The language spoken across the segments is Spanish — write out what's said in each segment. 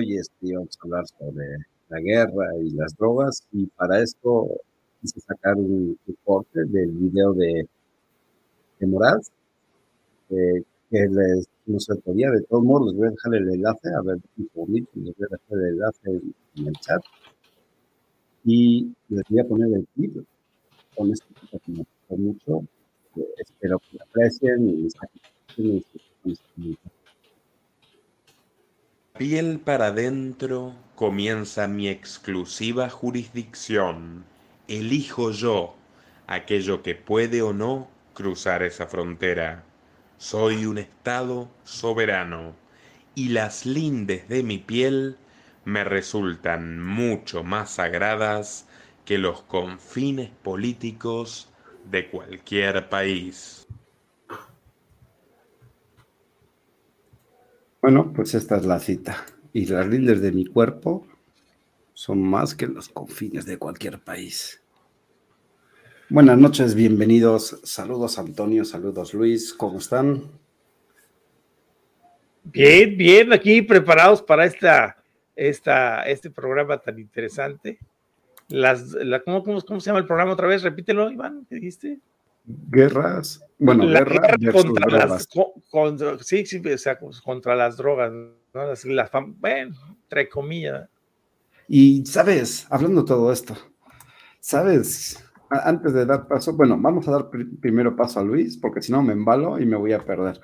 Hoy este, vamos a hablar sobre la guerra y las drogas y para esto quise sacar un corte del video de, de Moraz, eh, que les, no se podía, de todos modos les voy a dejar el enlace, a ver les voy a dejar el enlace en, el chat. Y les voy a poner el clip con este que me gustó mucho, espero que lo aprecien y les Piel para adentro comienza mi exclusiva jurisdicción. Elijo yo aquello que puede o no cruzar esa frontera. Soy un Estado soberano y las lindes de mi piel me resultan mucho más sagradas que los confines políticos de cualquier país. Bueno, pues esta es la cita. Y las lindes de mi cuerpo son más que los confines de cualquier país. Buenas noches, bienvenidos. Saludos Antonio, saludos Luis, ¿cómo están? Bien, bien, aquí preparados para esta, esta, este programa tan interesante. Las, la, ¿cómo, cómo, se llama el programa otra vez? Repítelo, Iván, ¿qué dijiste? Guerras, bueno, la guerra, contra las, contra, sí, sí, o sea, contra las drogas, ¿no? Las, las, bueno, entre comillas. Y sabes, hablando de todo esto, sabes, antes de dar paso, bueno, vamos a dar primero paso a Luis, porque si no me embalo y me voy a perder.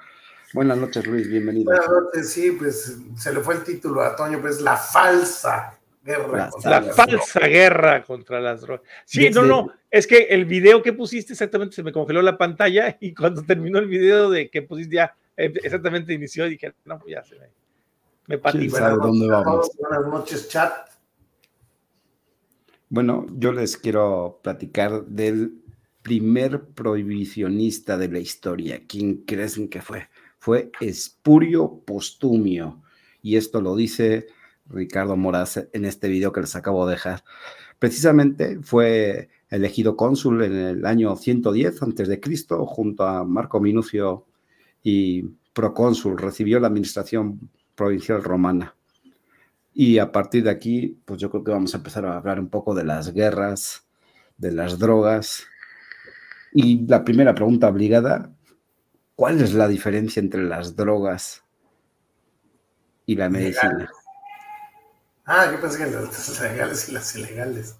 Buenas noches, Luis, bienvenido. Buenas noches, sí, pues se le fue el título a Toño, pues la falsa guerra. La, la falsa guerra contra las drogas. Sí, no, no, es que el video que pusiste exactamente se me congeló la pantalla y cuando terminó el video de que pusiste ya eh, exactamente inició y dije, no, pues ya se me, me patí. Buenas, dónde vamos? Buenas noches, chat. Bueno, yo les quiero platicar del primer prohibicionista de la historia. ¿Quién creen que fue? Fue Espurio Postumio. Y esto lo dice Ricardo Moraz en este video que les acabo de dejar. Precisamente fue elegido cónsul en el año 110 a.C. junto a Marco Minucio y procónsul. Recibió la administración provincial romana. Y a partir de aquí, pues yo creo que vamos a empezar a hablar un poco de las guerras, de las drogas. Y la primera pregunta obligada, ¿cuál es la diferencia entre las drogas y la medicina? Ah, yo pensé que las legales y las ilegales.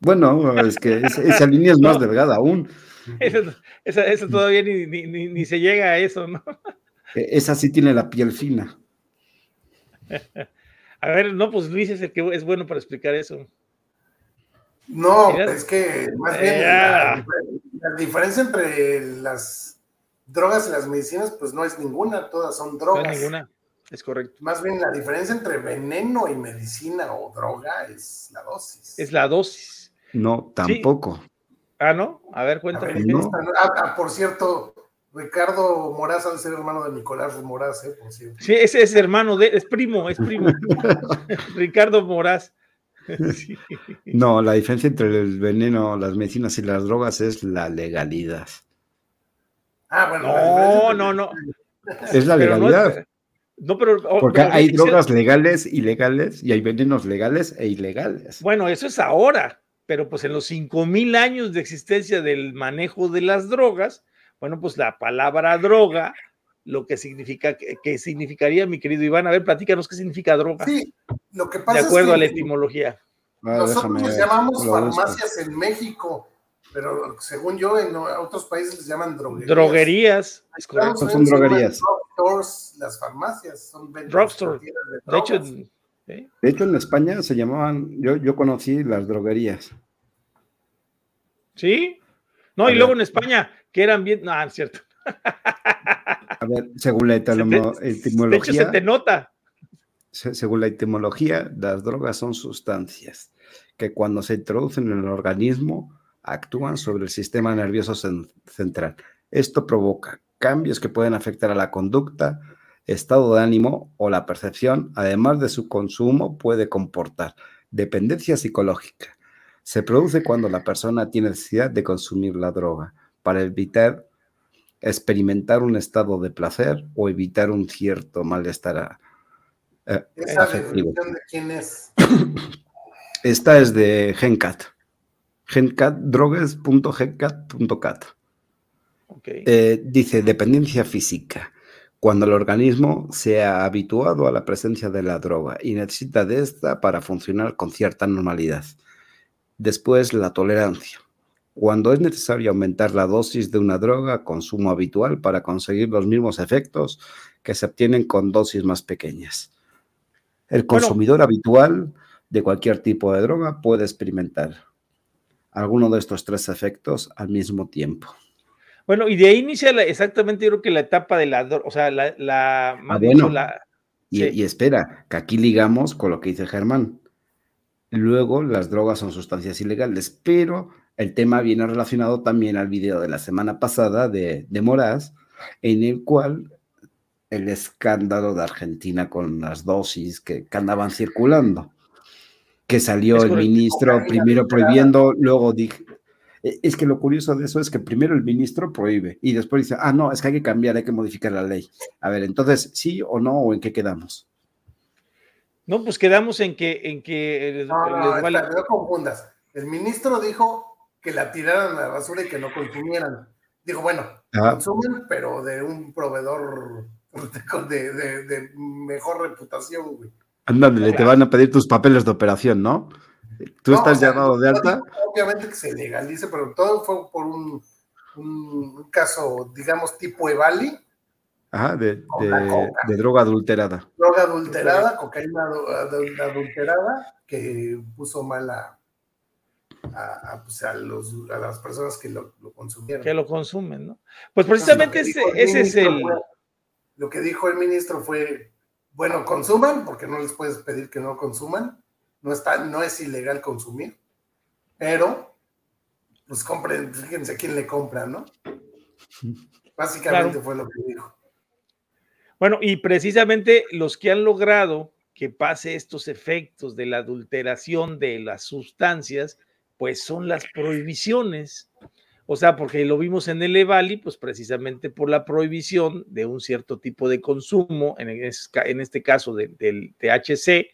Bueno, es que esa, línea es más delgada aún. Eso, todavía ni, ni, ni, se llega a eso, ¿no? E, esa sí tiene la piel fina. A ver, no, pues Luis es el que es bueno para explicar eso. No, es que más bien la, diferencia entre las drogas y las medicinas, pues no es ninguna, todas son drogas. No es ninguna, es correcto. Más bien la diferencia entre veneno y medicina o droga es la dosis. Es la dosis. No, tampoco. Ah, ¿no? A ver, cuéntame. Ah, ah, por cierto, Ricardo Moraz ha de ser hermano de Nicolás Moraz, ¿eh? Por cierto. Sí, ese es hermano de, es primo, es primo. Ricardo Moraz. No, la diferencia entre el veneno, las medicinas y las drogas es la legalidad. Ah, bueno. No, no, no. Es la legalidad. No, pero. Oh, Porque hay drogas legales, ilegales, y hay venenos legales e ilegales. Bueno, eso es ahora, pero pues en los 5000 años de existencia del manejo de las drogas, bueno, pues la palabra droga, lo que significa, que significaría, mi querido Iván, a ver, platícanos qué significa droga. Sí, lo que pasa De acuerdo a la etimología. Ah, nosotros les llamamos farmacias en México, pero según yo, en otros países les llaman droguerías. Droguerías, es correcto. Son droguerías. Las farmacias son drugstore. De, de, hecho, de hecho, en España se llamaban, yo, yo conocí las droguerías. ¿Sí? No, y luego en España, que eran bien. No, es cierto. A ver, según la etimología. De hecho, se te nota. Según la etimología, las drogas son sustancias que cuando se introducen en el organismo actúan sobre el sistema nervioso central. Esto provoca cambios que pueden afectar a la conducta, estado de ánimo o la percepción, además de su consumo puede comportar dependencia psicológica. Se produce cuando la persona tiene necesidad de consumir la droga para evitar experimentar un estado de placer o evitar un cierto malestar eh, ¿Esa afectivo. de quién es? Esta es de GenCat. GenCat, Eh, dice dependencia física. Cuando el organismo se ha habituado a la presencia de la droga y necesita de esta para funcionar con cierta normalidad. Después, la tolerancia. Cuando es necesario aumentar la dosis de una droga, consumo habitual para conseguir los mismos efectos que se obtienen con dosis más pequeñas. El consumidor habitual de cualquier tipo de droga puede experimentar alguno de estos tres efectos al mismo tiempo. Bueno, y de ahí inicia exactamente yo creo que la etapa de la, o sea, la... la, ah, y, espera, que aquí ligamos con lo que dice Germán. Luego, las drogas son sustancias ilegales, pero el tema viene relacionado también al video de la semana pasada de, de Moraz, en el cual el escándalo de Argentina con las dosis que, que andaban circulando, que salió el ministro primero prohibiendo, luego e, es que lo curioso de eso es que primero el ministro prohíbe y después dice, ah, no, es que hay que cambiar, hay que modificar la ley. A ver, entonces, ¿sí o no o en qué quedamos? No, pues quedamos en que... En que no, no, no, confundas. El ministro dijo que la tiraran a la basura y que no consumieran. Dijo, bueno, ah. consumen, pero de un proveedor de, de mejor reputación, güey. Ándale, te van a pedir tus papeles de operación, ¿no? ¿Tú estás llamado de alta? Obviamente que se legalice, pero todo fue por un, un caso, digamos, tipo Evali. Ajá, de, de, droga adulterada. Droga adulterada, cocaína adulterada, que puso mal a, a, pues a, los, a las personas que lo, lo, consumieron. Que lo consumen, ¿no? Pues precisamente ese, ese es el... lo que dijo el ministro fue, bueno, consuman, porque no les puedes pedir que no consuman, no, está, no es ilegal consumir, pero pues compren, fíjense quién le compra, ¿no? Básicamente fue lo que dijo. Bueno, y precisamente los que han logrado que pase estos efectos de la adulteración de las sustancias, pues son las prohibiciones. O sea, porque lo vimos en el Evali, pues precisamente por la prohibición de un cierto tipo de consumo, en, este caso del THC,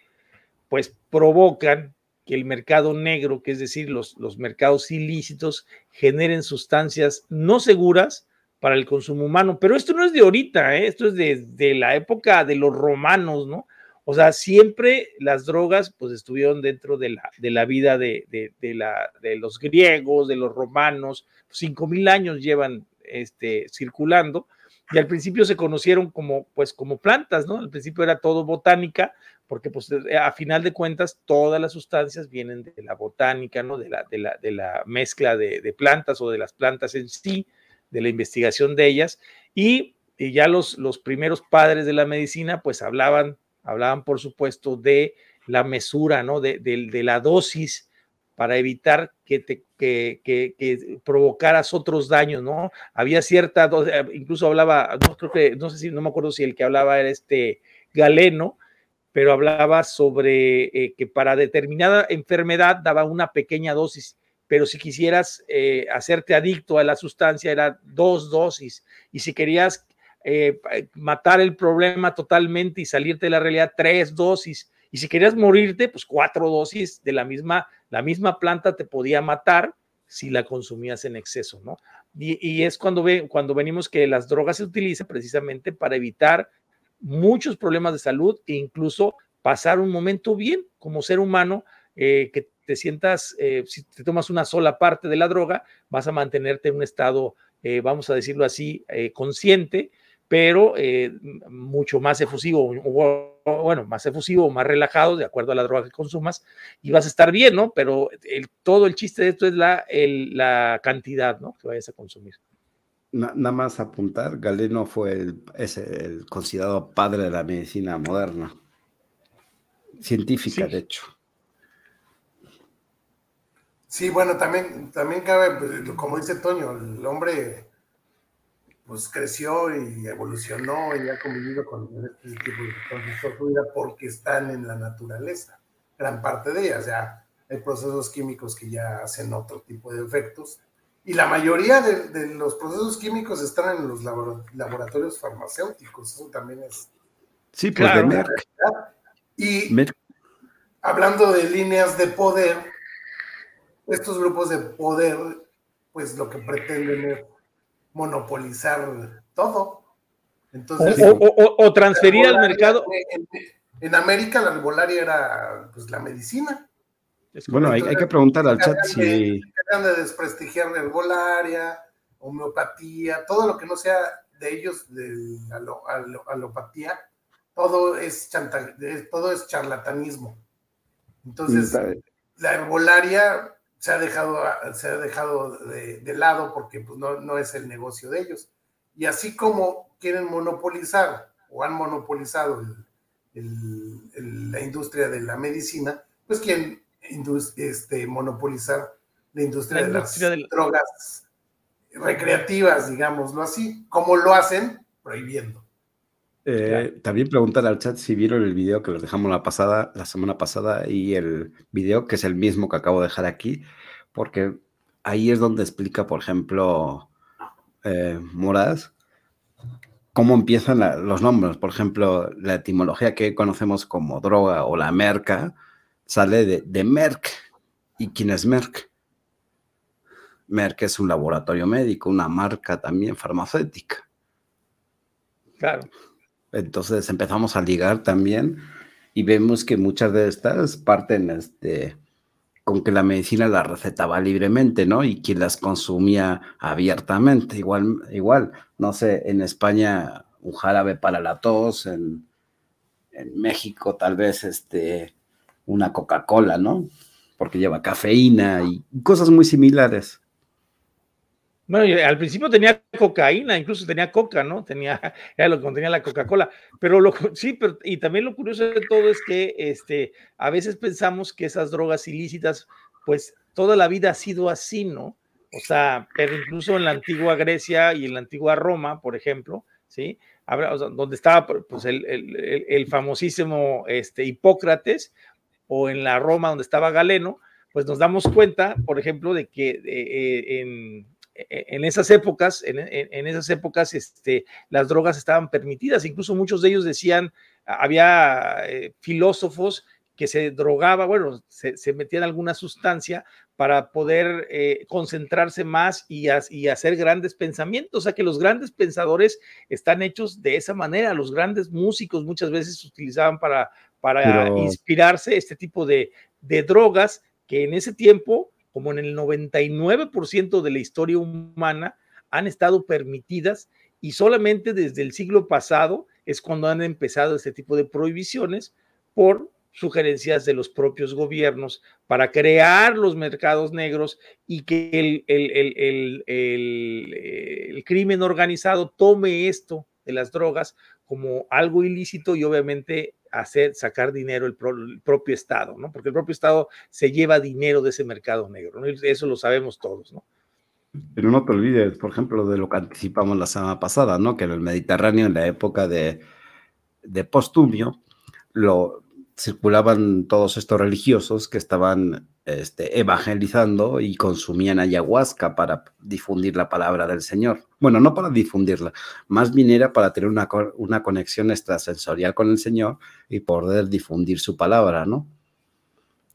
pues provocan que el mercado negro, que es decir, los, los mercados ilícitos, generen sustancias no seguras para el consumo humano. Pero esto no es de ahorita, ¿eh? esto es de, la época de los romanos, ¿no? O sea, siempre las drogas pues estuvieron dentro de la, de la vida de, de, la, de los griegos, de los romanos, cinco mil años llevan este, circulando y al principio se conocieron como, pues, como plantas, ¿no? Al principio era todo botánica, porque pues eh, a final de cuentas todas las sustancias vienen de la botánica, ¿no? De la, de la, de la mezcla de, plantas o de las plantas en sí, de la investigación de ellas, y, ya los, los primeros padres de la medicina pues hablaban, hablaban por supuesto de la mesura, ¿no? De, de la dosis para evitar que, te, que, que, provocaras otros daños, ¿no? Había cierta, eh, incluso hablaba, no que, no sé si, no me acuerdo si el que hablaba era este Galeno, pero hablaba sobre eh, que para determinada enfermedad daba una pequeña dosis, pero si quisieras eh, hacerte adicto a la sustancia era dos dosis, y si querías matar el problema totalmente y salirte de la realidad, tres dosis, y si querías morirte, pues cuatro dosis de la misma la misma planta te podía matar si la consumías en exceso, ¿no? Y, es cuando, ve, cuando venimos que las drogas se utilizan precisamente para evitar muchos problemas de salud e incluso pasar un momento bien como ser humano, eh, que te sientas, eh, si te tomas una sola parte de la droga, vas a mantenerte en un estado, eh, vamos a decirlo así, consciente, pero mucho más efusivo, bueno, más efusivo, más relajado, de acuerdo a la droga que consumas, y vas a estar bien, ¿no? Pero el, todo el chiste de esto es la, la cantidad, ¿no? Que vayas a consumir. nada más apuntar, Galeno fue el, es el considerado padre de la medicina moderna, científica, de hecho. Sí, bueno, también, también cabe, pues, como dice Toño, el hombre pues creció y evolucionó y ha convivido con este tipo de vida porque están en la naturaleza, gran parte de ellas, ya hay procesos químicos que ya hacen otro tipo de efectos Y la mayoría de, los procesos químicos están en los laboratorios farmacéuticos, eso también es. Sí, pues de Merck. Y hablando de líneas de poder, estos grupos de poder, pues lo que pretenden es monopolizar todo. Entonces, o, transferir al mercado. En, América la herbolaria era pues la medicina. Bueno, hay, que preguntar al chat si. de desprestigiar la herbolaria, homeopatía, todo lo que no sea de ellos, de la alopatía, todo es, todo es charlatanismo. Entonces, la herbolaria se ha dejado, se ha dejado de, lado porque pues, no, no, es el negocio de ellos. Y así como quieren monopolizar o han monopolizado la industria de la medicina, pues quieren este, monopolizar la industria, de las drogas recreativas, digámoslo así, como lo hacen prohibiendo. Eh, también preguntar al chat si vieron el video que les dejamos la pasada, la semana pasada, y el video que es el mismo que acabo de dejar aquí, porque ahí es donde explica, por ejemplo, eh, Moraz, cómo empiezan los nombres. Por ejemplo, la etimología que conocemos como droga o la merca sale de, de Merck. ¿Y quién es Merck? Merck es un laboratorio médico, una marca también farmacéutica. Claro. Entonces empezamos a ligar también y vemos que muchas de estas parten este, con que la medicina la recetaba libremente, ¿no? Y quien las consumía abiertamente. Igual, igual, no sé, en España un jarabe para la tos, en, México tal vez este, una Coca-Cola, ¿no? Porque lleva cafeína y cosas muy similares. Bueno, al principio tenía cocaína, incluso tenía coca, ¿no? Tenía, era lo que contenía la Coca-Cola. Pero lo, sí, pero, y también lo curioso de todo es que este, a veces pensamos que esas drogas ilícitas, pues toda la vida ha sido así, ¿no? O sea, pero incluso en la antigua Grecia y en la antigua Roma, por ejemplo, ¿sí? donde estaba pues, el, el, el, famosísimo este, Hipócrates, o en la Roma donde estaba Galeno, pues nos damos cuenta, por ejemplo, de que eh, eh, en en esas épocas, en, esas épocas, este, las drogas estaban permitidas. Incluso muchos de ellos decían, había eh, filósofos que se drogaba, bueno, se, metían alguna sustancia para poder eh, concentrarse más y, hacer grandes pensamientos. O sea que los grandes pensadores están hechos de esa manera. Los grandes músicos muchas veces utilizaban para, para inspirarse este tipo de, de drogas que en ese tiempo como en el 99% de la historia humana, han estado permitidas y solamente desde el siglo pasado es cuando han empezado este tipo de prohibiciones por sugerencias de los propios gobiernos para crear los mercados negros y que el, el, crimen organizado tome esto de las drogas como algo ilícito y obviamente hacer, sacar dinero el, propio Estado, ¿no? Porque el propio Estado se lleva dinero de ese mercado negro, ¿no? eso lo sabemos todos, ¿no? Pero no te olvides, por ejemplo, de lo que anticipamos la semana pasada, ¿no? Que en el Mediterráneo, en la época de, de Postumio, lo, circulaban todos estos religiosos que estaban este, evangelizando y consumían ayahuasca para difundir la palabra del Señor. Bueno, no para difundirla, más bien era para tener una, una conexión extrasensorial con el Señor y poder difundir su palabra, ¿no?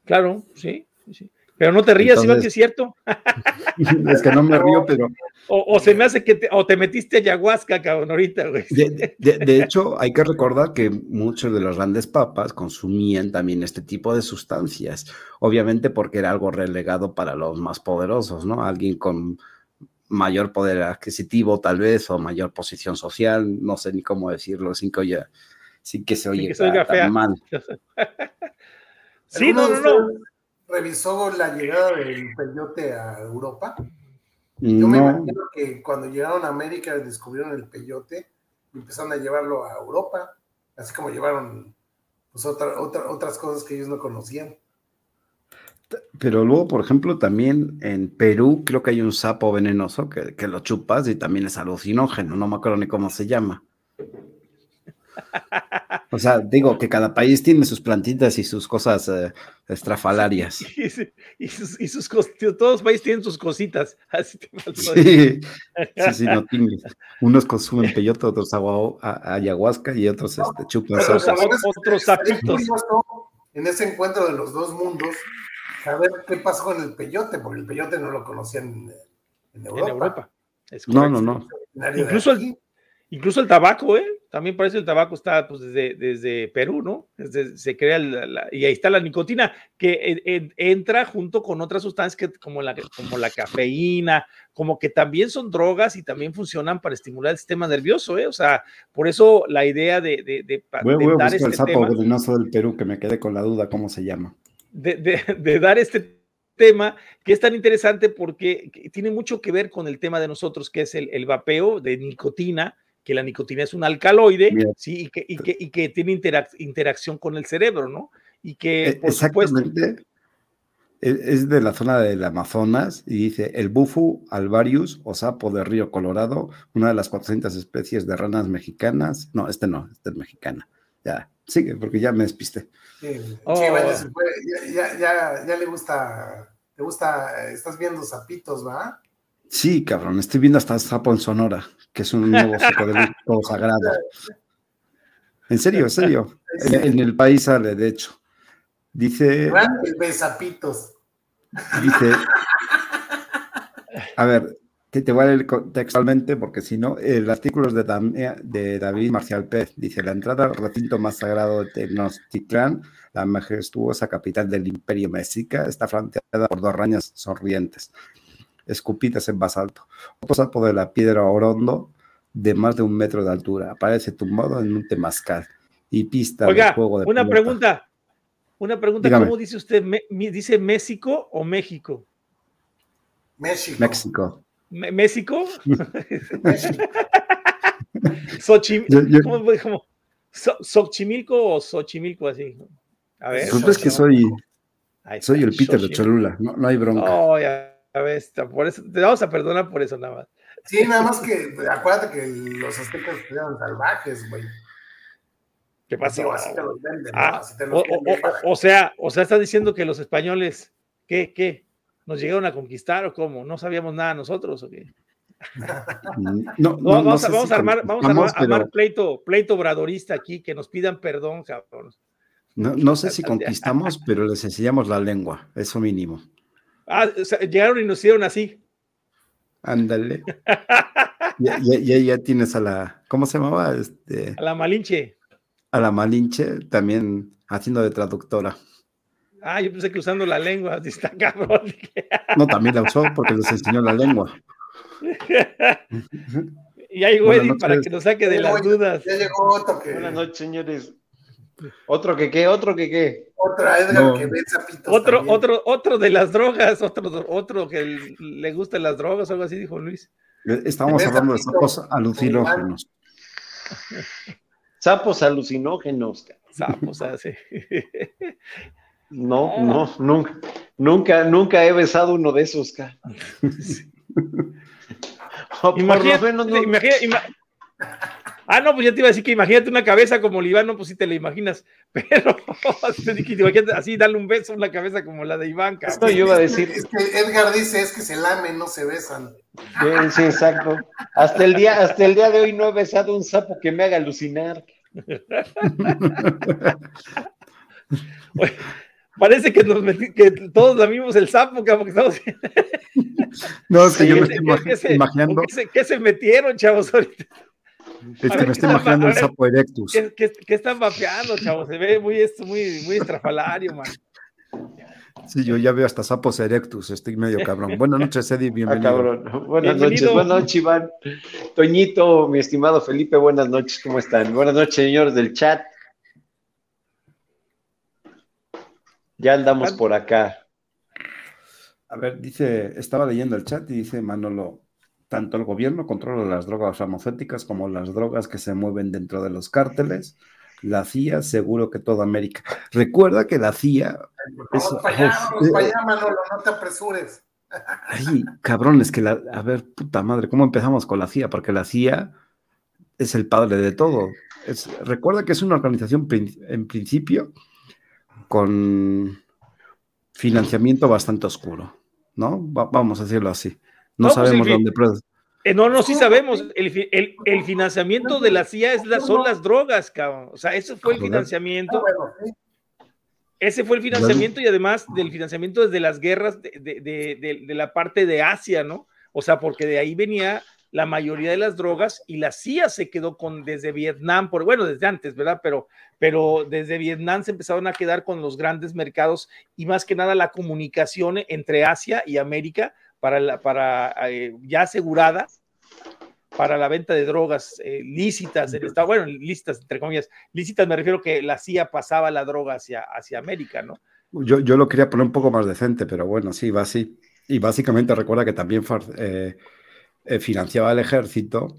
Claro, sí, sí. Pero no te rías, Iván, que es cierto. es que no me río, pero. O, se me hace que te, o te metiste ayahuasca, cabrón, ahorita, güey. De, hecho, hay que recordar que muchos de los grandes papas consumían también este tipo de sustancias. Obviamente porque era algo relegado para los más poderosos, ¿no? Alguien con mayor poder adquisitivo, tal vez, o mayor posición social, no sé ni cómo decirlo, sin que oye, sin que se oye mal. sí, no, no, no revisó la llegada del peyote a Europa? Yo me imagino que cuando llegaron a América descubrieron el peyote y empezaron a llevarlo a Europa, así como llevaron pues, otras cosas que ellos no conocían. Pero luego, por ejemplo, también en Perú creo que hay un sapo venenoso que, que lo chupas y también es alucinógeno, no me acuerdo ni cómo se llama. O sea, digo que cada país tiene sus plantitas y sus cosas eh, estrafalarias. Y, y, sus, y sus todos los países tienen sus cositas. Así te sí, sí, sí, no Unos consumen peyote, otros agua, ayahuasca y otros este, chupan otros, otros sapitos. En ese encuentro de los dos mundos, saber qué pasó con el peyote, porque el peyote no lo conocían en, Europa. En Europa. no, no, no. Incluso el, incluso el tabaco, ¿eh? También parece el tabaco está pues, desde, desde Perú, ¿no? se crea y ahí está la nicotina que entra junto con otras sustancias que, como, la, como la cafeína, como que también son drogas y también funcionan para estimular el sistema nervioso, ¿eh? O sea, por eso la idea de, de, de, voy, voy dar este el sapo venenoso del Perú que me quedé con la duda cómo se llama. de dar este tema que es tan interesante porque tiene mucho que ver con el tema de nosotros, que es el, el vapeo de nicotina, que la nicotina es un alcaloide, ¿sí? Y que, y que, y que tiene interacción con el cerebro, ¿no? Y que, e, por Exactamente. E, es de la zona del Amazonas y dice el bufu alvarius o sapo de Río Colorado, una de las 400 especies de ranas mexicanas. No, este no, este es mexicana. Ya, sigue, porque ya me despisté. Sí, oh. ya, ya, ya, le gusta, te gusta, estás viendo sapitos, ¿va? Sí, cabrón, estoy viendo hasta sapo en Sonora que es un nuevo psicodélico sagrado. En serio, en serio. En, el país sale, de hecho. Dice. Besapitos. Dice. A ver, te, te voy a leer textualmente porque si no, el artículo es de, de David Marcial Pérez. Dice: La entrada al recinto más sagrado de Tenochtitlán, la majestuosa capital del Imperio Mexica, está flanqueada por dos rañas sonrientes escupidas en basalto. Otro sapo de la piedra orondo de más de un metro de altura. Aparece tumbado en un temazcal y pista de fuego de una pregunta. Una pregunta, ¿cómo dice usted? ¿Dice México o México? México. México. ¿México? ¿Cómo, ¿Xochimilco o Xochimilco así? A ver. Pues es que soy, soy el Peter de Cholula, no, no hay bronca. Oh, ya por eso, te vamos a perdonar por eso nada más. Sí, nada más que acuérdate que los aztecas eran salvajes, güey. ¿Qué pasó? o, sea, o sea, estás diciendo que los españoles, ¿qué, qué? ¿Nos llegaron a conquistar o cómo? ¿No sabíamos nada nosotros o qué? No, vamos, a, armar, vamos a armar, pleito, pleito obradorista aquí, que nos pidan perdón, cabrón. No, no sé si conquistamos, pero les enseñamos la lengua, eso mínimo. Ah, llegaron y nos hicieron así. Ándale. ya, ya, ya, tienes a la, ¿cómo se llamaba? Este, a la Malinche. A la Malinche, también haciendo de traductora. Ah, yo pensé que usando la lengua, está cabrón. no, también la usó porque les enseñó la lengua. y ahí, güey, para que nos saque de las dudas. Ya llegó otro que... Buenas noches, señores. ¿Otro que qué? ¿Otro que qué? Otra Edgar que ve zapitos. Otro, otro, otro de las drogas, otro, otro que le gustan las drogas, algo así dijo Luis. Estamos hablando de sapos alucinógenos. Sapos alucinógenos. Sapos, así. Ah, no, no, nunca, nunca, nunca he besado uno de esos, imagínate, Ah, no, pues ya te iba a decir que imagínate una cabeza como Iván, no, pues sí te la imaginas, pero así darle un beso a una cabeza como la de Iván. Esto yo iba a decir. Es que Edgar dice es que se lamen, no se besan. Sí, exacto. Hasta el, día, hasta el día de hoy no he besado un sapo que me haga alucinar. parece que, nos que todos la vimos el sapo, que estamos... No, es que yo me estoy imaginando. ¿Qué se, metieron, chavos, ahorita? Es que me estoy imaginando el sapo erectus. ¿Qué, están vapeando, chavos? Se ve muy, muy, muy estrafalario, man. Sí, yo ya veo hasta sapos erectus, estoy medio cabrón. Buenas noches, Eddie, ah, bienvenido. Buenas noches, buenas noches, Iván. Toñito, mi estimado Felipe, buenas noches, ¿cómo están? Buenas noches, señores del chat. Ya andamos por acá. A ver, dice, estaba leyendo el chat y dice Manolo, tanto el gobierno controla las drogas farmacéuticas como las drogas que se mueven dentro de los cárteles. La CIA, seguro que toda América. Recuerda que la CIA. Vamos para allá, vamos para allá, Manolo, no te apresures. Ay, cabrones, que la. A ver, puta madre, ¿cómo empezamos con la CIA? Porque la CIA es el padre de todo. recuerda que es una organización en principio con financiamiento bastante oscuro, ¿no? vamos a decirlo así. No, pues, sabemos dónde. Eh, no, no, sí sabemos. El, el, financiamiento de la CIA es son las drogas, cabrón. O sea, eso fue el financiamiento. Ese fue el financiamiento y además del financiamiento desde las guerras de, de, de, la parte de Asia, ¿no? O sea, porque de ahí venía la mayoría de las drogas y la CIA se quedó con desde Vietnam, por, bueno, desde antes, ¿verdad? Pero, pero desde Vietnam se empezaron a quedar con los grandes mercados y más que nada la comunicación entre Asia y América para, la, para eh, ya asegurada para la venta de drogas eh, lícitas en Estado, bueno, lícitas entre comillas, lícitas me refiero que la CIA pasaba la droga hacia, hacia América, ¿no? Yo, yo lo quería poner un poco más decente, pero bueno, sí, va así. Y básicamente recuerda que también eh, financiaba al ejército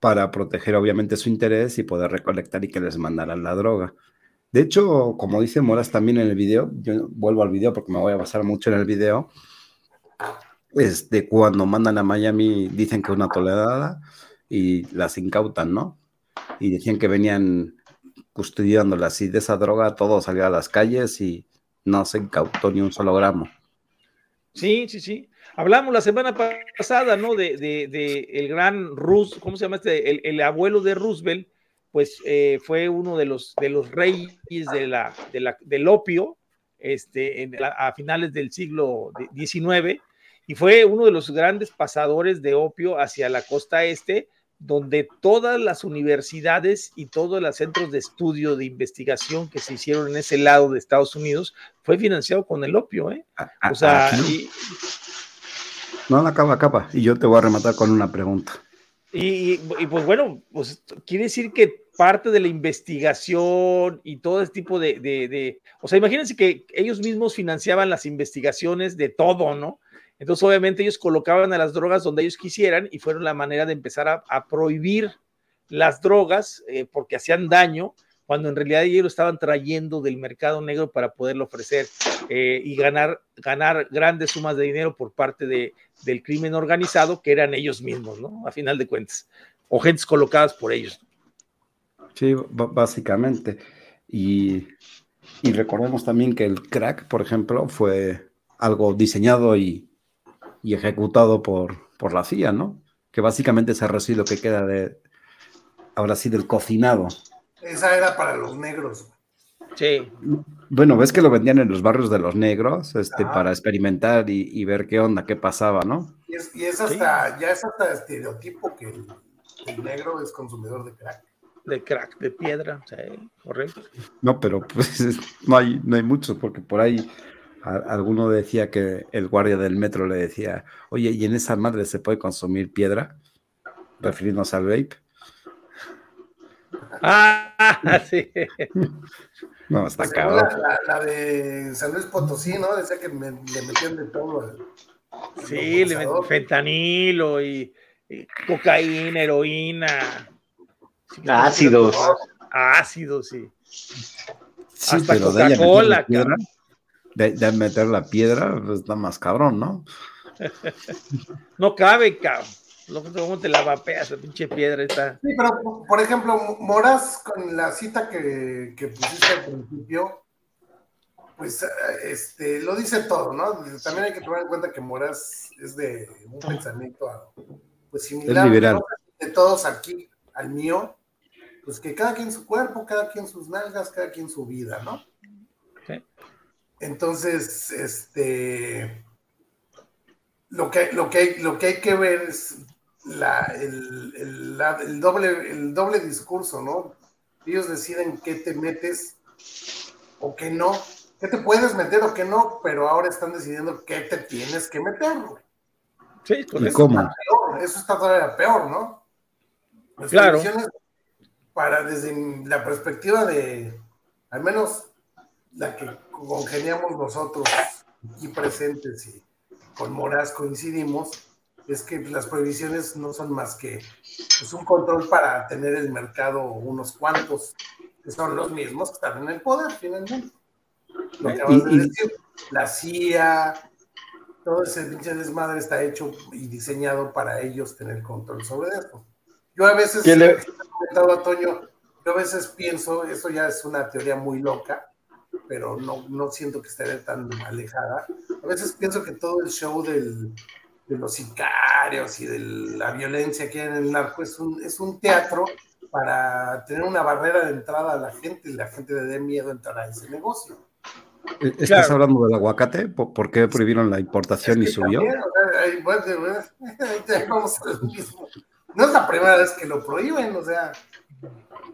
para proteger obviamente su interés y poder recolectar y que les mandaran la droga. De hecho, como dice Moras también en el video, yo vuelvo al video porque me voy a basar mucho en el video, de cuando mandan a Miami dicen que una tolerada y las incautan, ¿no? Y decían que venían custodiándolas y de esa droga todo salía a las calles y no se incautó ni un solo gramo. Sí, sí, sí. Hablamos la semana pasada, ¿no? De, de, el gran Rus, ¿cómo se llama este? El, abuelo de Roosevelt, pues eh, fue uno de los, de reyes de de del opio, este, a finales del siglo XIX y fue uno de los grandes pasadores de opio hacia la costa este, donde todas las universidades y todos los centros de estudio, de investigación que se hicieron en ese lado de Estados Unidos, fue financiado con el opio, ¿eh? O sea, no, acaba, acaba. Y yo te voy a rematar con una pregunta. Y, pues bueno, pues quiere decir que parte de la investigación y todo ese tipo de, de, o sea, imagínense que ellos mismos financiaban las investigaciones de todo, ¿no? Entonces, obviamente, ellos colocaban a las drogas donde ellos quisieran y fueron la manera de empezar a, prohibir las drogas eh, porque hacían daño, cuando en realidad ellos lo estaban trayendo del mercado negro para poderlo ofrecer eh, y ganar, ganar grandes sumas de dinero por parte de, del crimen organizado, que eran ellos mismos, ¿no? A final de cuentas, o gentes colocadas por ellos. Sí, básicamente. Y, y recordemos también que el crack, por ejemplo, fue algo diseñado y y ejecutado por, por la CIA, ¿no? Que básicamente es el residuo que queda de, ahora sí, del cocinado. Esa era para los negros. Sí. Bueno, ves que lo vendían en los barrios de los negros, este, para experimentar y, ver qué onda, qué pasaba, ¿no? Y es, hasta, ya es hasta estereotipo que el, negro es consumidor de crack. De crack, de piedra, sí, correcto. No, pero pues no hay, no hay muchos, porque por ahí alguno decía que el guardia del metro le decía, oye, ¿y en esa madre se puede consumir piedra? Refiriéndose al vape. Ah, sí. No, está pues La, la, de San Luis Potosí, ¿no? Decía que le metían de todo. sí, le metían fentanilo y, cocaína, heroína. Ácidos. Ácidos, sí. sí Hasta Coca-Cola, de, meter la piedra, pues está más cabrón, ¿no? no cabe, cabrón. ¿Cómo te la vapeas esa pinche piedra está? Sí, pero por ejemplo, Moras, con la cita que, que pusiste al principio, pues este, lo dice todo, ¿no? También hay que tomar en cuenta que Moras es de un pensamiento pues similar de todos aquí al mío, pues que cada quien su cuerpo, cada quien sus nalgas, cada quien su vida, ¿no? Entonces, este, lo que, lo que, lo que hay que ver es el, doble, el doble discurso, ¿no? Ellos deciden qué te metes o qué no, qué te puedes meter o qué no, pero ahora están decidiendo qué te tienes que meter, Sí, ¿Y cómo? eso está todavía peor, ¿no? claro. Para desde la perspectiva de, al menos la que congeniamos nosotros aquí presentes y con Moraz coincidimos, es que las prohibiciones no son más que pues, un control para tener el mercado unos cuantos, que son los mismos que están en el poder finalmente. Lo que acabas de decir, la CIA, todo ese pinche desmadre está hecho y diseñado para ellos tener control sobre esto. Yo a veces, ¿Qué le- comentado a Toño, yo a veces pienso, eso ya es una teoría muy loca, pero no, no siento que esté tan alejada. A veces pienso que todo el show del, de los sicarios y de la violencia que hay en el narco es un, es un teatro para tener una barrera de entrada a la gente y la gente le dé miedo entrar a ese negocio. Eh, ¿Estás Claro. hablando del aguacate? ¿Por, por qué prohibieron la importación y Es que subió? también, o sea, vamos a lo mismo. No es la primera vez que lo prohíben, o sea,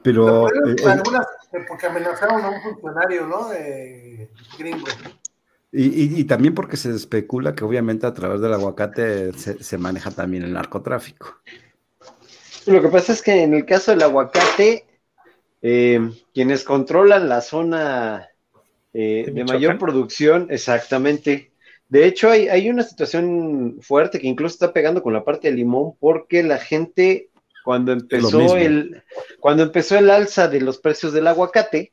Pero lo prohíben eh, por eh, algunas- porque amenazaron a un funcionario, ¿no? Eh, gringo. y, y- y también porque se especula que obviamente a través del aguacate se, se maneja también el narcotráfico. Lo que pasa es que en el caso del aguacate, eh, quienes controlan la zona eh, ¿De de mayor producción, exactamente. De hecho, hay, hay una situación fuerte que incluso está pegando con la parte de limón, porque la gente, cuando empezó el, cuando empezó el alza de los precios del aguacate,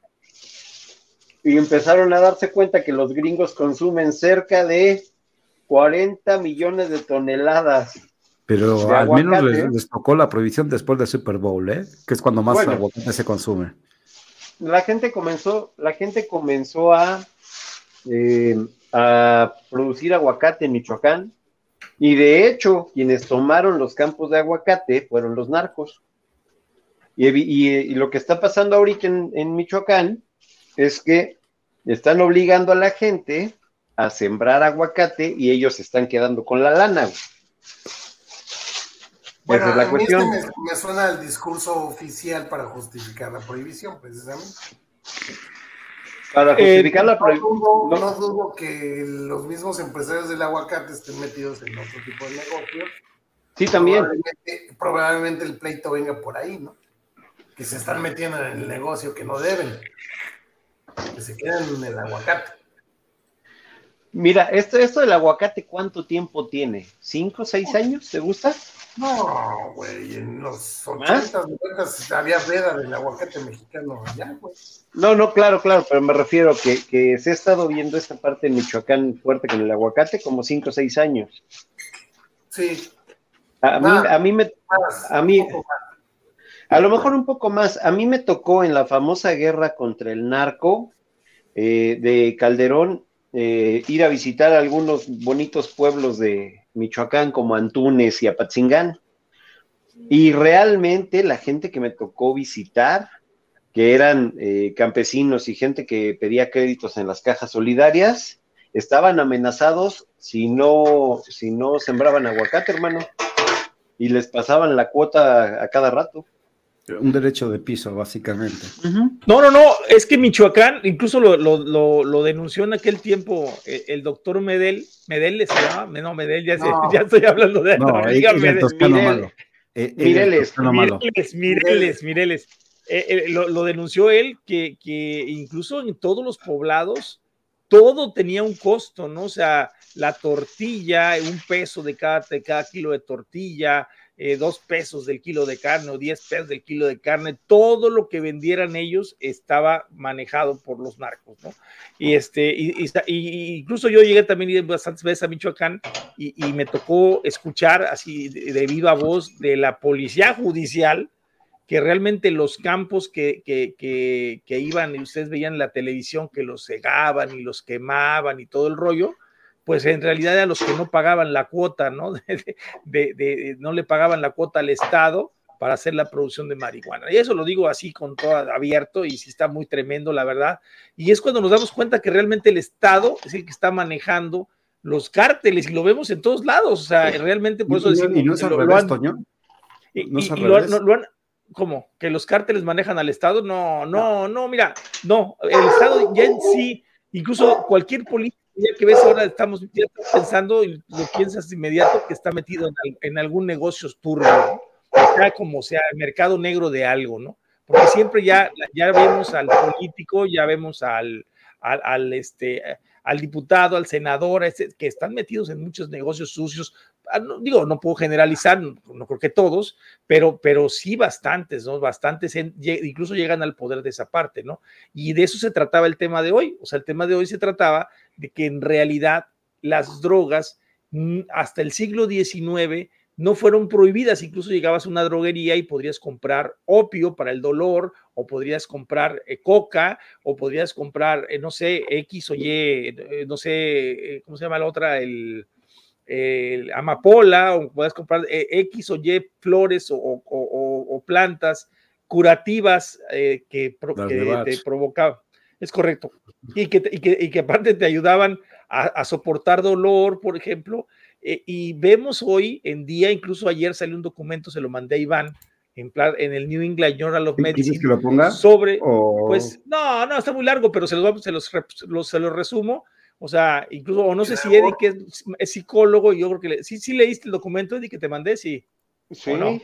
y empezaron a darse cuenta que los gringos consumen cerca de 40 millones de toneladas Pero De al menos les, les tocó la prohibición después del Super Bowl, ¿eh? Que es cuando más Bueno. aguacate se consume. la gente comenzó, la gente comenzó a, eh, a producir aguacate en Michoacán, y de hecho, quienes tomaron los campos de aguacate fueron los narcos. Y, evi- y- y lo que está pasando ahorita en, en Michoacán es que están obligando a la gente a sembrar aguacate y ellos se están quedando con la lana. Bueno, Esa es la a mí cuestión. este me, me suena el discurso oficial para justificar la prohibición, precisamente. Para Eh, justificar la No prohibición. no. no dudo que los mismos empresarios del aguacate estén metidos en otro tipo de negocios. Sí, también. Probablemente, probablemente el pleito venga por ahí, ¿no? Que se están metiendo en el negocio que no deben. Que se quedan en el aguacate. Mira, esto, esto del aguacate, ¿cuánto tiempo tiene? ¿Cinco, seis años? ¿Te gusta? No, güey, en los ¿Más? 80, 90 había veda del aguacate mexicano allá, güey. No, no, claro, claro, pero me refiero que, que se ha estado viendo esta parte en Michoacán fuerte con el aguacate como cinco o seis años. Sí, A, mí, a mí me, más, A mí- a lo mejor un poco más. A mí me tocó en la famosa guerra contra el narco eh, de Calderón eh, ir a visitar algunos bonitos pueblos de Michoacán como Antunes y Apatzingán. Y realmente la gente que me tocó visitar, que eran eh, campesinos y gente que pedía créditos en las cajas solidarias, estaban amenazados si no, si no sembraban aguacate, hermano. Y les pasaban la cuota a cada rato. Un derecho de piso, básicamente. No, no, no, es que Michoacán, incluso lo, lo, lo, lo denunció en aquel tiempo eh, el doctor Medel, Medel le se llama, no, Medel, ya, No. ya estoy hablando de No, no, él diga es el Medel. toscano Mirel. malo. Eh, Mireles, toscano malo. Mireles, Mireles, Mireles. Eh, eh, lo, lo denunció él que, que incluso en todos los poblados todo tenía un costo, ¿no? O sea, la tortilla, un peso de cada, de cada kilo de tortilla, eh, dos pesos del kilo de carne o diez pesos del kilo de carne, todo lo que vendieran ellos estaba manejado por los narcos, ¿no? Y este, y, y- incluso yo llegué también bastantes veces a Michoacán y, me tocó escuchar así de, de voz de la policía judicial que realmente los campos que, que, que, que iban y ustedes veían la televisión que los cegaban y los quemaban y todo el rollo, pues en realidad eran los que no pagaban la cuota, ¿no? De, de- de- no le pagaban la cuota al Estado para hacer la producción de marihuana. Y eso lo digo así con todo abierto y sí está muy tremendo, la verdad. Y es cuando nos damos cuenta que realmente el Estado es el que está manejando los cárteles y lo vemos en todos lados. O sea, realmente por eso decimos y no es al lo- han- Toño. y, No es y- al y lo, han- revés. no- lo han- ¿Cómo? ¿Que los cárteles manejan al Estado? No, no, no, mira, no, el Estado ya en sí, incluso cualquier político ya que ves ahora, estamos pensando y lo piensas de inmediato que está metido en, al- en algún negocio turbio, ¿no? sea como sea, el mercado negro de algo, ¿no? Porque siempre ya, ya vemos al político, ya vemos al, al, este, al diputado, al senador, a ese- que están metidos en muchos negocios sucios. Ah, digo, no puedo generalizar, no, creo que todos, pero, pero sí bastantes, ¿no? Bastantes, incluso llegan al poder de esa parte, ¿no? Y de eso se trataba el tema de hoy. O sea, el tema de hoy se trataba de que en realidad las drogas mm, hasta el siglo XIX no fueron prohibidas, incluso llegabas a una droguería y podrías comprar opio para el dolor, o podrías comprar eh, coca, o podrías comprar, eh, no sé, X o Y, eh, no sé, ¿cómo se llama la otra? El, amapola, o puedes comprar X o Y flores o, plantas curativas que, te provocaban. Es correcto. Y que, y que, aparte te ayudaban a soportar dolor, por ejemplo, eh, y vemos hoy en día, incluso ayer salió un documento, se lo mandé a Iván, en, en el New England Journal of Medicine. que lo ponga? Sobre, pues, no, no, está muy largo, pero se los, se los, se los resumo. O sea, incluso, o no sé si Eddie, que es, psicólogo, y yo creo que le, sí, sí leíste el documento, Eddie, que te mandé, sí. Sí. no?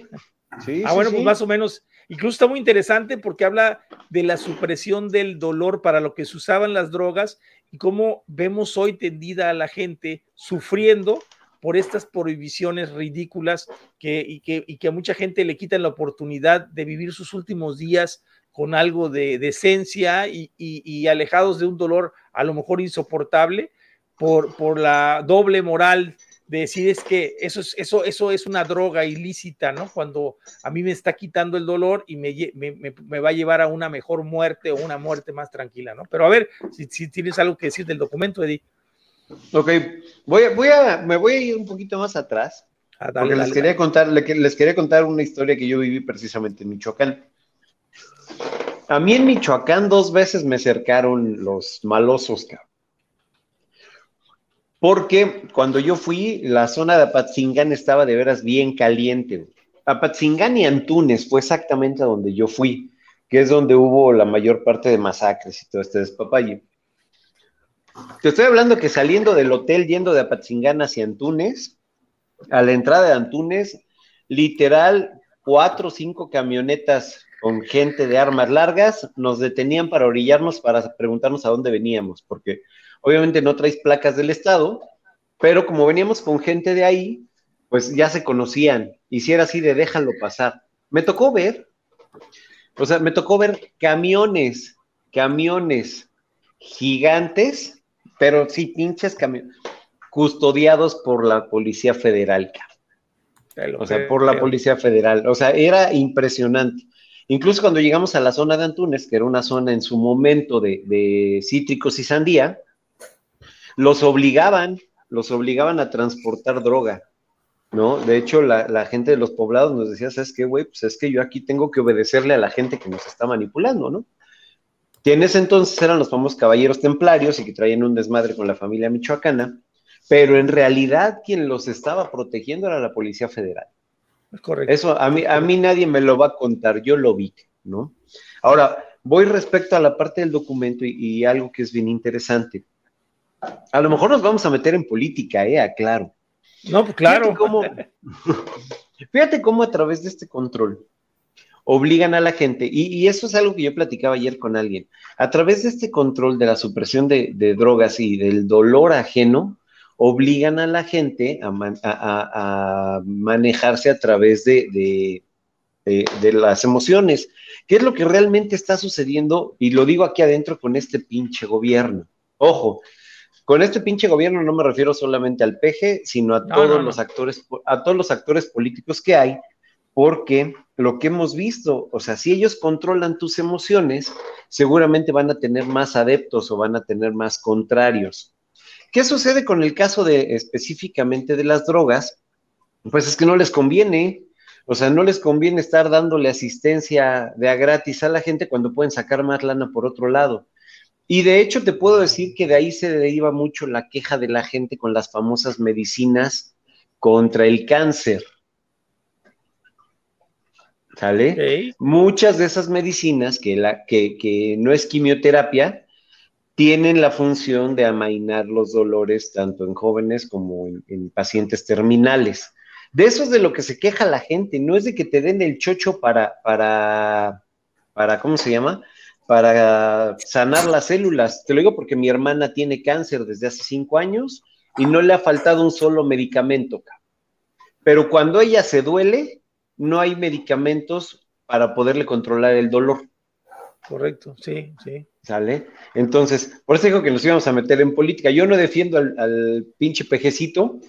sí ah, bueno, pues más o menos. Incluso está muy interesante porque habla de la supresión del dolor para lo que se usaban las drogas y cómo vemos hoy tendida a la gente sufriendo por estas prohibiciones ridículas que, y, que, y que a mucha gente le quitan la oportunidad de vivir sus últimos días con algo de decencia y, y, alejados de un dolor a lo mejor insoportable por, por la doble moral de decir es que eso es, eso, eso es una droga ilícita, ¿no? Cuando a mí me está quitando el dolor y me, me, me va a llevar a una mejor muerte o una muerte más tranquila, ¿no? Pero a ver, si, si tienes algo que decir del documento, Edith. Ok, voy, voy a, me voy a ir un poquito más atrás. Ah, porque les, quería Contar, les quería contar una historia que yo viví precisamente en Michoacán. A mí en Michoacán dos veces me cercaron los malosos, Porque cuando yo fui, la zona de Apatzingán estaba de veras bien caliente. Apatzingán y Antunes fue exactamente a donde yo fui, que es donde hubo la mayor parte de masacres y todo este despapalle. Te estoy hablando que saliendo del hotel, yendo de Apatzingán hacia Antunes, a la entrada de Antunes, literal, cuatro o cinco camionetas con gente de armas largas nos detenían para orillarnos para preguntarnos a dónde veníamos, porque obviamente no traes placas del estado, pero como veníamos con gente de ahí, pues ya se conocían, y si era así de déjalo pasar. Me tocó ver, o sea, me tocó ver camiones, camiones gigantes pero sí, pinches camiones, custodiados por la Policía Federal. O sea, por la Policía Federal. O sea, era impresionante. Incluso cuando llegamos a la zona de Antunes, que era una zona en su momento de, cítricos y sandía, los obligaban, los obligaban a transportar droga, ¿no? De hecho, la, la gente de los poblados nos decía, ¿sabes qué, güey? Pues es que yo aquí tengo que obedecerle a la gente que nos está manipulando, ¿no? que en ese entonces eran los famosos caballeros templarios y que traían un desmadre con la familia michoacana, pero en realidad quien los estaba protegiendo era la Policía Federal. Correcto. Eso a mí, a mí nadie me lo va a contar, yo lo vi, ¿no? Ahora, voy respecto a la parte del documento y, algo que es bien interesante. A lo mejor nos vamos a meter en política, ¿eh? Aclaro. No, pues claro. fíjate cómo a través de este control obligan a la gente, y, eso es algo que yo platicaba ayer con alguien, a través de este control de la supresión de, drogas y del dolor ajeno, obligan a la gente a, manejarse a través de, de, las emociones. ¿Qué es lo que realmente está sucediendo? Y lo digo aquí adentro con este pinche gobierno. Ojo, con este pinche gobierno no me refiero solamente al PG, sino a todos los actores, a todos los actores políticos que hay porque lo que hemos visto, o sea, si ellos controlan tus emociones, seguramente van a tener más adeptos o van a tener más contrarios. ¿Qué sucede con el caso de específicamente de las drogas? Pues es que no les conviene, o sea, no les conviene estar dándole asistencia de a gratis a la gente cuando pueden sacar más lana por otro lado. Y de hecho te puedo decir que de ahí se deriva mucho la queja de la gente con las famosas medicinas contra el cáncer. ¿Sale? Muchas de esas medicinas que, la, que, no es quimioterapia tienen la función de amainar los dolores tanto en jóvenes como en, pacientes terminales. De eso es de lo que se queja la gente, no es de que te den el chocho para, para, para, ¿cómo se llama? Para sanar las células. Te lo digo porque mi hermana tiene cáncer desde hace cinco años y no le ha faltado un solo medicamento. Pero cuando ella se duele, no hay medicamentos para poderle controlar el dolor. Correcto, sí, sí. ¿Sale? Entonces, por eso digo que nos íbamos a meter en política. Yo no defiendo al, pinche pejecito,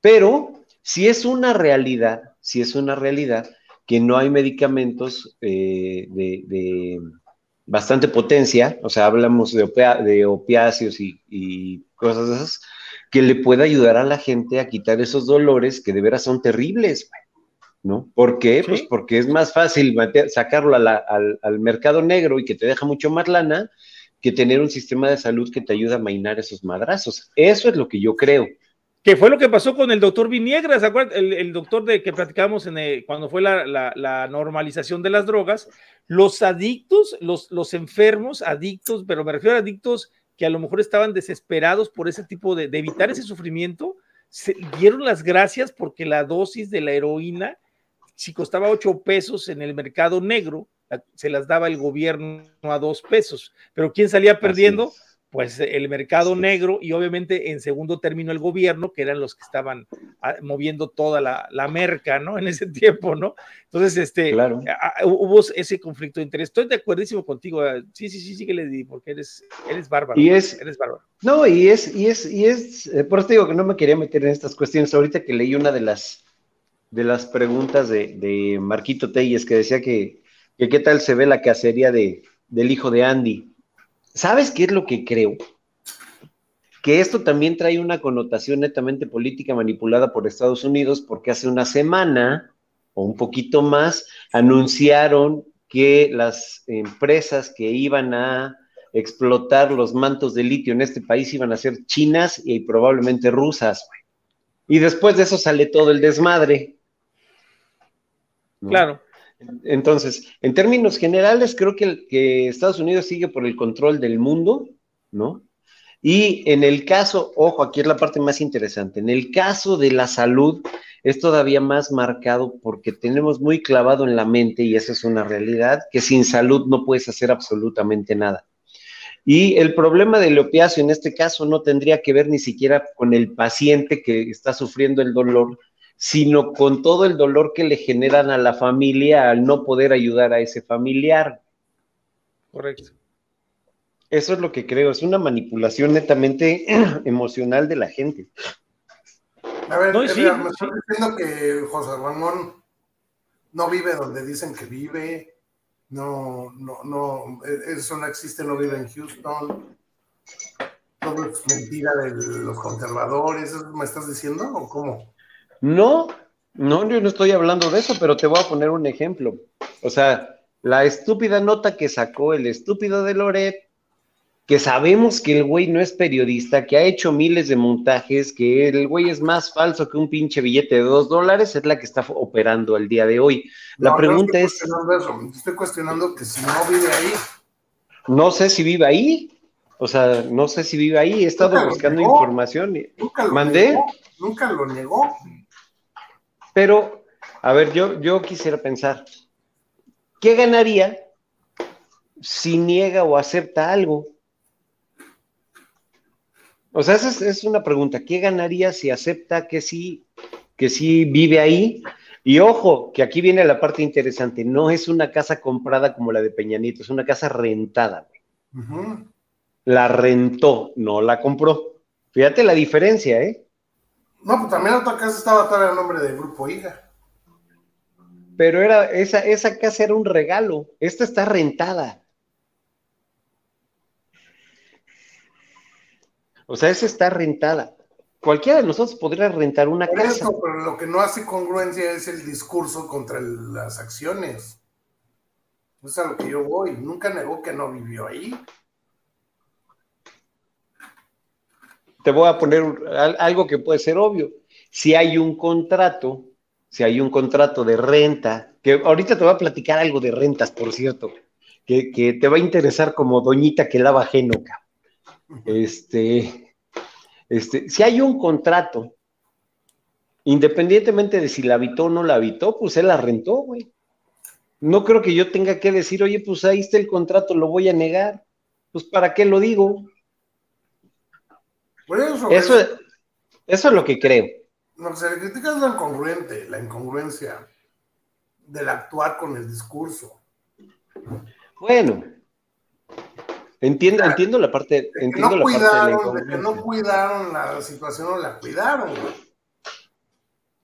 pero Si es una realidad, si es una realidad que no hay medicamentos eh, de, bastante potencia, o sea, hablamos de, de opiáceos y, cosas de esas, que le pueda ayudar a la gente a quitar esos dolores que de veras son terribles, ¿no? ¿Por qué? Pues porque es más fácil sacarlo al, al, mercado negro y que te deja mucho más lana que tener un sistema de salud que te ayuda a mainar esos madrazos. Eso es lo que yo creo. Que fue lo que pasó con el doctor Viniegra, ¿se acuerdan? El, doctor de que platicamos en cuando fue la, normalización de las drogas. Los adictos, los, los enfermos, adictos, pero me refiero a adictos que a lo mejor estaban desesperados por ese tipo de, de evitar ese sufrimiento, se dieron las gracias porque la dosis de la heroína, si costaba ocho pesos en el mercado negro, se las daba el gobierno a dos pesos. Pero ¿quién salía perdiendo? Pues el mercado negro y obviamente en segundo término el gobierno, que eran los que estaban ah, moviendo toda la, merca, ¿no? En ese tiempo, ¿no? Entonces, este, claro. hubo ese conflicto de interés. Estoy de acuerdísimo contigo. Ah, sí, sí, sí, sí que le di, porque eres, eres bárbaro. Y es, eres bárbaro. No, y es, y es, y es, eh, por eso digo que no me quería meter en estas cuestiones. Ahorita que leí una de las, de las preguntas de, Marquito Telles que decía que que qué tal se ve la cacería de, del hijo de Andy. ¿Sabes qué es lo que creo? Que esto también trae una connotación netamente política manipulada por Estados Unidos, porque hace una semana o un poquito más anunciaron que las empresas que iban a explotar los mantos de litio en este país iban a ser chinas y probablemente rusas. Y después de eso sale todo el desmadre. Claro. Entonces, en términos generales, creo que, Estados Unidos sigue por el control del mundo, ¿no? Y en el caso, ojo, aquí es la parte más interesante, en el caso de la salud es todavía más marcado porque tenemos muy clavado en la mente, y esa es una realidad, que sin salud no puedes hacer absolutamente nada. Y el problema del opiáceo en este caso no tendría que ver ni siquiera con el paciente que está sufriendo el dolor, sino con todo el dolor que le generan a la familia al no poder ayudar a ese familiar. Correcto. Eso es lo que creo, es una manipulación netamente emocional de la gente. A ver, me estás diciendo que José Ramón no vive donde dicen que vive, no, no, no, eso no existe, no vive en Houston, todo es mentira de los conservadores, ¿me estás diciendo o cómo? No, no, yo no estoy hablando de eso, pero te voy a poner un ejemplo. O sea, la estúpida nota que sacó el estúpido de Loret, que sabemos que el güey no es periodista, que ha hecho miles de montajes, que el güey es más falso que un pinche billete de dos dólares, es la que está operando el día de hoy. La pregunta no estoy es... Eso. Estoy cuestionando que si no vive ahí. No sé si vive ahí. O sea, no sé si vive ahí. He estado buscando información. Nunca lo ¿Mandé? Negó. Nunca lo negó. Pero, a ver, yo, yo quisiera pensar, ¿qué ganaría si niega o acepta algo? O sea, esa es, una pregunta. ¿Qué ganaría si acepta que sí, que sí vive ahí? Y ojo, que aquí viene la parte interesante. No es una casa comprada como la de Peñanito, es una casa rentada. La rentó, no la compró. Fíjate la diferencia, ¿eh? No, pues también otra casa estaba todavía el nombre del grupo hija. Pero era, esa, esa casa era un regalo. Esta está rentada. O sea, esa está rentada. Cualquiera de nosotros podría rentar una casa. pero lo que no hace congruencia es el discurso contra las acciones. Eso es a lo que yo voy. Nunca negó que no vivió ahí. Te voy a poner algo que puede ser obvio. Si hay un contrato, si hay un contrato de renta, que ahorita te voy a platicar algo de rentas, por cierto, que, te va a interesar como doñita que lava génoca. Este, este, si hay un contrato, independientemente de si la habitó o no la habitó, pues él la rentó, güey. No creo que yo tenga que decir, oye, pues ahí está el contrato, lo voy a negar. Pues, ¿para qué lo digo? Eso, eso, es, lo que creo. Lo que se le critica es lo incongruente, la incongruencia del actuar con el discurso. Bueno, entiendo, entiendo la parte, entiendo no la cuidaron, parte de, que no cuidaron la situación o la cuidaron.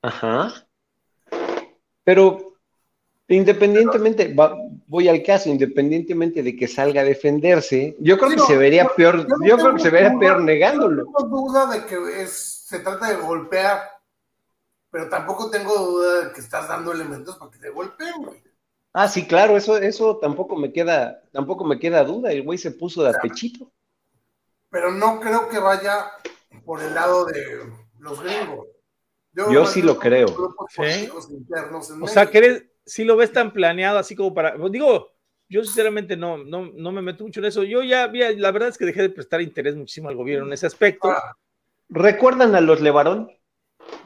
Ajá. Pero independientemente, voy al caso, independientemente de que salga a defenderse, yo creo que se vería peor, yo, creo que se vería peor negándolo. No tengo duda de que es, se trata de golpear, pero tampoco tengo duda de que estás dando elementos para que te golpeen, güey. Ah, sí, claro, eso, eso tampoco me queda, tampoco me queda duda, el güey se puso de apechito. Pero no creo que vaya por el lado de los gringos. Yo, sí lo creo. O sea, que si lo ves tan planeado así como para, pues, digo, yo sinceramente no, no, no me meto mucho en eso. Yo ya, la verdad es que dejé de prestar interés muchísimo al gobierno en ese aspecto. Ah. ¿Recuerdan a los Levarón?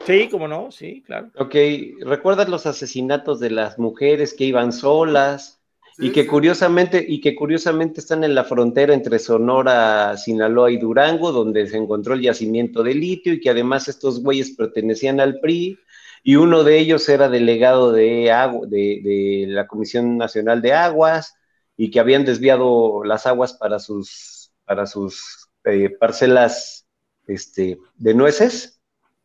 Sí, como no, sí, claro. Ok, ¿recuerdas los asesinatos de las mujeres que iban solas y que curiosamente y que curiosamente están en la frontera entre Sonora, Sinaloa y Durango, donde se encontró el yacimiento de litio y que además estos güeyes pertenecían al PRI y uno de ellos era delegado de, agua, de, la Comisión Nacional de Aguas y que habían desviado las aguas para sus para sus eh, parcelas este, de nueces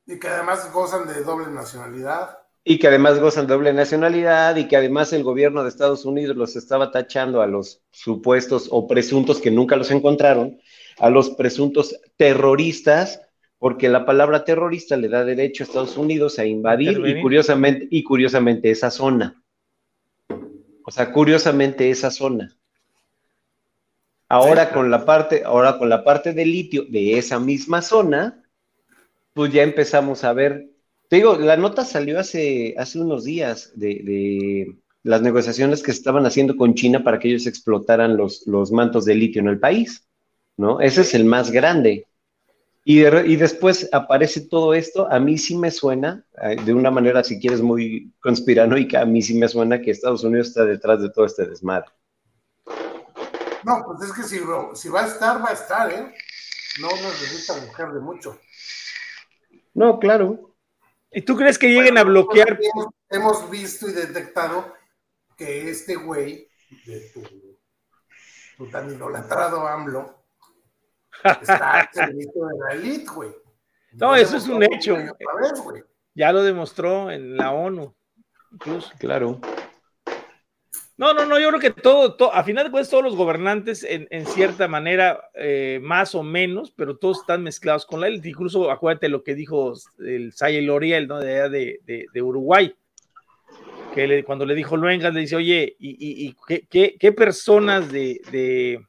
y que además gozan de doble nacionalidad. Y que además gozan de doble nacionalidad y que además el gobierno de Estados Unidos los estaba tachando a los supuestos o presuntos que nunca los encontraron, a los presuntos terroristas, porque la palabra terrorista le da derecho a Estados Unidos a invadir y curiosamente, y curiosamente esa zona. O sea, curiosamente esa zona. Ahora con la parte, ahora con la parte de litio de esa misma zona, pues ya empezamos a ver. Te digo, la nota salió hace, hace unos días de, las negociaciones que se estaban haciendo con China para que ellos explotaran los, los mantos de litio en el país, ¿no? Ese es el más grande. Y, y, después aparece todo esto, a mí sí me suena, eh, de una manera, si quieres, muy conspiranoica, a mí sí me suena que Estados Unidos está detrás de todo este desmadre. No, pues es que si, si va a estar, va a estar, ¿eh? No necesita mujer de mucho. No, claro. ¿Y tú crees que lleguen a bloquear? Hemos, visto y detectado que este güey, de tu, tan idolatrado AMLO, está al servicio de la elite, güey. No, eso es un hecho. ya lo demostró en la ONU, incluso. Claro. No, no, no, yo creo que todo, a final de cuentas todos los gobernantes en, cierta manera, eh, más o menos, pero todos están mezclados con la élite. Incluso acuérdate lo que dijo el Saye Loriel, ¿no? De, de, Uruguay, que cuando le dijo Luengas, le dice, oye, ¿y, qué, personas de,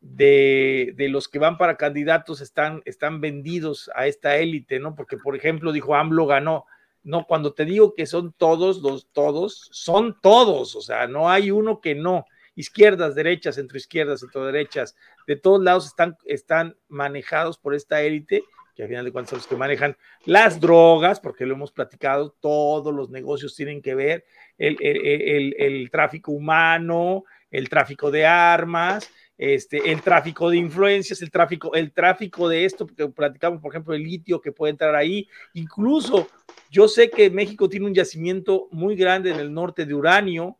de, los que van para candidatos están, están vendidos a esta élite, ¿no? Porque, por ejemplo, dijo AMLO ganó no, cuando te digo que son todos, los todos, son todos, o sea, no hay uno que no. Izquierdas, derechas, centroizquierdas, derechas, de todos lados están, están manejados por esta élite, que al final de cuentas son los que manejan las drogas, porque lo hemos platicado, todos los negocios tienen que ver, el, el tráfico humano, el tráfico de armas, este, el tráfico de influencias, el tráfico, el tráfico de esto, porque platicamos, por ejemplo, el litio que puede entrar ahí. Incluso yo sé que México tiene un yacimiento muy grande en el norte de uranio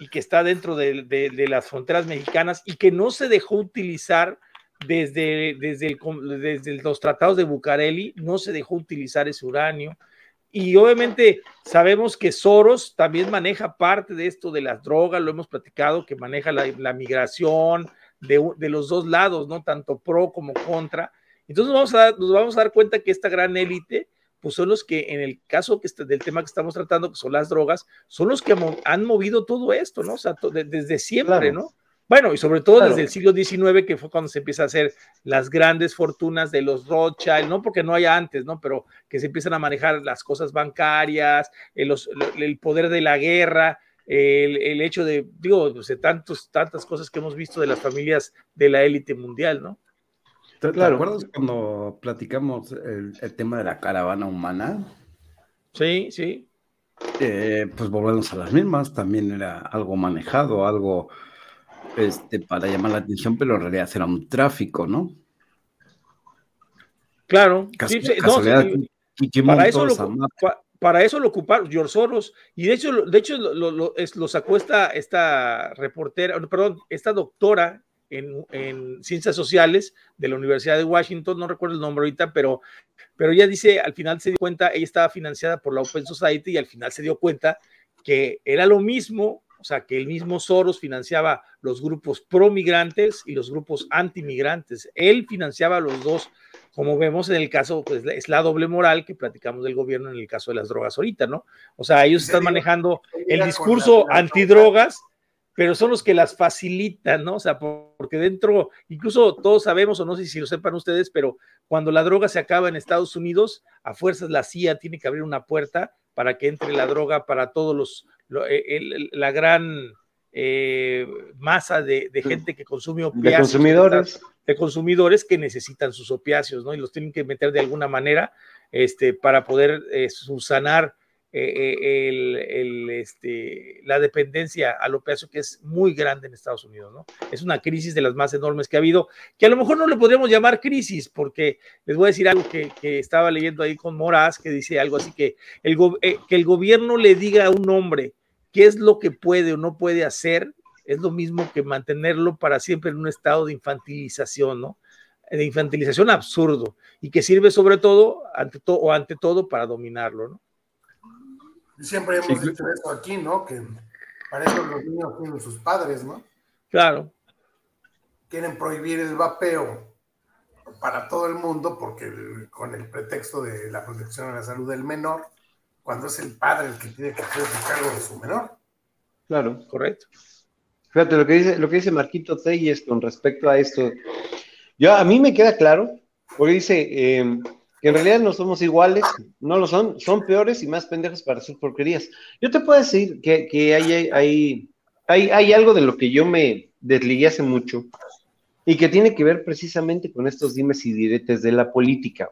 y que está dentro de, las fronteras mexicanas y que no se dejó utilizar desde, desde, desde los tratados de Bucareli, no se dejó utilizar ese uranio. Y obviamente sabemos que Soros también maneja parte de esto de las drogas, lo hemos platicado, que maneja la, migración de, los dos lados, ¿no? Tanto pro como contra. Entonces nos vamos a dar, nos vamos a dar cuenta que esta gran élite, pues son los que en el caso que del tema que estamos tratando, que son las drogas, son los que han movido todo esto, ¿no? O sea, desde siempre, ¿no? Bueno, y sobre todo desde el siglo XIX, que fue cuando se empieza a hacer las grandes fortunas de los Rothschild, no porque no haya antes, ¿no? Pero que se empiezan a manejar las cosas bancarias, el, el poder de la guerra, el, hecho de, digo, pues, de tantos, tantas cosas que hemos visto de las familias de la élite mundial, ¿no? ¿Te, claro. acuerdas cuando platicamos el, tema de la caravana humana? Sí, sí. Eh, pues volvemos a las mismas, también era algo manejado, algo este, para llamar la atención, pero en realidad era un tráfico, ¿no? Claro. para, eso lo, para, eso lo, ocuparon George Soros, y de hecho, de hecho lo, lo, sacó esta, esta reportera, perdón, esta doctora en, ciencias sociales de la Universidad de Washington, no recuerdo el nombre ahorita, pero, pero ella dice, al final se dio cuenta, ella estaba financiada por la Open Society y al final se dio cuenta que era lo mismo, o sea, que el mismo Soros financiaba los grupos pro migrantes y los grupos anti migrantes. Él financiaba los dos, como vemos en el caso, pues es la doble moral que platicamos del gobierno en el caso de las drogas ahorita, ¿no? O sea, ellos están manejando el discurso antidrogas pero son los que las facilitan, ¿no? O sea, porque dentro, incluso todos sabemos, o no sé si lo sepan ustedes, pero cuando la droga se acaba en Estados Unidos, a fuerzas la CIA tiene que abrir una puerta para que entre la droga para todos los, eh, la gran eh, masa de, gente que consume opiáceos. De consumidores. De consumidores que necesitan sus opiáceos, ¿no? Y los tienen que meter de alguna manera este, para poder eh, subsanar eh, eh, este, la dependencia al opiáceo que es muy grande en Estados Unidos, ¿no? Es una crisis de las más enormes que ha habido, que a lo mejor no le podríamos llamar crisis, porque les voy a decir algo que, estaba leyendo ahí con Moraz, que dice algo así, que el, eh, que el gobierno le diga a un hombre qué es lo que puede o no puede hacer, es lo mismo que mantenerlo para siempre en un estado de infantilización, ¿no? De infantilización absurdo y que sirve sobre todo, ante todo o ante todo, para dominarlo, ¿no? Siempre hemos dicho eso aquí, ¿no? Que para eso los niños tienen sus padres, ¿no? Claro. Quieren prohibir el vapeo para todo el mundo porque con el pretexto de la protección de la salud del menor, cuando es el padre el que tiene que hacerse cargo de su menor. Claro. Correcto. Fíjate lo que dice, lo que dice Marquito Telles con respecto a esto. Yo, a mí me queda claro, porque dice, eh, que en realidad no somos iguales, no lo son, son peores y más pendejos para sus porquerías. Yo te puedo decir que, hay, hay, hay, hay, algo de lo que yo me desligué hace mucho y que tiene que ver precisamente con estos dimes y diretes de la política.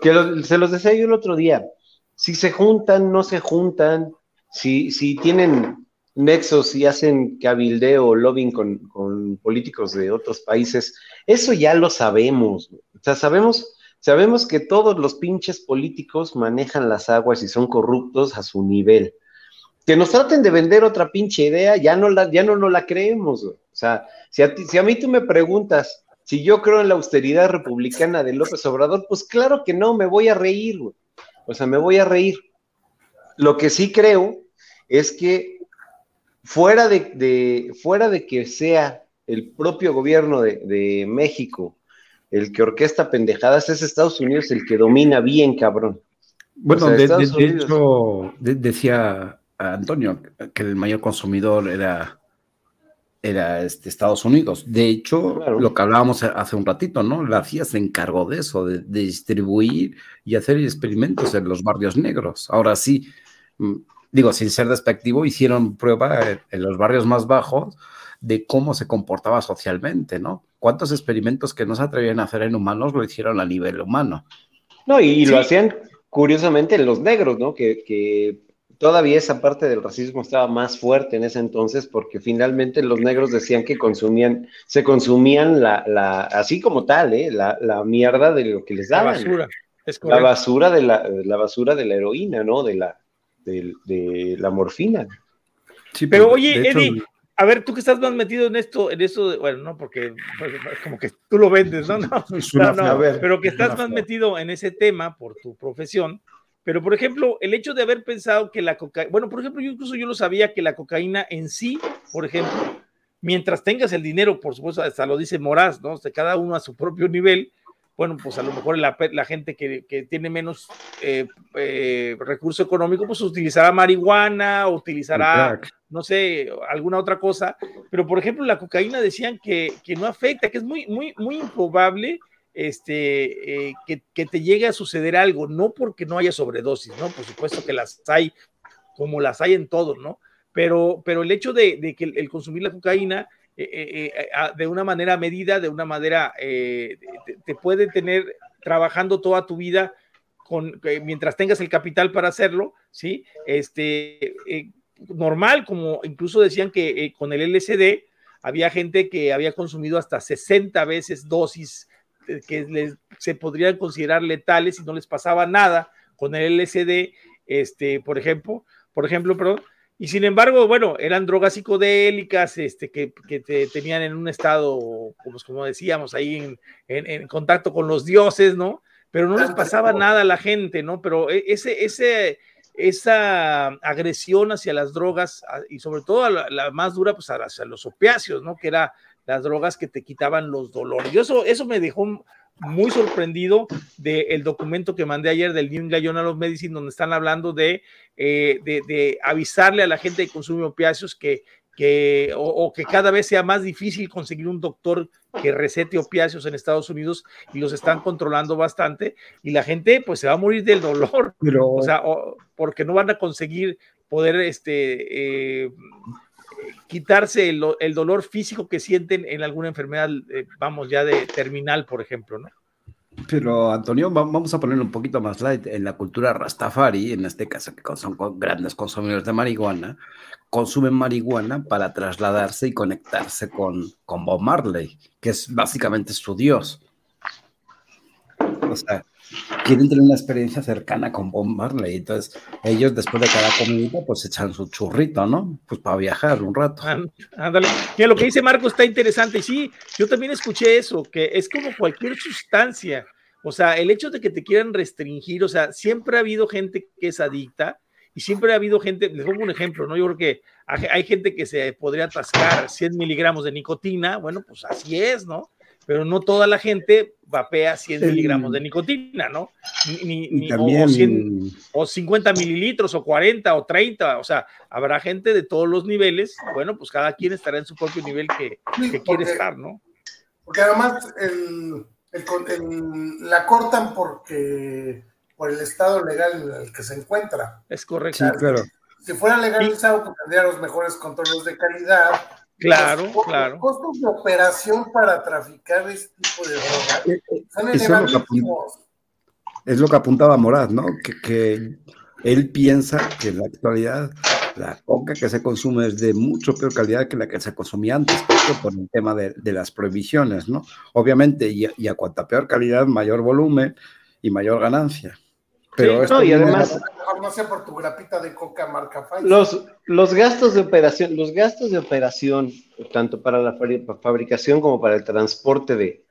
Que se los decía yo el otro día, si se juntan, no se juntan, si, si tienen nexos y hacen cabildeo o lobbying con, con políticos de otros países, eso ya lo sabemos. O sea, sabemos Sabemos que todos los pinches políticos manejan las aguas y son corruptos a su nivel. Que nos traten de vender otra pinche idea, ya no la, ya no, la creemos. O sea, si a, a mí tú me preguntas si yo creo en la austeridad republicana de López Obrador, pues claro que no, me voy a reír, O sea, me voy a reír. Lo que sí creo es que fuera de, fuera de que sea el propio gobierno de México el que orquesta pendejadas es Estados Unidos el que domina bien, cabrón. Bueno, de, hecho, decía Antonio que el mayor consumidor era, era este, Estados Unidos. De hecho, lo que hablábamos hace un ratito, ¿no? La CIA se encargó de eso, de, distribuir y hacer experimentos en los barrios negros. Ahora sí, mm, digo, sin ser despectivo, hicieron prueba en los barrios más bajos de cómo se comportaba socialmente, ¿no? ¿Cuántos experimentos que no se atrevían a hacer en humanos lo hicieron a nivel humano? No, y, lo hacían curiosamente los negros, ¿no? Que, todavía esa parte del racismo estaba más fuerte en ese entonces porque finalmente los negros decían que consumían, se consumían la, la así como tal, ¿eh? la, la mierda de lo que les daban. La basura, es La basura de la, la basura de la heroína, ¿no? De la, de, la morfina. Sí, pero, oye, Eddie, a ver, tú que estás más metido en esto, en eso, bueno, no, porque como que tú lo vendes, ¿no? No, no, pero que estás más metido en ese tema por tu profesión. Pero, por ejemplo, el hecho de haber pensado que la cocaína, bueno, por ejemplo, yo incluso yo lo sabía que la cocaína en sí, por ejemplo, mientras tengas el dinero, por supuesto, hasta lo dice Moraz, ¿no? O cada uno a su propio nivel, bueno, pues a lo mejor la, la gente que, que, tiene menos eh, eh, recurso económico, pues utilizará marihuana, utilizará no sé, alguna otra cosa, pero por ejemplo la cocaína decían que, no afecta, que es muy, muy, muy improbable este, eh, que, te llegue a suceder algo, no porque no haya sobredosis, ¿no? Por supuesto que las hay, como las hay en todo, ¿no? Pero, pero el hecho de, que el, consumir la cocaína eh, eh, de una manera medida, de una manera, te, te, puede tener trabajando toda tu vida con, mientras tengas el capital para hacerlo, ¿sí? Este, normal, como incluso decían que eh, con el LSD había gente que había consumido hasta 60 veces dosis eh, que se podrían considerar letales y no les pasaba nada con el LSD, este, por ejemplo, por ejemplo, perdón, Y sin embargo, bueno, eran drogas psicodélicas, este, que, que te tenían en un estado, pues, como decíamos, ahí en, en, contacto con los dioses, ¿no? Pero no les pasaba nada a la gente, ¿no? Pero e, ese, ese, esa agresión hacia las drogas y sobre todo la, más dura, pues hacia los opiáceos, ¿no? Que era las drogas que te quitaban los dolores. Yo eso, eso me dejó muy sorprendido del documento que mandé ayer del New England Journal of Medicine, donde están hablando de, eh, de, avisarle a la gente que consume opiáceos que, que o, que cada vez sea más difícil conseguir un doctor que recete opiáceos en Estados Unidos y los están controlando bastante y la gente pues se va a morir del dolor, o sea, porque no van a conseguir poder este eh, quitarse el, dolor físico que sienten en alguna enfermedad, eh, vamos, ya de terminal, por ejemplo, ¿no? Pero Antonio, vamos a ponerlo un poquito más light. En la cultura Rastafari, en este caso, que son grandes consumidores de marihuana, consumen marihuana para trasladarse y conectarse con, con Bob Marley, que es básicamente su dios. O sea, quieren tener una experiencia cercana con Bob Marley. Entonces, ellos después de cada comida, pues echan su churrito, ¿no? Pues para viajar un rato. Ándale. Mira, lo que dice Marco está interesante. Sí, yo también escuché eso, que es como cualquier sustancia. O sea, el hecho de que te quieran restringir, o sea, siempre ha habido gente que es adicta y siempre ha habido gente, les pongo un ejemplo, ¿no? Yo creo que hay gente que se podría atascar 100 miligramos de nicotina, bueno, pues así es, ¿no? pero no toda la gente vapea 100 miligramos de nicotina, ¿no? Ni, o, 50 mililitros, o 40, o 30, o sea, habrá gente de todos los niveles, bueno, pues cada quien estará en su propio nivel que, quiere estar, ¿no? Porque además la cortan porque por el estado legal en el que se encuentra. Es correcto. Si fuera legalizado, pues tendría los mejores controles de calidad, Claro, claro. Los costos de operación para traficar este tipo de drogas eh, eh, son elevadísimos. Es lo que apuntaba Morad, ¿no? Que, él piensa que en la actualidad la coca que se consume es de mucho peor calidad que la que se consumía antes, por el tema de, las prohibiciones, ¿no? Obviamente, y, y, a cuanta peor calidad, mayor volumen y mayor ganancia. Pero esto y además no sé por tu grapita de coca marca Los, los gastos de operación, los gastos de operación, tanto para la fabricación como para el transporte de,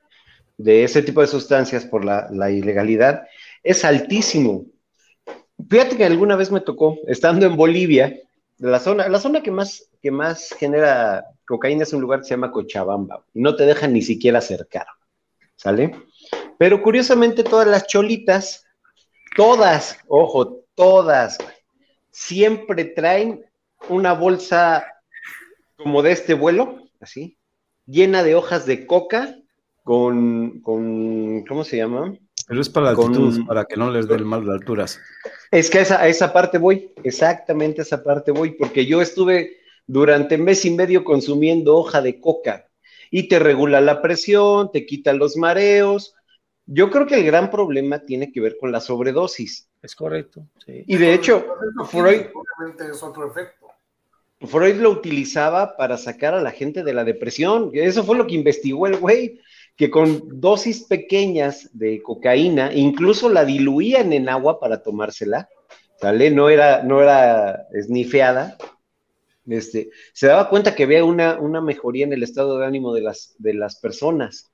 de ese tipo de sustancias por la, la, ilegalidad, es altísimo. Fíjate que alguna vez me tocó, estando en Bolivia, la zona, la zona que más, que más genera cocaína es un lugar que se llama Cochabamba, y no te dejan ni siquiera acercar, ¿sale? Pero curiosamente todas las cholitas Todas, ojo, todas, siempre traen una bolsa como de este vuelo, así, llena de hojas de coca con, con ¿cómo se llama? Pero es para la altitud, para que no les dé mal de alturas. Es que a esa, a esa parte voy, exactamente a esa parte voy, porque yo estuve durante mes y medio consumiendo hoja de coca y te regula la presión, te quita los mareos, yo creo que el gran problema tiene que ver con la sobredosis. Es correcto. Sí. Y de hecho, Freud, es otro efecto. Freud lo utilizaba para sacar a la gente de la depresión. Eso fue lo que investigó el güey, que con dosis pequeñas de cocaína, incluso la diluían en agua para tomársela, ¿sale? No era, no era esnifeada. Este, se daba cuenta que había una, una mejoría en el estado de ánimo de las, de las personas.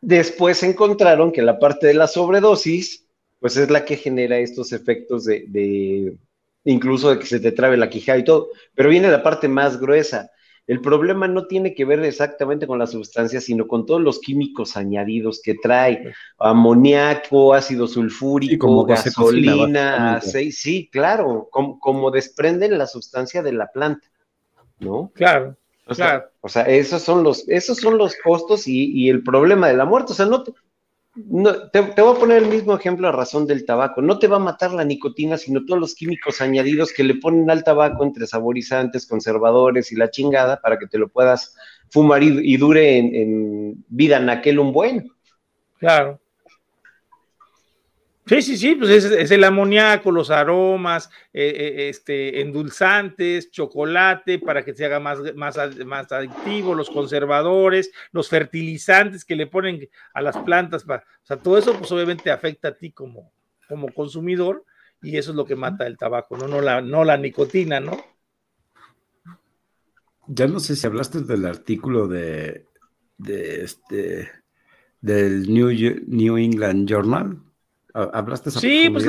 Después encontraron que la parte de la sobredosis, pues es la que genera estos efectos de, incluso de que se te trabe la quijada y todo, pero viene la parte más gruesa. El problema no tiene que ver exactamente con la sustancia, sino con todos los químicos añadidos que trae, amoníaco, ácido sulfúrico, gasolina, aceite, sí, claro, como, como desprenden la sustancia de la planta, ¿no? Claro. O sea, o sea, esos son los, esos son los costos y, el problema de la muerte. O sea, no te, te, voy a poner el mismo ejemplo a razón del tabaco. No te va a matar la nicotina, sino todos los químicos añadidos que le ponen al tabaco entre saborizantes, conservadores y la chingada para que te lo puedas fumar y, dure en, en, vida en aquel un buen. Claro. Sí, sí, sí, pues es, el amoníaco, los aromas, eh, eh, este, endulzantes, chocolate para que se haga más, más, más adictivo, los conservadores, los fertilizantes que le ponen a las plantas, o sea, todo eso pues obviamente afecta a ti como, como consumidor y eso es lo que mata el tabaco, ¿no? No la, no la nicotina, ¿no? ya no sé si hablaste del artículo de, de este del New, New England Journal. ¿Hablaste esa Sí, pues,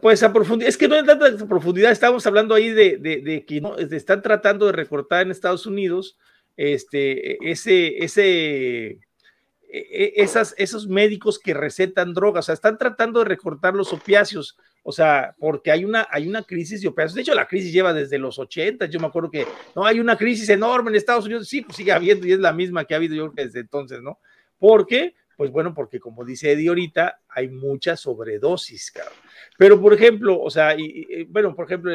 pues a profundidad, es que no hay tanta profundidad, estamos hablando ahí de, de, que ¿no? están tratando de recortar en Estados Unidos este, ese, ese, e, e, esas, esos médicos que recetan drogas, o sea, están tratando de recortar los opiáceos, o sea, porque hay una, hay una crisis de opiáceos. De hecho, la crisis lleva desde los 80. Yo me acuerdo que no hay una crisis enorme en Estados Unidos. Sí, pues sigue habiendo y es la misma que ha habido yo desde entonces, ¿no? ¿Por qué? Pues bueno, porque como dice Eddie ahorita, hay mucha sobredosis, cabrón. Pero, por ejemplo, o sea, bueno, por ejemplo,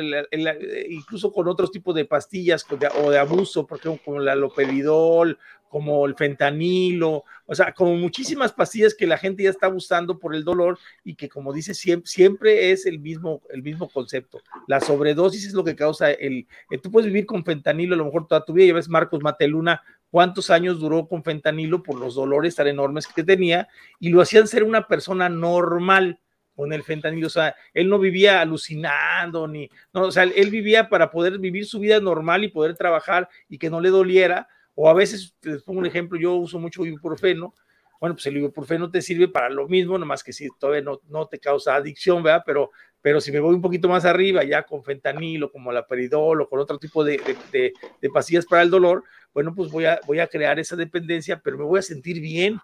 incluso con otros tipos de pastillas o de abuso, por ejemplo, como el aloperidol, como el fentanilo, o sea, como muchísimas pastillas que la gente ya está abusando por el dolor y que, como dice, siempre, siempre es el mismo, el mismo concepto. La sobredosis es lo que causa el, eh, Tú puedes vivir con fentanilo a lo mejor toda tu vida, ya ves Marcos Mateluna, cuántos años duró con fentanilo por los dolores tan enormes que tenía y lo hacían ser una persona normal con el fentanilo, o sea, él no vivía alucinando, ni, no, o sea, él vivía para poder vivir su vida normal y poder trabajar y que no le doliera, o a veces, les pongo un ejemplo, yo uso mucho ibuprofeno, bueno, pues el ibuprofeno te sirve para lo mismo, nomás que si todavía no, no te causa adicción, ¿verdad? Pero, pero si me voy un poquito más arriba, ya con fentanilo, como la peridol o con otro tipo de, de, de, pastillas para el dolor, bueno, pues voy a, voy a crear esa dependencia, pero me voy a sentir bien.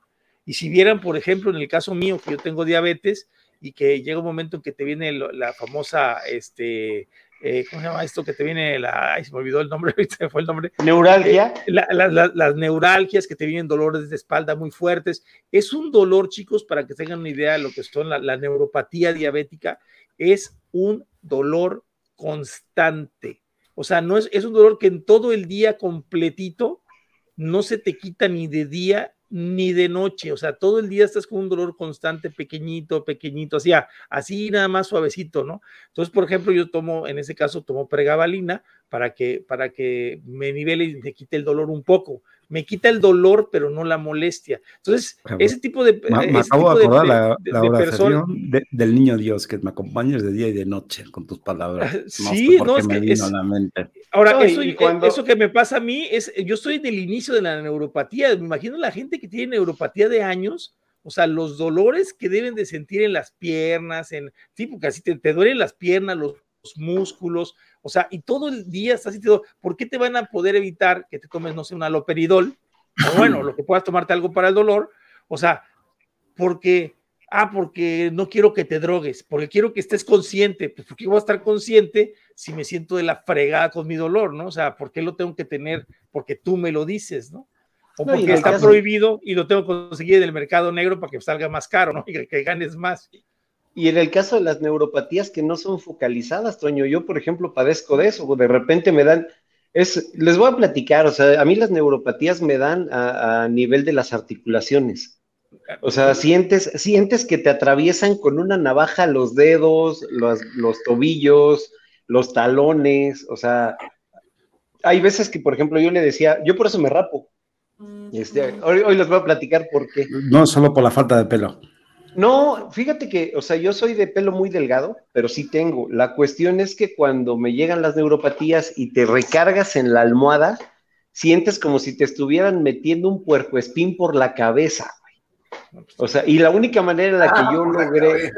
Y si vieran, por ejemplo, en el caso mío, que yo tengo diabetes, y que llega un momento en que te viene la famosa, este, eh, ¿cómo se llama esto? Que te viene la, ay, se me olvidó el nombre, se fue el nombre. Neuralgia. Eh, las neuralgias, que te vienen dolores de espalda muy fuertes. Es un dolor, chicos, para que tengan una idea de lo que son la, neuropatía diabética, es un dolor constante. O sea, no es, es un dolor que en todo el día completito no se te quita ni de día ni de noche, o sea, todo el día estás con un dolor constante, pequeñito, pequeñito, así, así nada más suavecito, ¿no? Entonces, por ejemplo, yo tomo, en ese caso, tomo pregabalina para que, para que me nivele y me quite el dolor un poco. Me quita el dolor, pero no la molestia. Entonces, ese tipo de. Me, acabo de acordar la, la oración del niño Dios, que me acompañes de día y de noche con tus palabras. Sí, no, es que es, Ahora, eso, eso, que me pasa a mí es, yo estoy en el inicio de la neuropatía. Me imagino la gente que tiene neuropatía de años, o sea, los dolores que deben de sentir en las piernas, en tipo, casi te, te duelen las piernas, los músculos, o sea, y todo el día estás sintiendo, ¿por qué te van a poder evitar que te tomes, no sé, un aloperidol? O bueno, lo que puedas tomarte algo para el dolor, o sea, porque, ah, porque no quiero que te drogues, porque quiero que estés consciente, pues porque voy a estar consciente si me siento de la fregada con mi dolor, ¿no? O sea, ¿por qué lo tengo que tener? Porque tú me lo dices, ¿no? O porque está prohibido y lo tengo que conseguir en el mercado negro para que salga más caro, ¿no? Y que ganes más. Y en el caso de las neuropatías que no son focalizadas, Toño, yo por ejemplo padezco de eso, de repente me dan, es, les voy a platicar, o sea, a mí las neuropatías me dan a, nivel de las articulaciones. O sea, sientes, sientes que te atraviesan con una navaja los dedos, los, los tobillos, los talones, o sea, hay veces que, por ejemplo, yo le decía, yo por eso me rapo. Este, hoy, hoy les voy a platicar por qué. No solo por la falta de pelo. No, fíjate que, o sea, yo soy de pelo muy delgado, pero sí tengo. La cuestión es que cuando me llegan las neuropatías y te recargas en la almohada, sientes como si te estuvieran metiendo un puercoespín por la cabeza. O sea, y la única manera en la que ah, yo logré.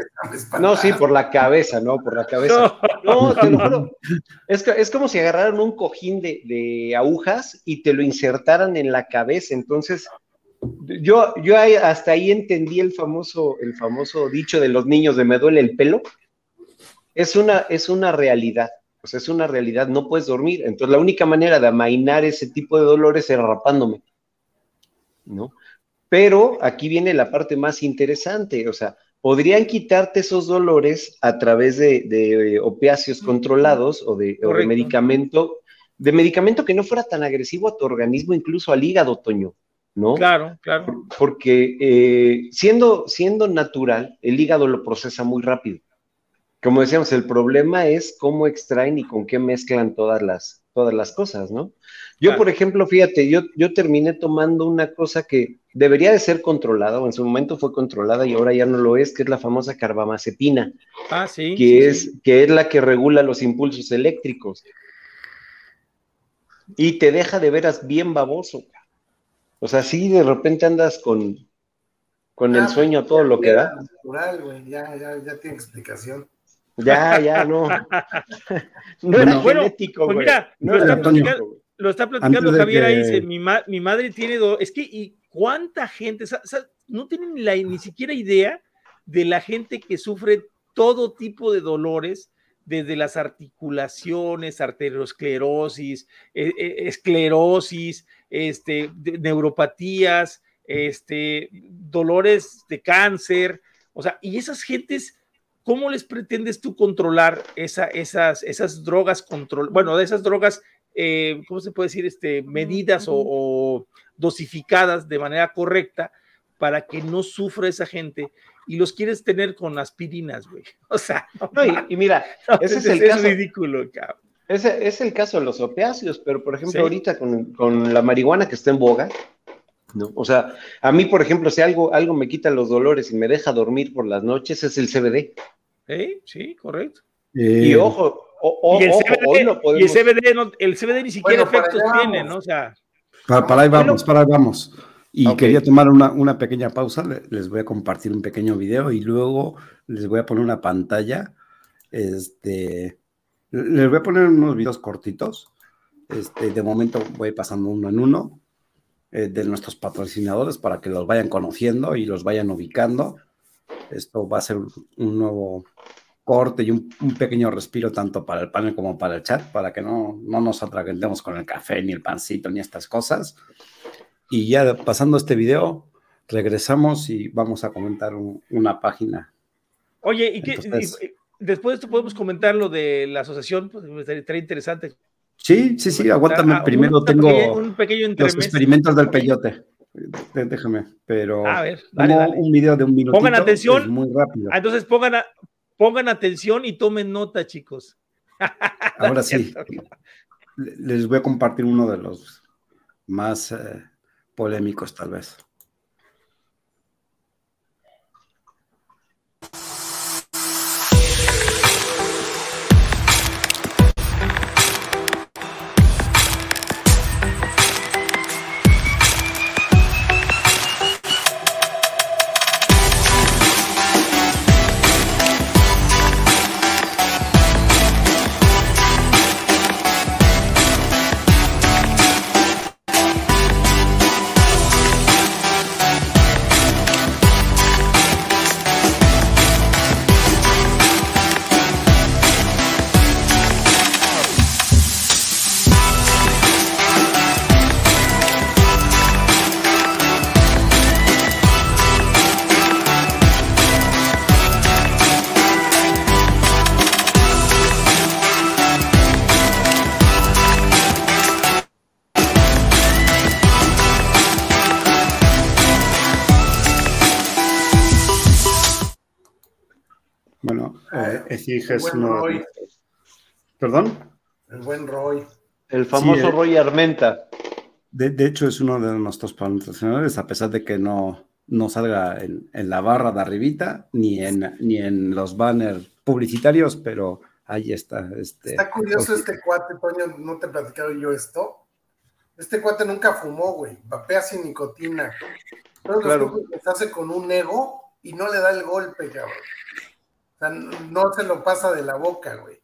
no, sí, por la cabeza, no, por la cabeza. No, te lo juro. Es, es como si agarraran un cojín de, de agujas y te lo insertaran en la cabeza. Entonces, yo, yo hasta ahí entendí el famoso, el famoso dicho de los niños de me duele el pelo. Es una, es una realidad, o sea, es una realidad, no puedes dormir. Entonces, la única manera de amainar ese tipo de dolores es rapándome, ¿no? Pero aquí viene la parte más interesante, o sea, podrían quitarte esos dolores a través de, opiáceos controlados o de, o de, medicamento, de medicamento que no fuera tan agresivo a tu organismo, incluso al hígado, Toño. ¿No? Claro, claro. Porque eh, siendo, siendo natural, el hígado lo procesa muy rápido. Como decíamos, el problema es cómo extraen y con qué mezclan todas las, todas las cosas, ¿no? Yo, por ejemplo, fíjate, yo, yo terminé tomando una cosa que debería de ser controlada, o en su momento fue controlada y ahora ya no lo es, que es la famosa carbamazepina. Ah, sí. Que, es, que es la que regula los impulsos eléctricos. y te deja de veras bien baboso. O sea, sí, de repente andas con, con el Ah, sueño a todo lo que da. Natural, güey, ya, ya, ya tiene explicación. Ya, ya, no. No era Bueno, genético, pues güey. mira, No lo era está Antonio. genético, güey. Lo está platicando Javier ahí, dice, mi, ma- mi madre tiene dos, es que, ¿y cuánta gente? Sa- sa- no tienen ni, la- ni siquiera idea de la gente que sufre todo tipo de dolores, desde las articulaciones, arteriosclerosis, eh, eh, esclerosis, este, de- neuropatías, este, dolores de cáncer, o sea, y esas gentes, ¿cómo les pretendes tú controlar esa, esas, esas drogas control, bueno, de esas drogas, eh, ¿cómo se puede decir? Este, medidas o, o dosificadas de manera correcta para que no sufra esa gente y los quieres tener con aspirinas, güey. O sea, no, No, y, y mira, ese es el es caso. ridículo, cabrón. Ese es el caso de los opiáceos, pero por ejemplo, Sí. ahorita con, con la marihuana que está en boga, ¿no? O sea, a mí, por ejemplo, si algo, algo me quita los dolores y me deja dormir por las noches, es el CBD. ¿Eh? Sí, correcto. Y Eh, ojo, o- o- y, el ojo, CBD, hoy no y el podemos. CBD, no- el CBD ni siquiera Bueno, efectos tiene. ¿no? O sea, Para, para ahí vamos, para ahí vamos. Y quería tomar una, una pequeña pausa, le- les voy a compartir un pequeño video y luego les voy a poner una pantalla. Este, les voy a poner unos videos cortitos. Este, de momento voy pasando uno en uno eh, de nuestros patrocinadores para que los vayan conociendo y los vayan ubicando. Esto va a ser un, nuevo corte y un, un pequeño respiro tanto para el panel como para el chat, para que no, no nos atragantemos con el café, ni el pancito, ni estas cosas. Y ya pasando este video, regresamos y vamos a comentar un- una página. Oye, ¿y qué? Entonces- y- después de esto podemos comentar lo de la asociación, pues estaría estaría interesante. Sí, sí, sí, aguántame. Ah, Primero una tengo un pequeño los experimentos del peyote. Déjame, pero A ver, dale, dale. un video de un minuto. Pongan atención. muy rápido. Ah, Entonces pongan, a- pongan atención y tomen nota, chicos. Ahora sí, le- les voy a compartir uno de los más eh, polémicos, tal vez. Ese es el buen uno Roy. ¿Perdón? El buen Roy. El famoso Sí, eh. Roy Armenta. De, de hecho, es uno de nuestros patrocinadores, a pesar de que no, no salga en, en la barra de arribita, ni en, ni en los banners publicitarios, pero ahí está. Este, Está curioso pues, este cuate, Toño, no te he platicado yo esto. Este cuate nunca fumó, güey. Vapea sin nicotina. Todos Claro. los hace con un ego y no le da el golpe, cabrón. O sea, no se lo pasa de la boca, güey.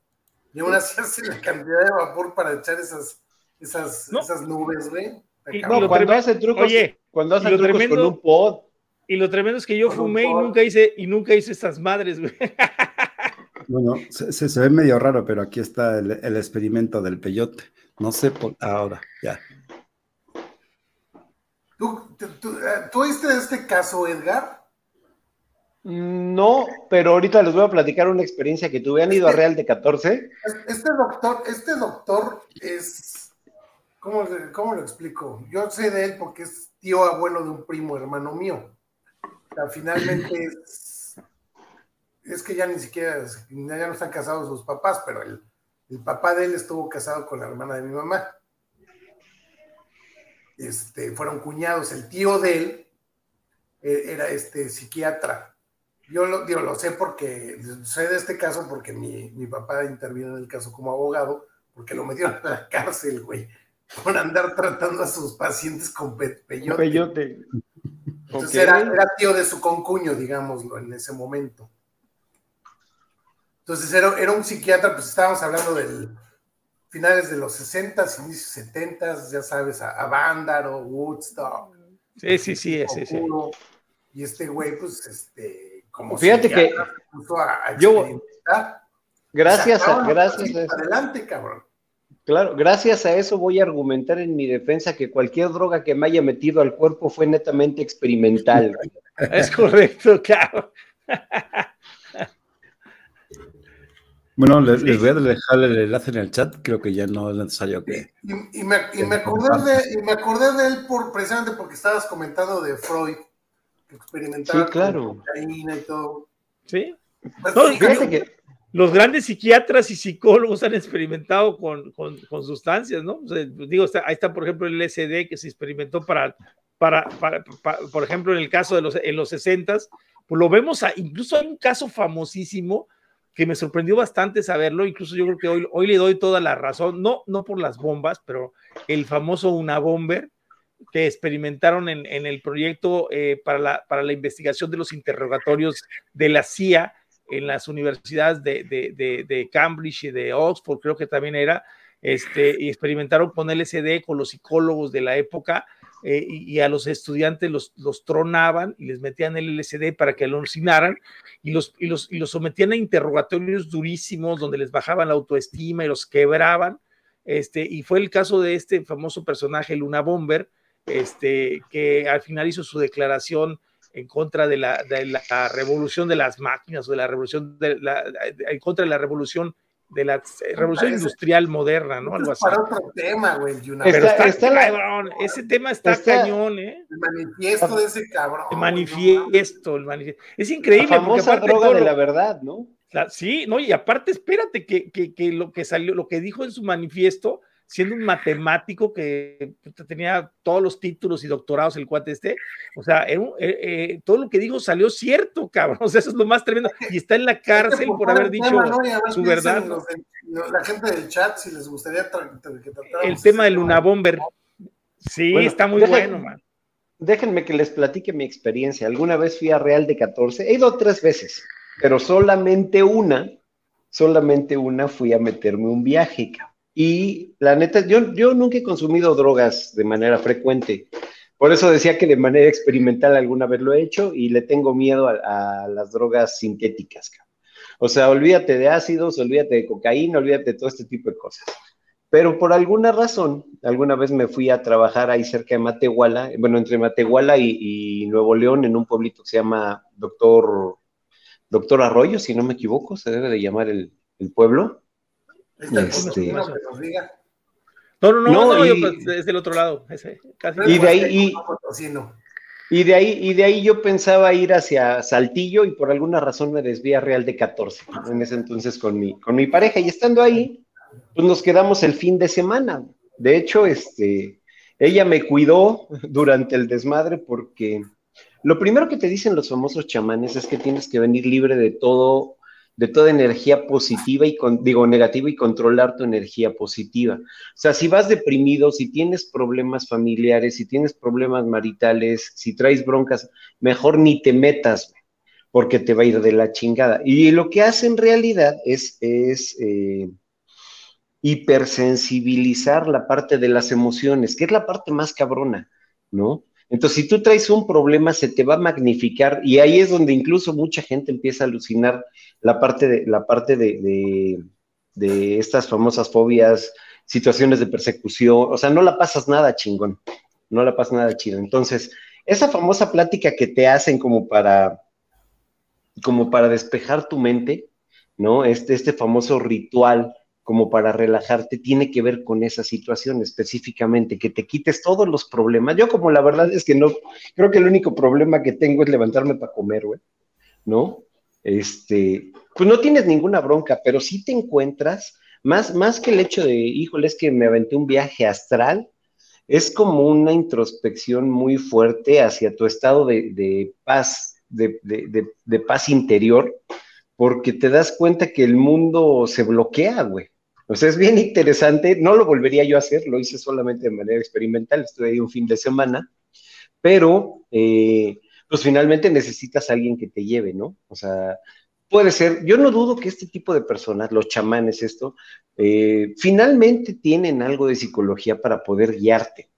Y aún así hace la cantidad de vapor para echar esas, esas, No. esas nubes, güey. No, cuando hace trucos, Oye, cuando hace trucos tremendo- con un pod. Y lo tremendo es que yo fumé y nunca hice, y nunca hice estas madres, güey. Bueno, se, se- se ve medio raro, pero aquí está el, el experimento del peyote. No sé por ahora, ya. ¿Tú, tú, tú, eh, ¿tú oíste de este caso, Edgar? No, pero ahorita les voy a platicar una experiencia que tuve. ¿Han ido a Real de 14? Este doctor, este doctor es, ¿cómo, cómo lo explico? Yo sé de él porque es tío abuelo de un primo hermano mío. O sea, finalmente es, es que ya ni siquiera, ya no están casados sus papás, pero el, el papá de él estuvo casado con la hermana de mi mamá. Este, fueron cuñados. El tío de él eh, era este psiquiatra. Yo lo, digo, lo sé porque sé de este caso porque mi, mi papá intervino en el caso como abogado, porque lo metieron a la cárcel, güey. por andar tratando a sus pacientes con pe- peyote. Peyote. Entonces era, era tío de su concuño, digámoslo, en ese momento. Entonces era, era un psiquiatra, pues estábamos hablando del finales de los 60, inicios 70, ya sabes, a, a Vándaro, Woodstock, Sí, sí, sí, sí, sí. Oscuro, y este güey, pues, este, como Fíjate que psiquiatra, se puso a, a yo-. Gracias a, gracias a eso. Adelante, cabrón. Claro, gracias a eso voy a argumentar en mi defensa que cualquier droga que me haya metido al cuerpo fue netamente experimental. Es correcto, claro. Bueno, les, les voy a dejar el enlace en el chat, creo que ya no es necesario que... Y, y me, y me acordé de, y me acordé de él por, precisamente porque estabas comentando de Freud, que experimentaba Sí, claro. con cocaína y todo. Sí. Pues, No, Fíjate que Los grandes psiquiatras y psicólogos han experimentado con, con- con sustancias, ¿no? O sea, digo, está- ahí está, por ejemplo, el LSD que se experimentó para, para, para- pa- por ejemplo, en el caso de los, en los 60 pues lo vemos, a- incluso hay un caso famosísimo que me sorprendió bastante saberlo, incluso yo creo que hoy, hoy le doy toda la razón, no, no por las bombas, pero el famoso Una Bomber que experimentaron en, en el proyecto eh, para, la, para la investigación de los interrogatorios de la CIA en las universidades de, de, de, de Cambridge y de Oxford, creo que también era, este, y experimentaron con LSD, con los psicólogos de la época, eh, y, y, a los estudiantes los, los, tronaban y les metían el LSD para que alucinaran y los, y, los, y los sometían a interrogatorios durísimos donde les bajaban la autoestima y los quebraban. Este, y fue el caso de este famoso personaje, Luna Bomber, este, que al final hizo su declaración en contra de la, de la revolución de las máquinas o de la revolución, de la, en contra de la revolución de la revolución industrial moderna, ¿no? Algo es así. para otro tema, güey, Pero Está- está, está la- cabrón, ese tema está, está- cañón, ¿eh? el manifiesto de ese cabrón. El no manifiesto, el manifiesto. Es la increíble. porque famosa aparte droga de lo- la verdad, ¿no? la- sí, no, y aparte, espérate, que, que, que lo que salió, lo que dijo en su manifiesto, siendo un matemático que tenía todos los títulos y doctorados, el cuate este, o sea, era un- eh, eh, todo lo que dijo salió cierto, cabrón, o sea, eso es lo más tremendo, y está en la mames. cárcel por haber dicho su verdad. los del- la gente del chat, si les gustaría tra- que El tema ese de Luna Bomber. Sí, Bueno, está muy bueno, man. Déjenme que les platique mi experiencia. Alguna vez fui a Real de 14, he ido tres veces, pero solamente una, solamente una fui a meterme un viaje. cabrón. Y la neta, yo, yo nunca he consumido drogas de manera frecuente. Por eso decía que de manera experimental alguna vez lo he hecho y le tengo miedo a, las drogas sintéticas. O sea, olvídate de ácidos, olvídate de cocaína, olvídate de todo este tipo de cosas. Pero por alguna razón, alguna vez me fui a trabajar ahí cerca de Matehuala, bueno, entre Matehuala y, Nuevo León, en un pueblito que se llama Doctor, Doctor Arroyo, si no me equivoco, se debe de llamar el pueblo. Este- que nos diga. No, no, no, No, no, y- pues, es del otro lado. Ese, casi. Y de ahí- y- Potosino. Y de ahí, y de ahí yo pensaba ir hacia Saltillo y por alguna razón me desvía Real de 14, en ese entonces con mi, con mi pareja. Y estando ahí, pues nos quedamos el fin de semana. De hecho, este, ella me cuidó durante el desmadre porque lo primero que te dicen los famosos chamanes es que tienes que venir libre de todo, de toda energía positiva y con, digo negativa y controlar tu energía positiva. O sea, si vas deprimido, si tienes problemas familiares, si tienes problemas maritales, si traes broncas, mejor ni te metas, porque te va a ir de la chingada. Y lo que hace en realidad es, es eh, hipersensibilizar la parte de las emociones, que es la parte más cabrona, ¿no? Entonces, si tú traes un problema, se te va a magnificar y ahí es donde incluso mucha gente empieza a alucinar la parte de, la parte de, de, estas famosas fobias, situaciones de persecución, o sea, no la pasas nada chingón, no la pasas nada chido. Entonces, esa famosa plática que te hacen como para, como para despejar tu mente, ¿no? Este, este famoso ritual como para relajarte, tiene que ver con esa situación específicamente, que te quites todos los problemas. Yo como la verdad es que no, creo que el único problema que tengo es levantarme para comer, güey, ¿no? Este, pues no tienes ninguna bronca, pero sí te encuentras, más, más que el hecho de, híjole, es que me aventé un viaje astral, es como una introspección muy fuerte hacia tu estado de, paz, de paz interior, porque te das cuenta que el mundo se bloquea, güey. Sea, es bien interesante, no lo volvería yo a hacer, lo hice solamente de manera experimental, estuve ahí un fin de semana, pero eh, pues finalmente necesitas a alguien que te lleve, ¿no? O sea, puede ser, yo no dudo que este tipo de personas, los chamanes, esto, eh, finalmente tienen algo de psicología para poder guiarte,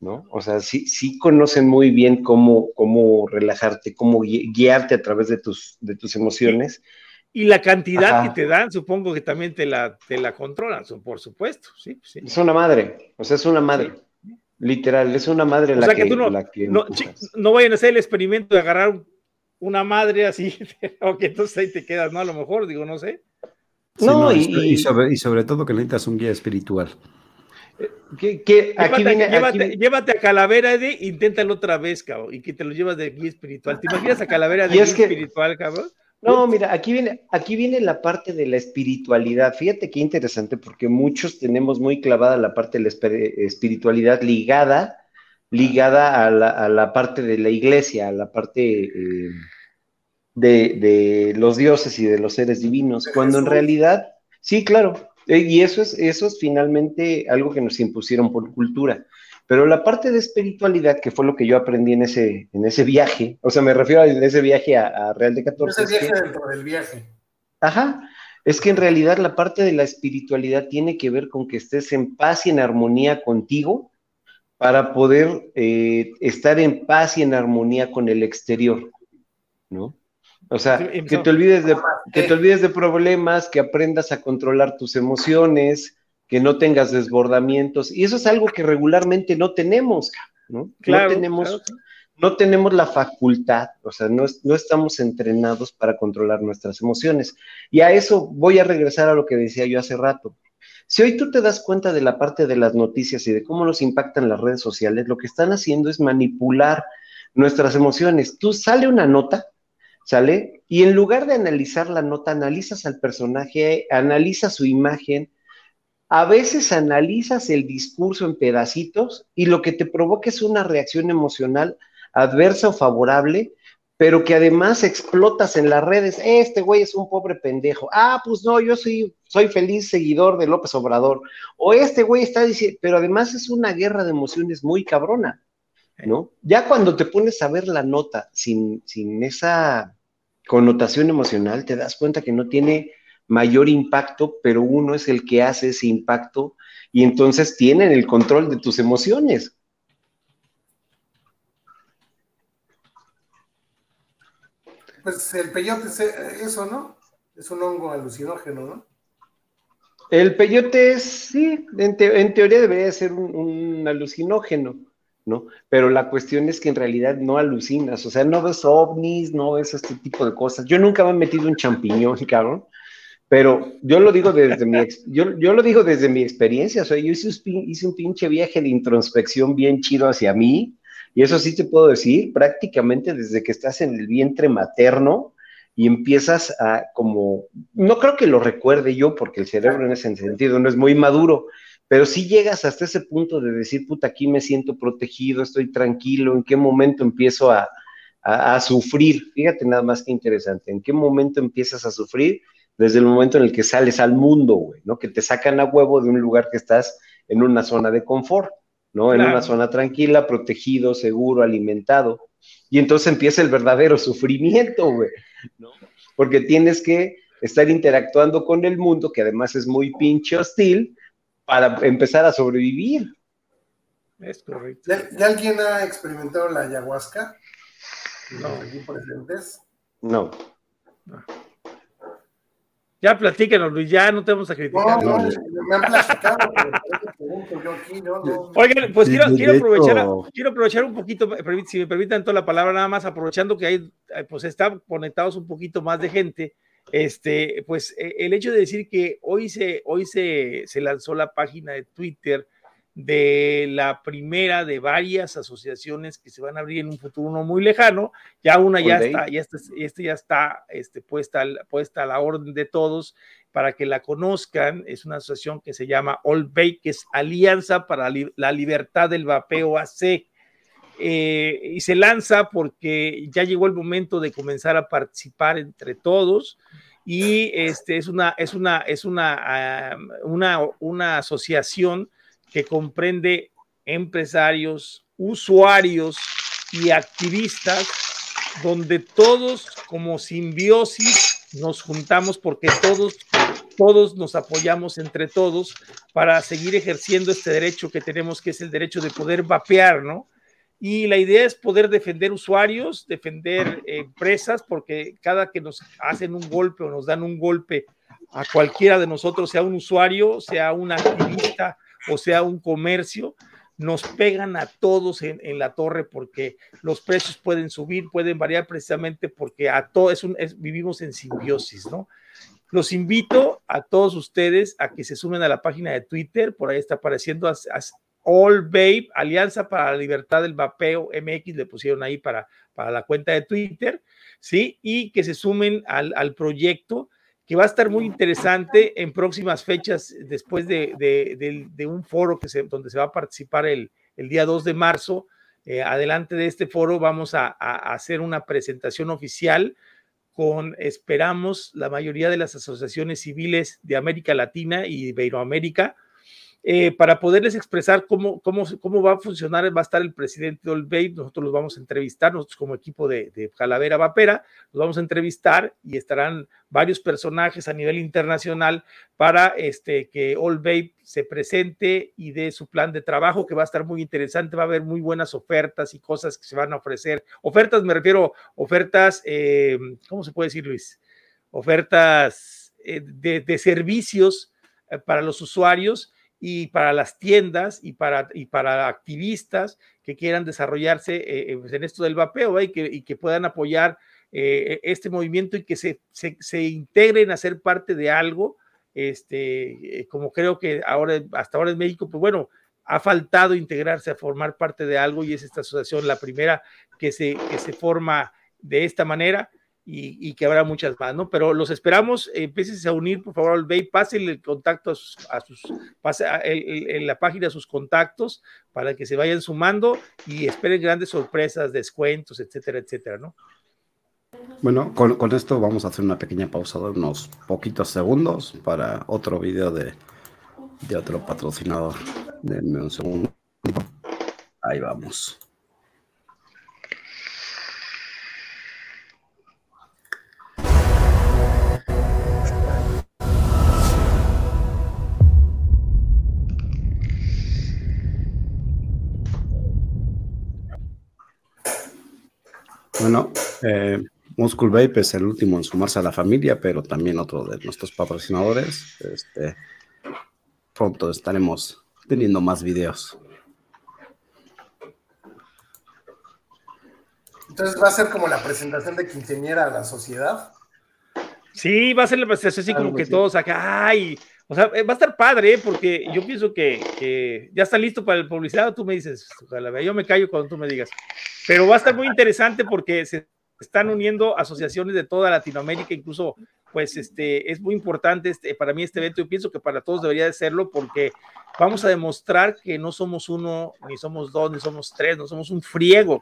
¿no? O sea, sí, sí conocen muy bien cómo, cómo relajarte, cómo guiarte a través de tus, de tus emociones. Y la cantidad que te dan, supongo que también te la, te la controlan, por supuesto. Sí, sí. Es una madre, o sea, es una madre. Literal, es una madre la, que, no, la que no, no, vayan a hacer el experimento de agarrar una madre así, o que entonces ahí te quedas, ¿no? A lo mejor, digo, no sé. no, y, y, sobre, y, sobre, todo que necesitas un guía espiritual. Que, que aquí llévate, viene, llévate, aquí... llévate, a Calavera de, inténtalo otra vez, cabrón, y que te lo llevas de guía espiritual. ¿Te imaginas a Calavera de es guía que, espiritual, cabrón? No, mira, aquí viene, aquí viene la parte de la espiritualidad. Fíjate qué interesante, porque muchos tenemos muy clavada la parte de la espiritualidad ligada, ligada a la, a la parte de la iglesia, a la parte eh, de, de, los dioses y de los seres divinos, cuando en realidad, sí, claro, y eso es, eso es finalmente algo que nos impusieron por cultura. Pero la parte de espiritualidad, que fue lo que yo aprendí en ese, en ese viaje, o sea, me refiero a ese viaje a, a Real de 14. Ese viaje que, dentro del viaje. Ajá, es que en realidad la parte de la espiritualidad tiene que ver con que estés en paz y en armonía contigo para poder eh, estar en paz y en armonía con el exterior, ¿no? O sea, que te, olvides de, que te olvides de problemas, que aprendas a controlar tus emociones, que no tengas desbordamientos. Y eso es algo que regularmente no tenemos, ¿no? Claro, no tenemos, claro. no tenemos la facultad, o sea, no, no, estamos entrenados para controlar nuestras emociones. Y a eso voy a regresar a lo que decía yo hace rato. Si hoy tú te das cuenta de la parte de las noticias y de cómo nos impactan las redes sociales, lo que están haciendo es manipular nuestras emociones. Tú sale una nota, ¿sale? Y en lugar de analizar la nota, analizas al personaje, analizas su imagen, a veces analizas el discurso en pedacitos y lo que te provoca es una reacción emocional adversa o favorable, pero que además explotas en las redes. Este güey es un pobre pendejo. Ah, pues no, yo soy, feliz seguidor de López Obrador. O este güey está diciendo, pero además es una guerra de emociones muy cabrona, ¿no? Ya cuando te pones a ver la nota sin, sin esa connotación emocional, te das cuenta que no tiene mayor impacto, pero uno es el que hace ese impacto y entonces tienen el control de tus emociones. Pues el peyote es eso, ¿no? Es un hongo alucinógeno, ¿no? El peyote es, sí, en, te, en teoría debería ser un, un, alucinógeno, ¿no? Pero la cuestión es que en realidad no alucinas, o sea, no ves ovnis, no ves este tipo de cosas. Yo nunca me he metido un champiñón, cabrón, pero yo lo digo desde mi, yo, yo lo digo desde mi experiencia, o sea, yo hice, hice un pinche viaje de introspección bien chido hacia mí, y eso sí te puedo decir, prácticamente desde que estás en el vientre materno y empiezas a como, no creo que lo recuerde yo, porque el cerebro en ese sentido no es muy maduro, pero sí llegas hasta ese punto de decir, puta, aquí me siento protegido, estoy tranquilo, en qué momento empiezo a, a, a sufrir, fíjate nada más que interesante, en qué momento empiezas a sufrir desde el momento en el que sales al mundo, güey, ¿no? Que te sacan a huevo de un lugar que estás en una zona de confort, ¿no? En una zona tranquila, protegido, seguro, alimentado. Y entonces empieza el verdadero sufrimiento, güey, ¿no? Porque tienes que estar interactuando con el mundo, que además es muy pinche hostil, para empezar a sobrevivir. Es correcto. ¿Ya, ¿Ya alguien ha experimentado la ayahuasca? No. ¿Aquí presentes? No. no. Ya platícanos, Luis, ya no te vamos a criticar. No, no, me han platicado, pero yo aquí, no, no. Oigan, pues quiero, quiero, aprovechar, quiero aprovechar un poquito, si me permiten toda la palabra, nada más aprovechando que hay, pues están conectados un poquito más de gente. Este, pues el hecho de decir que hoy se, hoy se, se lanzó la página de Twitter de la primera de varias asociaciones que se van a abrir en un futuro no muy lejano. Ya una ya está, ya está, este ya está este, puesta, puesta a la orden de todos para que la conozcan. Es una asociación que se llama All Bay, que es Alianza para la Libertad del Vapeo AC. Eh, y se lanza porque ya llegó el momento de comenzar a participar entre todos y este, es, una, es, una, es una, ah, una, una asociación que comprende empresarios, usuarios y activistas, donde todos como simbiosis nos juntamos porque todos, todos nos apoyamos entre todos para seguir ejerciendo este derecho que tenemos, que es el derecho de poder vapear, ¿no? Y la idea es poder defender usuarios, defender empresas, porque cada que nos hacen un golpe o nos dan un golpe a cualquiera de nosotros, sea un usuario, sea un activista o sea un comercio, nos pegan a todos en, la torre porque los precios pueden subir, pueden variar precisamente porque a todos vivimos en simbiosis, ¿no? Los invito a todos ustedes a que se sumen a la página de Twitter, por ahí está apareciendo All Babe, Alianza para la Libertad del Vapeo MX, le pusieron ahí para, para la cuenta de Twitter, ¿sí? Y que se sumen al, al proyecto, que va a estar muy interesante en próximas fechas, después de, un foro que se, donde se va a participar el, el día 2 de marzo. Eh, adelante de este foro vamos a, a hacer una presentación oficial con, esperamos, la mayoría de las asociaciones civiles de América Latina y Iberoamérica, eh, para poderles expresar cómo, cómo, cómo va a funcionar, va a estar el presidente de nosotros los vamos a entrevistar, nosotros como equipo de, de Calavera Vapera, los vamos a entrevistar y estarán varios personajes a nivel internacional para este, que Babe se presente y dé su plan de trabajo, que va a estar muy interesante, va a haber muy buenas ofertas y cosas que se van a ofrecer. Ofertas, me refiero, ofertas, eh, ¿cómo se puede decir, Luis? Ofertas eh, de, de, servicios para los usuarios y para las tiendas y para, y para activistas que quieran desarrollarse eh, eh, pues, en esto del vapeo y, que, y, que, puedan apoyar eh, este movimiento y que se, se, se, integren a ser parte de algo, este, como creo que ahora, hasta ahora en México, pues bueno, ha faltado integrarse a formar parte de algo y es esta asociación la primera que se, que se forma de esta manera y, que habrá muchas más, ¿no? Pero los esperamos, empieces a unir, por favor, al Bay, pasen el contacto a sus, a sus pase en la página a sus contactos para que se vayan sumando y esperen grandes sorpresas, descuentos, etcétera, etcétera, ¿no? Bueno, con, con esto vamos a hacer una pequeña pausa de unos poquitos segundos para otro video de, de otro patrocinador. Denme un segundo. Ahí vamos. Bueno, eh, Muscle Vape es el último en sumarse a la familia, pero también otro de nuestros patrocinadores. Este, pronto estaremos teniendo más videos. Entonces va a ser como la presentación de quinceañera a la sociedad. Sí, va a ser la presentación así como que todos acá, ay, o sea, va a estar padre, porque yo pienso que, que, ya está listo para el publicidad, tú me dices, ojalá, yo me callo cuando tú me digas. Pero va a estar muy interesante porque se están uniendo asociaciones de toda Latinoamérica, incluso, pues, este, es muy importante este, para mí este evento. Yo pienso que para todos debería de serlo porque vamos a demostrar que no somos uno, ni somos dos, ni somos tres, no somos un friego,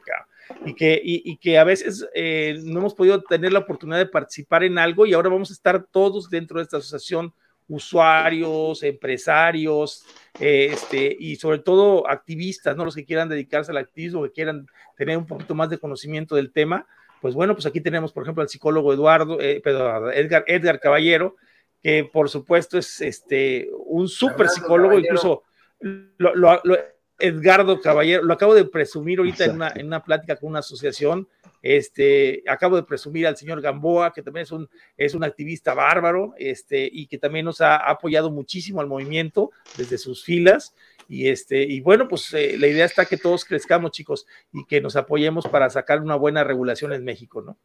Y que, y, y que a veces eh, no hemos podido tener la oportunidad de participar en algo y ahora vamos a estar todos dentro de esta asociación usuarios, empresarios, este, y sobre todo activistas, ¿no? Los que quieran dedicarse al activismo, que quieran tener un poquito más de conocimiento del tema, pues bueno, pues aquí tenemos, por ejemplo, al psicólogo Eduardo, eh, perdón, Edgar, Edgar Caballero, que por supuesto es este, un súper psicólogo, incluso lo, lo, lo, Edgardo Caballero, lo acabo de presumir ahorita en una, en una plática con una asociación, este, acabo de presumir al señor Gamboa, que también es un, es un activista bárbaro, este, y que también nos ha, apoyado muchísimo al movimiento desde sus filas. Y, este, y bueno, pues eh, la idea está que todos crezcamos, chicos, y que nos apoyemos para sacar una buena regulación en México, ¿no?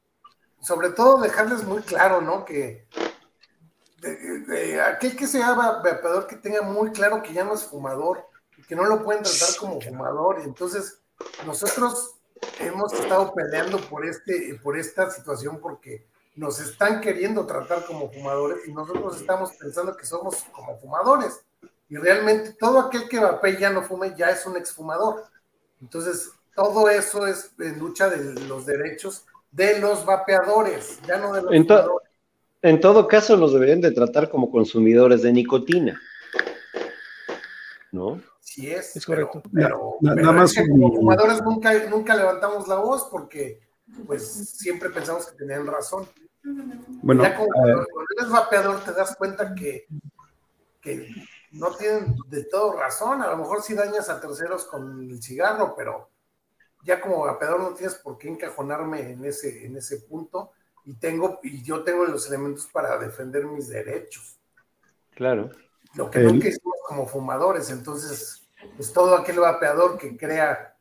Sobre todo dejarles muy claro, ¿no? Que de, de, aquel que sea vapeador que tenga muy claro que ya no es fumador, que no lo pueden tratar como fumador. Y entonces, nosotros hemos estado peleando por, este, por esta situación porque nos están queriendo tratar como fumadores y nosotros estamos pensando que somos como fumadores. Y realmente todo aquel que vapee ya no fume ya es un exfumador. Entonces, todo eso es en lucha de los derechos de los vapeadores, ya no de los entonces, fumadores. en todo caso nos deberían de tratar como consumidores de nicotina. ¿No? Sí es. Es correcto. Pero, Na- pero nada más es que un- como fumadores nunca, nunca levantamos la voz porque pues siempre pensamos que tenían razón. Bueno, ya como cuando eres vapeador te das cuenta que, que no tienen de todo razón. A lo mejor sí dañas a terceros con el cigarro, pero ya como vapeador no tienes por qué encajonarme en ese, en ese punto. Y tengo, y yo tengo los elementos para defender mis derechos. Claro. Lo que El- nunca hicimos como fumadores. Entonces, pues todo aquel vapeador que crea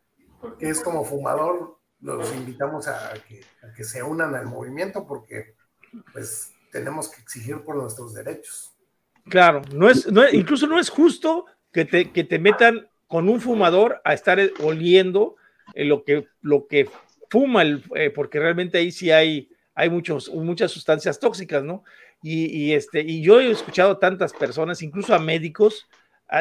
que es como fumador, los invitamos a que, a que se unan al movimiento porque pues tenemos que exigir por nuestros derechos. Claro, no es, no es- incluso no es justo que te, que te metan con un fumador a estar eh, oliendo eh, lo, que, lo que fuma, el, eh, porque realmente ahí sí hay, hay muchos, muchas sustancias tóxicas, ¿no? Y, este, y yo he escuchado tantas personas, incluso a médicos,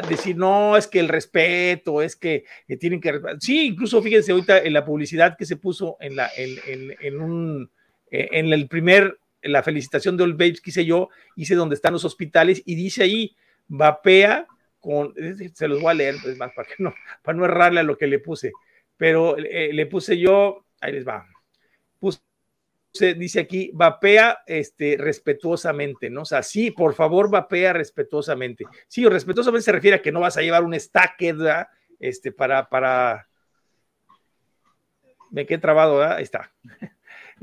decir, no, es que el respeto, es que, que tienen que... resp-". Sí, incluso fíjense ahorita en la publicidad que se puso en, la, en, en- en un, eh, en el primer, la felicitación de Old Babes que hice yo, hice donde están los hospitales y dice ahí, vapea con, se los voy a leer, es más, para, que no, para no errarle a lo que le puse, pero eh, le puse yo, ahí les va, puse, dice aquí, vapea este, respetuosamente, ¿no? O sea, sí, por favor, vapea respetuosamente. Sí, respetuosamente se refiere a que no vas a llevar un ¿verdad? Este, para, para, me quedé trabado, ¿verdad? Ahí está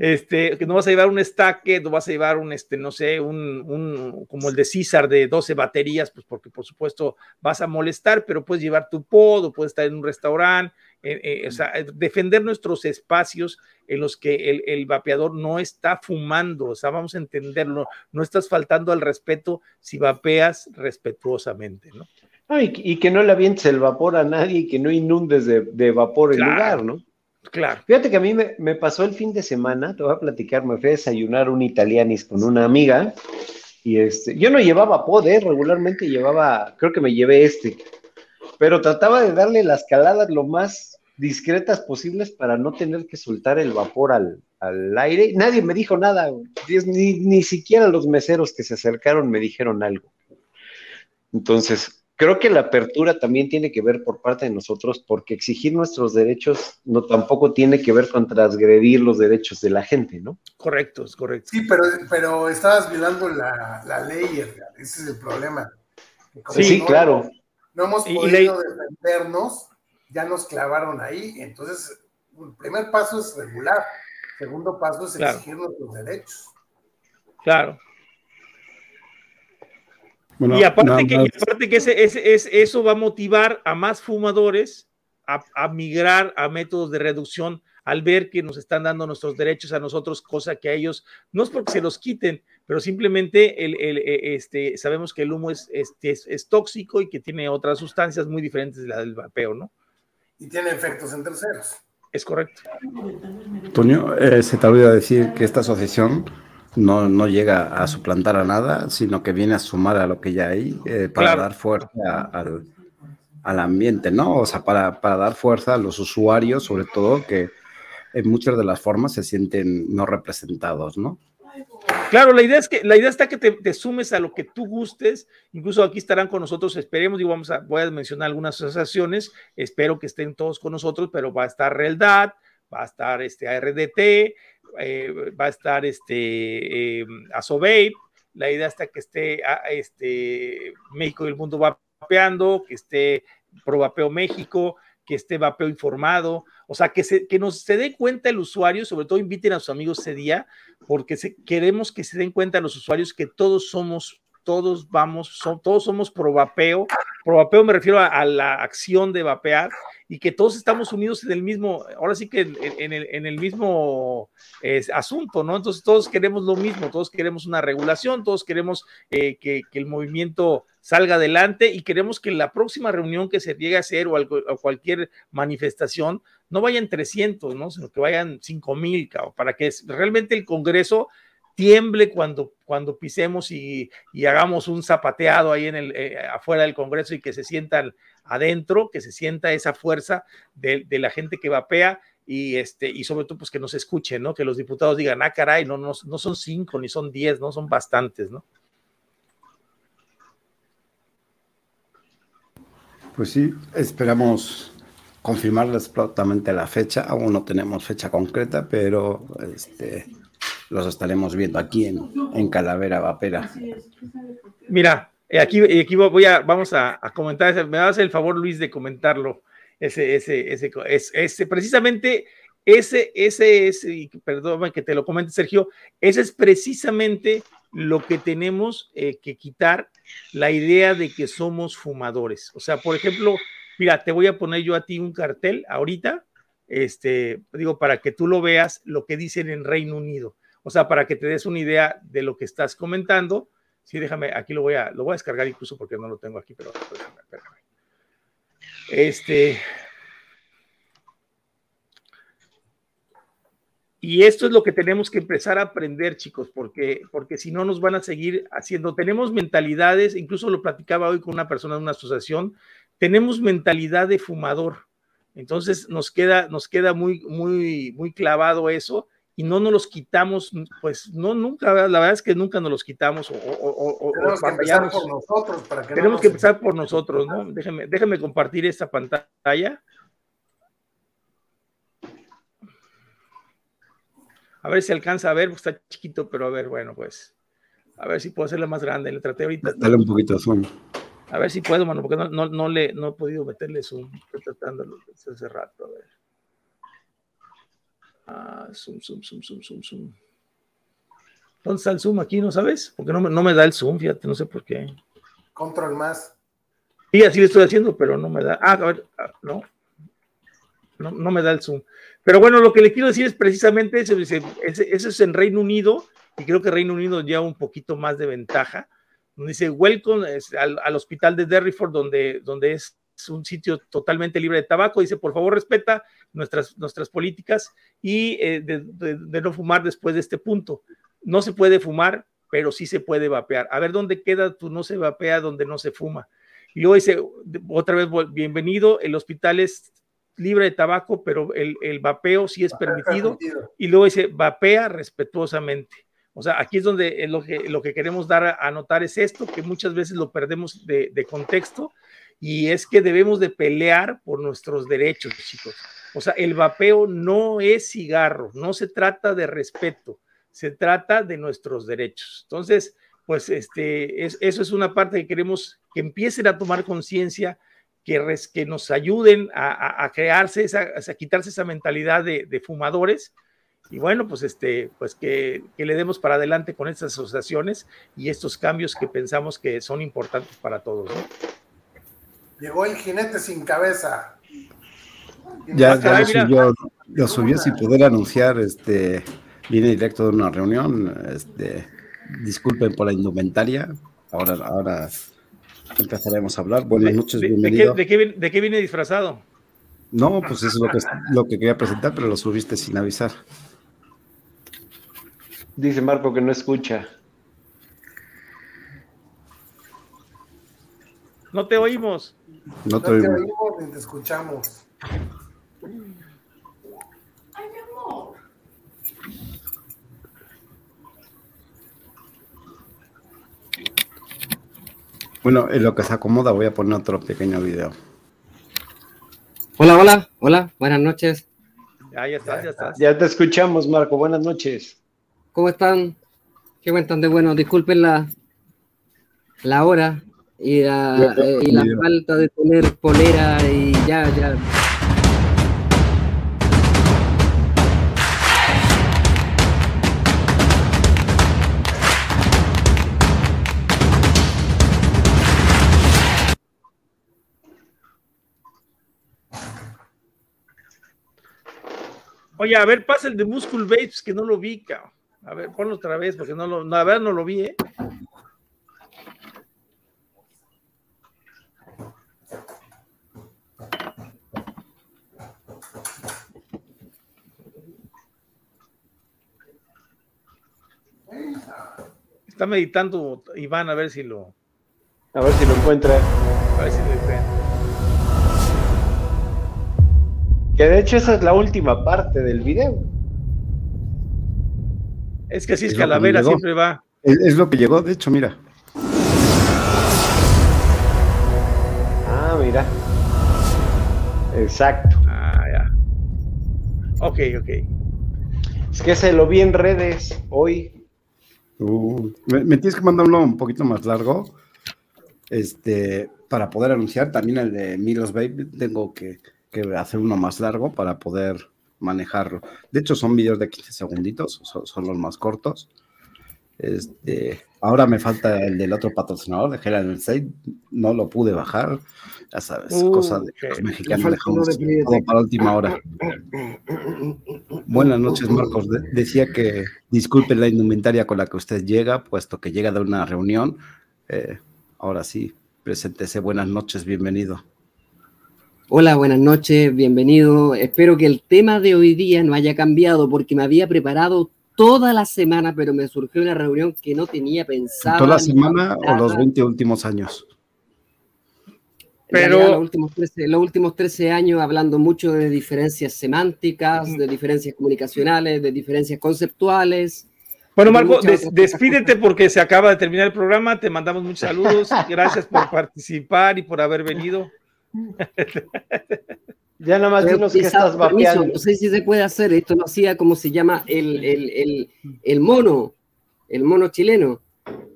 este, que no vas a llevar un stack, no vas a llevar un, este, no sé, un, un, como el de César de 12 baterías, pues porque por supuesto vas a molestar, pero puedes llevar tu pod o puedes estar en un restaurante, eh, eh, o sea, defender nuestros espacios en los que el, el, vapeador no está fumando, o sea, vamos a entenderlo, no estás faltando al respeto si vapeas respetuosamente, ¿no? Ah, y, y, que no le avientes el vapor a nadie y que no inundes de, de vapor Claro. el lugar, ¿no? Claro. Fíjate que a mí me, pasó el fin de semana, te voy a platicar, me fui a desayunar un italianis con una amiga y este, yo no llevaba pod, ¿eh? regularmente llevaba, creo que me llevé este, pero trataba de darle las caladas lo más discretas posibles para no tener que soltar el vapor al, aire. Nadie me dijo nada, ni, ni siquiera los meseros que se acercaron me dijeron algo. Entonces, creo que la apertura también tiene que ver por parte de nosotros, porque exigir nuestros derechos no tampoco tiene que ver con transgredir los derechos de la gente, ¿no? Correcto, es correcto. Sí, pero, pero estabas violando la, la ley, Edgar. ese es el problema. Sí, sí no, claro. No hemos Y- y podido la- defendernos, ya nos clavaron ahí. Entonces, el primer paso es regular, segundo paso es Claro. exigir nuestros derechos. Claro. Bueno, y aparte que, y aparte que ese, ese- ese- eso va a motivar a más fumadores a, a migrar a métodos de reducción al ver que nos están dando nuestros derechos a nosotros, cosa que a ellos no es porque se los quiten, pero simplemente el, el, eh, este, sabemos que el humo es, este, es, es tóxico y que tiene otras sustancias muy diferentes de la del vapeo, ¿no? Y tiene efectos en terceros. Es correcto. Toño, eh, se te olvida decir que esta asociación no, no llega a suplantar a nada, sino que viene a sumar a lo que ya hay eh, para Claro. dar fuerza al, al ambiente, ¿no? O sea, para, para dar fuerza a los usuarios, sobre todo, que en muchas de las formas se sienten no representados, ¿no? Claro, la idea es que la idea está que te, te sumes a lo que tú gustes. Incluso aquí estarán con nosotros, esperemos, y vamos a, voy a mencionar algunas asociaciones, espero que estén todos con nosotros, pero va a estar Realdad, va a estar este ARDT, eh, va a estar este eh, la idea está que esté ah, este México y el mundo vapeando, que esté Provapeo México, que esté vapeo informado, o sea, que, se, que nos se dé cuenta el usuario, sobre todo inviten a sus amigos ese día, porque se, queremos que se den cuenta los usuarios que todos somos, todos vamos, son, todos somos pro vapeo. Pro vapeo me refiero a, la acción de vapear y que todos estamos unidos en el mismo, ahora sí que en, el, mismo asunto, ¿no? Entonces todos queremos lo mismo, todos queremos una regulación, todos queremos eh, que, el movimiento salga adelante y queremos que la próxima reunión que se llegue a hacer o, o cualquier manifestación no vayan 300, ¿no? Sino que vayan 5 mil, para que realmente el Congreso tiemble cuando, cuando pisemos y, y hagamos un zapateado ahí en el, eh, afuera del Congreso y que se sientan adentro, que se sienta esa fuerza de, de la gente que vapea y, este, y sobre todo pues que nos escuchen, ¿no? Que los diputados digan, ah, caray, no, no, no son cinco ni son diez, no son bastantes, ¿no? Pues sí, esperamos confirmarles prontamente la fecha. Aún no tenemos fecha concreta, pero este, los estaremos viendo aquí en, Calavera Vapera. Mira, aquí, aquí voy a, vamos a, comentar, me das el favor, Luis, de comentarlo. Ese, ese, ese, ese, precisamente ese, ese es, perdón que te lo comente Sergio, ese es precisamente lo que tenemos eh, que quitar la idea de que somos fumadores. O sea, por ejemplo, mira, te voy a poner yo a ti un cartel ahorita, este, digo, para que tú lo veas lo que dicen en Reino Unido. O sea, para que te des una idea de lo que estás comentando. Sí, déjame, aquí lo voy a, lo voy a descargar incluso porque no lo tengo aquí, pero déjame, déjame. Este, Y esto es lo que tenemos que empezar a aprender, chicos, porque, porque si no nos van a seguir haciendo. Tenemos mentalidades, incluso lo platicaba hoy con una persona de una asociación, tenemos mentalidad de fumador. Entonces nos queda, nos queda muy, muy, muy clavado eso y no nos los quitamos, pues no, nunca, la verdad es que nunca nos los quitamos o, tenemos que empezar por nosotros para que tenemos que empezar por nosotros, ¿no? Déjeme, déjeme compartir esta pantalla. A ver si alcanza a ver, pues está chiquito, pero a ver, bueno, pues. A ver si puedo hacerlo más grande. Le traté ahorita. Dale un poquito de zoom. A ver si puedo, mano, porque no, no, no, le, no he podido meterle zoom. Estoy tratándolo desde hace rato, a ver. Ah, zoom, zoom, zoom, zoom, zoom, zoom. ¿Dónde está el zoom aquí? ¿No sabes? Porque no me, no me da el zoom, fíjate, no sé por qué. Control más. Sí, así lo estoy haciendo, pero no me da. Ah, a ver, ah, no. No, no me da el zoom. Pero bueno, lo que le quiero decir es precisamente eso, eso es en Reino Unido, y creo que Reino Unido lleva un poquito más de ventaja. Dice, welcome al, hospital de Derryford, donde, donde es un sitio totalmente libre de tabaco. Dice, por favor, respeta nuestras, nuestras políticas y eh, de, no fumar después de este punto. No se puede fumar, pero sí se puede vapear. A ver dónde queda tú no se vapea, donde no se fuma. Y luego dice, otra vez, bienvenido, el hospital es libre de tabaco, pero el, vapeo sí es permitido. Y luego dice, vapea respetuosamente. O sea, aquí es donde lo que, lo que queremos dar a, notar es esto, que muchas veces lo perdemos de, contexto, y es que debemos de pelear por nuestros derechos, chicos. O sea, el vapeo no es cigarro, no se trata de respeto, se trata de nuestros derechos. Entonces, pues este, es, eso es una parte que queremos que empiecen a tomar conciencia que, que nos ayuden a, crearse, esa, a quitarse esa mentalidad de, fumadores. Y bueno, pues, este, pues que, le demos para adelante con estas asociaciones y estos cambios que pensamos que son importantes para todos. Llegó el jinete sin cabeza. Ya, ya lo, subió, lo subió sin poder anunciar, este, viene directo de una reunión, este, disculpen por la indumentaria, ahora, ahora empezaremos a hablar. Buenas noches, bienvenido. ¿De qué, de qué, viene disfrazado? No, pues eso es lo que, lo que quería presentar, pero lo subiste sin avisar. Dice Marco que no escucha. No te oímos. No te, oímos. ni te escuchamos. Bueno, en lo que se acomoda voy a poner otro pequeño video. Hola, hola, hola, buenas noches. Ya, ya estás, ya estás. Ya te escuchamos, Marco, buenas noches. ¿Cómo están? ¿Qué cuentan de bueno? Disculpen la, la hora y la, eh, y la falta de tener polera y ya, ya Oye, a ver, pasa el de Muscle Babes, que no lo vi, cabrón. A ver, ponlo otra vez, porque no lo, a ver, no lo vi, ¿eh? Está meditando Iván, a ver si lo. A ver si lo encuentra. A ver si lo encuentra. Que de hecho esa es la última parte del video. Es que así es, Calavera, siempre va. Es, es lo que llegó, de hecho, mira. Ah, mira. Exacto. Ah, ya. Ok, ok. Es que se lo vi en redes hoy. Uh, me, me tienes que mandar uno un poquito más largo. Este, para poder anunciar también el de Milos Baby, tengo que, que hacer uno más largo para poder manejarlo. De hecho, son vídeos de 15 segunditos, son, son los más cortos. Este, ahora me falta el del otro patrocinador de Hell and State, no lo pude bajar. Ya sabes, Uh, cosa de los mexicanos dejamos de todo para última hora. Buenas noches, Marcos. De- decía que disculpe la indumentaria con la que usted llega, puesto que llega de una reunión. Eh, ahora sí, preséntese. Buenas noches, bienvenido. Hola, buenas noches, bienvenido. Espero que el tema de hoy día no haya cambiado porque me había preparado toda la semana, pero me surgió una reunión que no tenía pensada. ¿Toda la semana o los nada. 20 últimos años? Pero- realidad, los últimos, 13, los últimos 13 años hablando mucho de diferencias semánticas, de diferencias comunicacionales, de diferencias conceptuales. Bueno, Marco, des- despídete porque se acaba de terminar el programa. Te mandamos muchos saludos. Gracias por participar y por haber venido. Ya nada más dinos que estás vapeando. no sé si se puede hacer, esto lo hacía como se llama el, el, el, el mono, el mono chileno,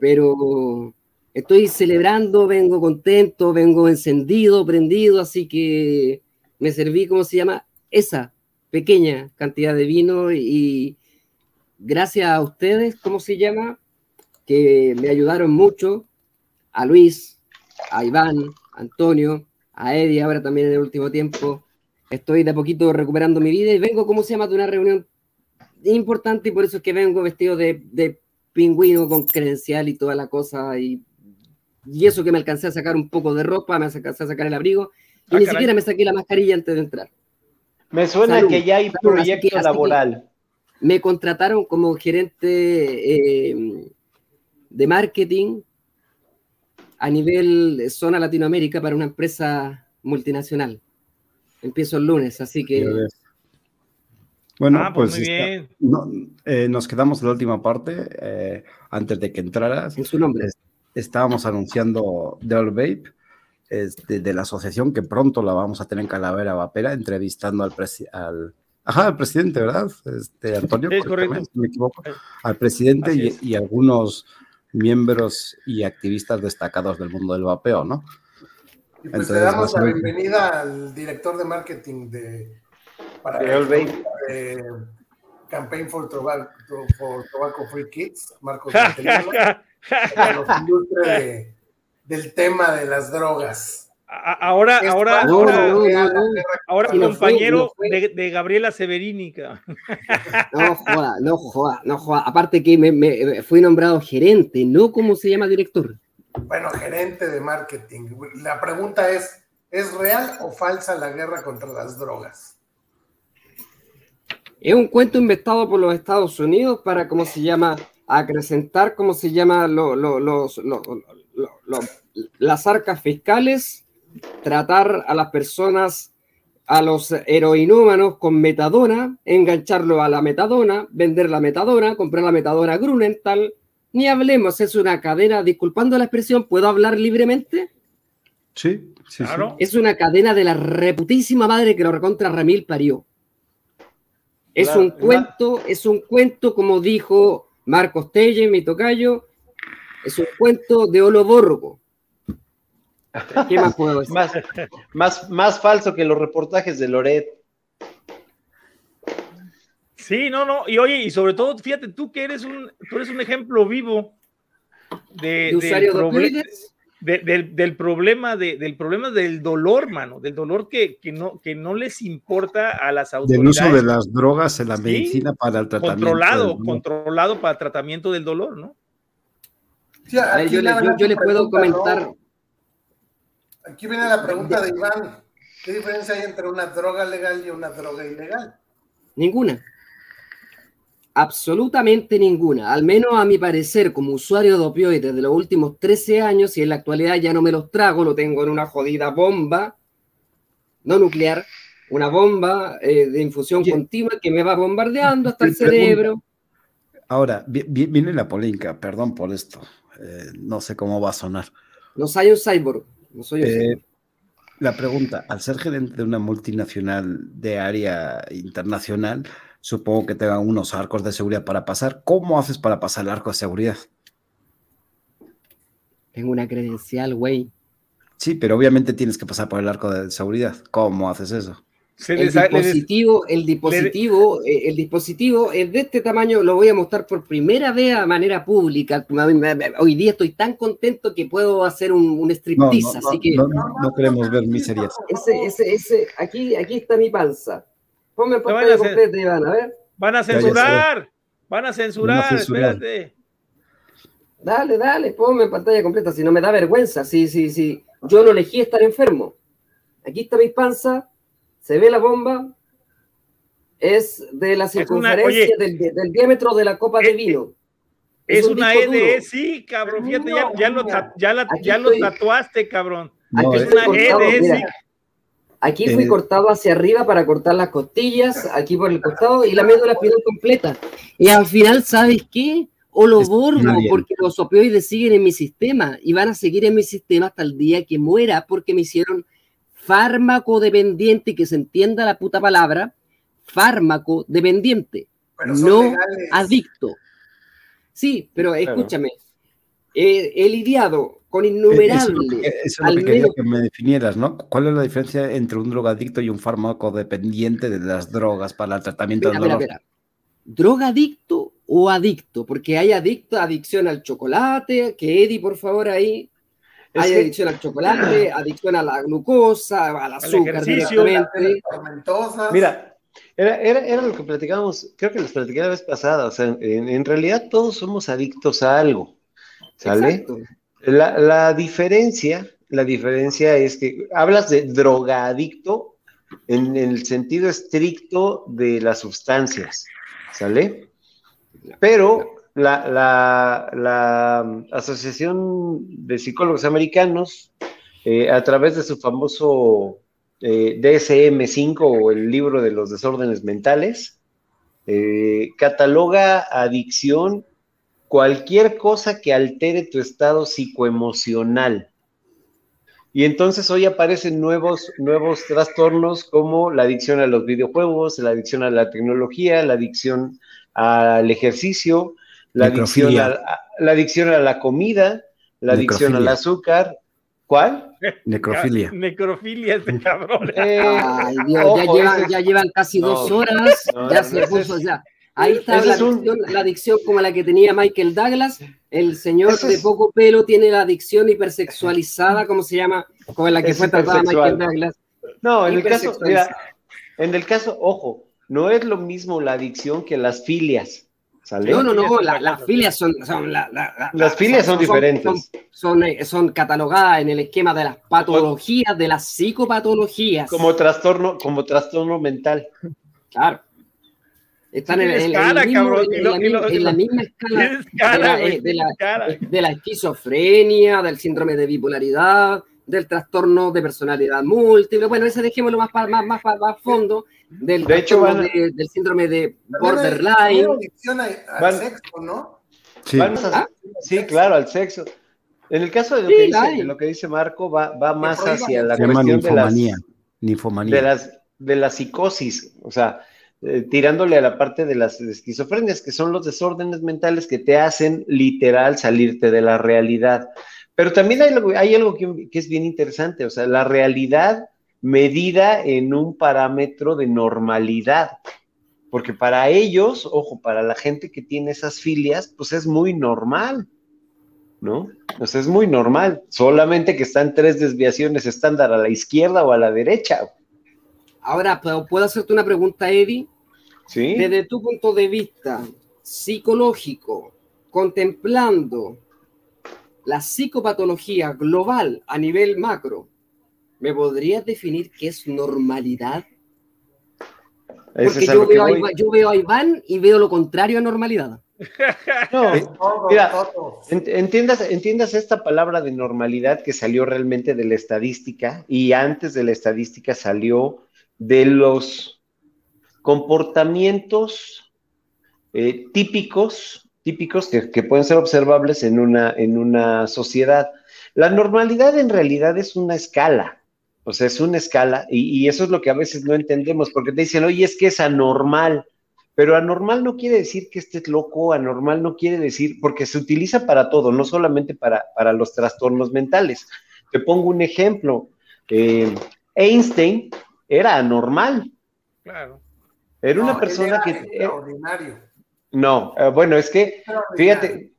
pero estoy celebrando, vengo contento, vengo encendido, prendido, así que me serví, como se llama, esa pequeña cantidad de vino y gracias a ustedes, ¿cómo se llama? Que me ayudaron mucho, a Luis, a Iván, a Antonio, a Eddie ahora también en el último tiempo. Estoy de a poquito recuperando mi vida y vengo, ¿cómo se llama?, de una reunión importante y por eso es que vengo vestido de, de pingüino con credencial y toda la cosa y, y eso que me alcancé a sacar un poco de ropa, me alcancé a sacar el abrigo y Ah, ni caray. siquiera me saqué la mascarilla antes de entrar. Me suena Salud. que ya hay proyecto que- así que- laboral. me contrataron como gerente eh, de marketing a nivel zona Latinoamérica para una empresa multinacional. Empiezo el lunes, así que Bueno, ah, pues, pues, muy está- bien. no, eh, nos quedamos en la última parte. eh, antes de que entraras, en su nombre. Es- estábamos anunciando The Vape, este, de la asociación que pronto la vamos a tener en Calavera Vapera, entrevistando al, presi- al, ajá, al presidente, ¿verdad? Este, Antonio, Es corrígame correcto. si me equivoco, al presidente y, y algunos miembros y activistas destacados del mundo del vapeo, ¿no? Y pues Entonces, le damos la bienvenida al director de marketing de, para De Campaign for Tobacco, for Tobacco Free Kids, Marcos que nos ilustre de- del tema de las drogas. Ahora, ahora, ahora, no, no, la no. guerra ahora Sí, no fue, compañero de, de Gabriela Severínica. No joda, no joda, no joda. Aparte que me, me- fui nombrado gerente, no como se llama director. Bueno, gerente de marketing. La pregunta es, ¿es real o falsa la guerra contra las drogas? Es un cuento inventado por los Estados Unidos para, ¿cómo se llama? Acrecentar, ¿cómo se llama? Lo- lo- los, lo- lo- lo- las arcas fiscales, tratar a las personas, a los heroinómanos con metadona, engancharlo a la metadona, vender la metadona, comprar la metadona Grunenthal. Ni hablemos, es una cadena, disculpando la expresión, ¿puedo hablar libremente? Sí, sí, sí. Claro. Es una cadena de la reputísima madre que lo recontra Ramil parió. Es un la- cuento, es un cuento, como dijo Marcos Telle, mi tocayo, es un cuento de Oloborgo. ¿Qué más? Más, más, más falso que los reportajes de Loret. Sí, no, no. Y oye, y sobre todo, fíjate, tú que eres un, tú eres un ejemplo vivo de, ¿De del, proble- de- del, del problema de, del problema del dolor, mano, del dolor que, que no, que no les importa a las Del autoridades. uso de las drogas en la Sí, medicina para el tratamiento. controlado, del- controlado para tratamiento del dolor, ¿no? Sí, A ver, aquí yo, le, yo- yo puedo comentar, ¿no? Aquí viene la pregunta de Iván. ¿Qué diferencia hay entre una droga legal y una droga ilegal? ninguna. Absolutamente ninguna. Al menos a mi parecer, como usuario de opioides de los últimos 13 años, y en la actualidad ya no me los trago, lo tengo en una jodida bomba, no nuclear, una bomba eh, de infusión Oye. continua que me va bombardeando hasta el cerebro. Ahora, vi- vi- viene la polémica, perdón por esto. eh, no sé cómo va a sonar. No soy un cyborg. No soy un Eh. La pregunta, al ser gerente de una multinacional de área internacional, supongo que tengan unos arcos de seguridad para pasar. ¿Cómo haces para pasar el arco de seguridad? Tengo una credencial, güey. Sí, pero obviamente tienes que pasar por el arco de seguridad. ¿Cómo haces eso? Se El les- les- dispositivo, el dispositivo, eh, el dispositivo es de este tamaño, lo voy a mostrar por primera vez a manera pública. Hoy día estoy tan contento que puedo hacer un, un striptease, no, así no, que no, queremos ver miserias. ese, ese, ese, aquí, aquí está mi panza. Ponme van a pantalla completa, Iván, a ver. van a censurar, van a censurar, censurar. espérate. Dale, dale, ponme en pantalla completa, si no me da vergüenza, sí, sí, sí. Yo no elegí estar enfermo. Aquí está mi panza, se ve la bomba, es de la una- circunferencia oye. del, del diámetro de la copa de vino. Es, un una. EDE, sí, cabrón, fíjate, ya, ya lo, ya la- Aquí ya lo tatuaste, cabrón. Aquí es fui una cortado, EDE, mira, sí. Aquí fui Eh, cortado hacia arriba para cortar las costillas, aquí por el costado y la médula espinal completa. Y al final, ¿sabes qué? O lo borro porque los opioides siguen en mi sistema y van a seguir en mi sistema hasta el día que muera porque me hicieron fármaco dependiente y que se entienda la puta palabra, fármaco dependiente, no legales. adicto. Sí, pero Claro. escúchame, eh, he lidiado con Eso es lo innumerables. que, eso es lo al que quería menos- que me definieras, ¿no? ¿Cuál es la diferencia entre un drogadicto y un fármaco dependiente de las drogas para el tratamiento Mira, del dolor? mira. Drogadicto o adicto, porque hay adicto, adicción al chocolate, que Eddie, por favor, ahí. Hay que- adicción al chocolate, adicción a la glucosa, al azúcar ejercicio, directamente. Tormentosas. Mira, era, era, era lo que platicábamos, creo que les platicé la vez pasada, o sea, en, en realidad todos somos adictos a algo, ¿sale? La, la diferencia, la diferencia es que hablas de drogadicto en el sentido estricto de las sustancias, ¿sale? Pero la, la- Asociación de Psicólogos Americanos, eh, a través de su famoso eh, DSM-5 o el libro de los desórdenes mentales, eh, cataloga adicción cualquier cosa que altere tu estado psicoemocional. Y entonces hoy aparecen nuevos, nuevos trastornos como la adicción a los videojuegos, la adicción a la tecnología, la adicción al ejercicio, la adicción a, a- la adicción a la comida, la adicción al azúcar. ¿Cuál? Necrofilia. Necrofilia este cabrón. Eh, Ay, Dios, ya, llevan, ese- ya llevan casi No. dos horas, No, ya no, se puso, es- ya. Ahí está la es un- adicción, la adicción como la que tenía Michael Douglas. El señor de poco pelo tiene la adicción hipersexualizada, ¿cómo se llama? Como la que Es fue tratada Michael. Douglas. No, en el caso, mira, en el caso, ojo, no es lo mismo la adicción que las filias, ¿sale? No, no, no, la- son las filias son, son la- la- la- Las filias son diferentes. Son, son, eh, son catalogadas en el esquema de las patologías, de las psicopatologías. Como trastorno, como trastorno mental. Claro. Están en, en- en cara, mismo- cabrón, en la, misma- en la lo- misma escala cara, de de la- tienes cara. de la esquizofrenia, del síndrome de bipolaridad, del trastorno de personalidad múltiple. Bueno, ese dejémoslo más para más, más, para- más fondo. Del, De hecho, van de- del síndrome de borderline. adicción al Van- sexo, ¿no? Sí. A- ¿Ah? sí, claro, al sexo. En el caso de lo, Sí, que, dice, de lo que dice Marco, va, va más hacia la cuestión de las, ninfomanía. Ninfomanía. de las de la psicosis, o sea, eh, tirándole a la parte de las esquizofrenias, que son los desórdenes mentales que te hacen literal salirte de la realidad. Pero también hay algo, hay algo que, que es bien interesante, o sea, la realidad medida en un parámetro de normalidad. Porque para ellos, ojo, para la gente que tiene esas filias, pues es muy normal, ¿no? Pues es muy normal, solamente que están tres desviaciones estándar a la izquierda o a la derecha, Ahora, ¿puedo puedo hacerte una pregunta, Eddie? ¿sí? Desde tu punto de vista psicológico, contemplando la psicopatología global a nivel macro, ¿me podrías definir qué es normalidad? Porque yo que veo. Iván, yo veo a Iván y veo lo contrario a normalidad. No, Mira, entiendas, entiendas esta palabra de normalidad que salió realmente de la estadística y antes de la estadística salió de los comportamientos eh, típicos, típicos que, pueden ser observables en una, en una sociedad. La normalidad en realidad es una escala, o sea, es una escala, y, y, eso es lo que a veces no entendemos, porque te dicen, oye, es que es anormal, pero anormal no quiere decir que estés loco, anormal no quiere decir, porque se utiliza para todo, no solamente para, para los trastornos mentales. Te pongo un ejemplo. Eh, Einstein era anormal. Claro. Era una persona que... Extraordinario. No, eh, bueno, es que, fíjate,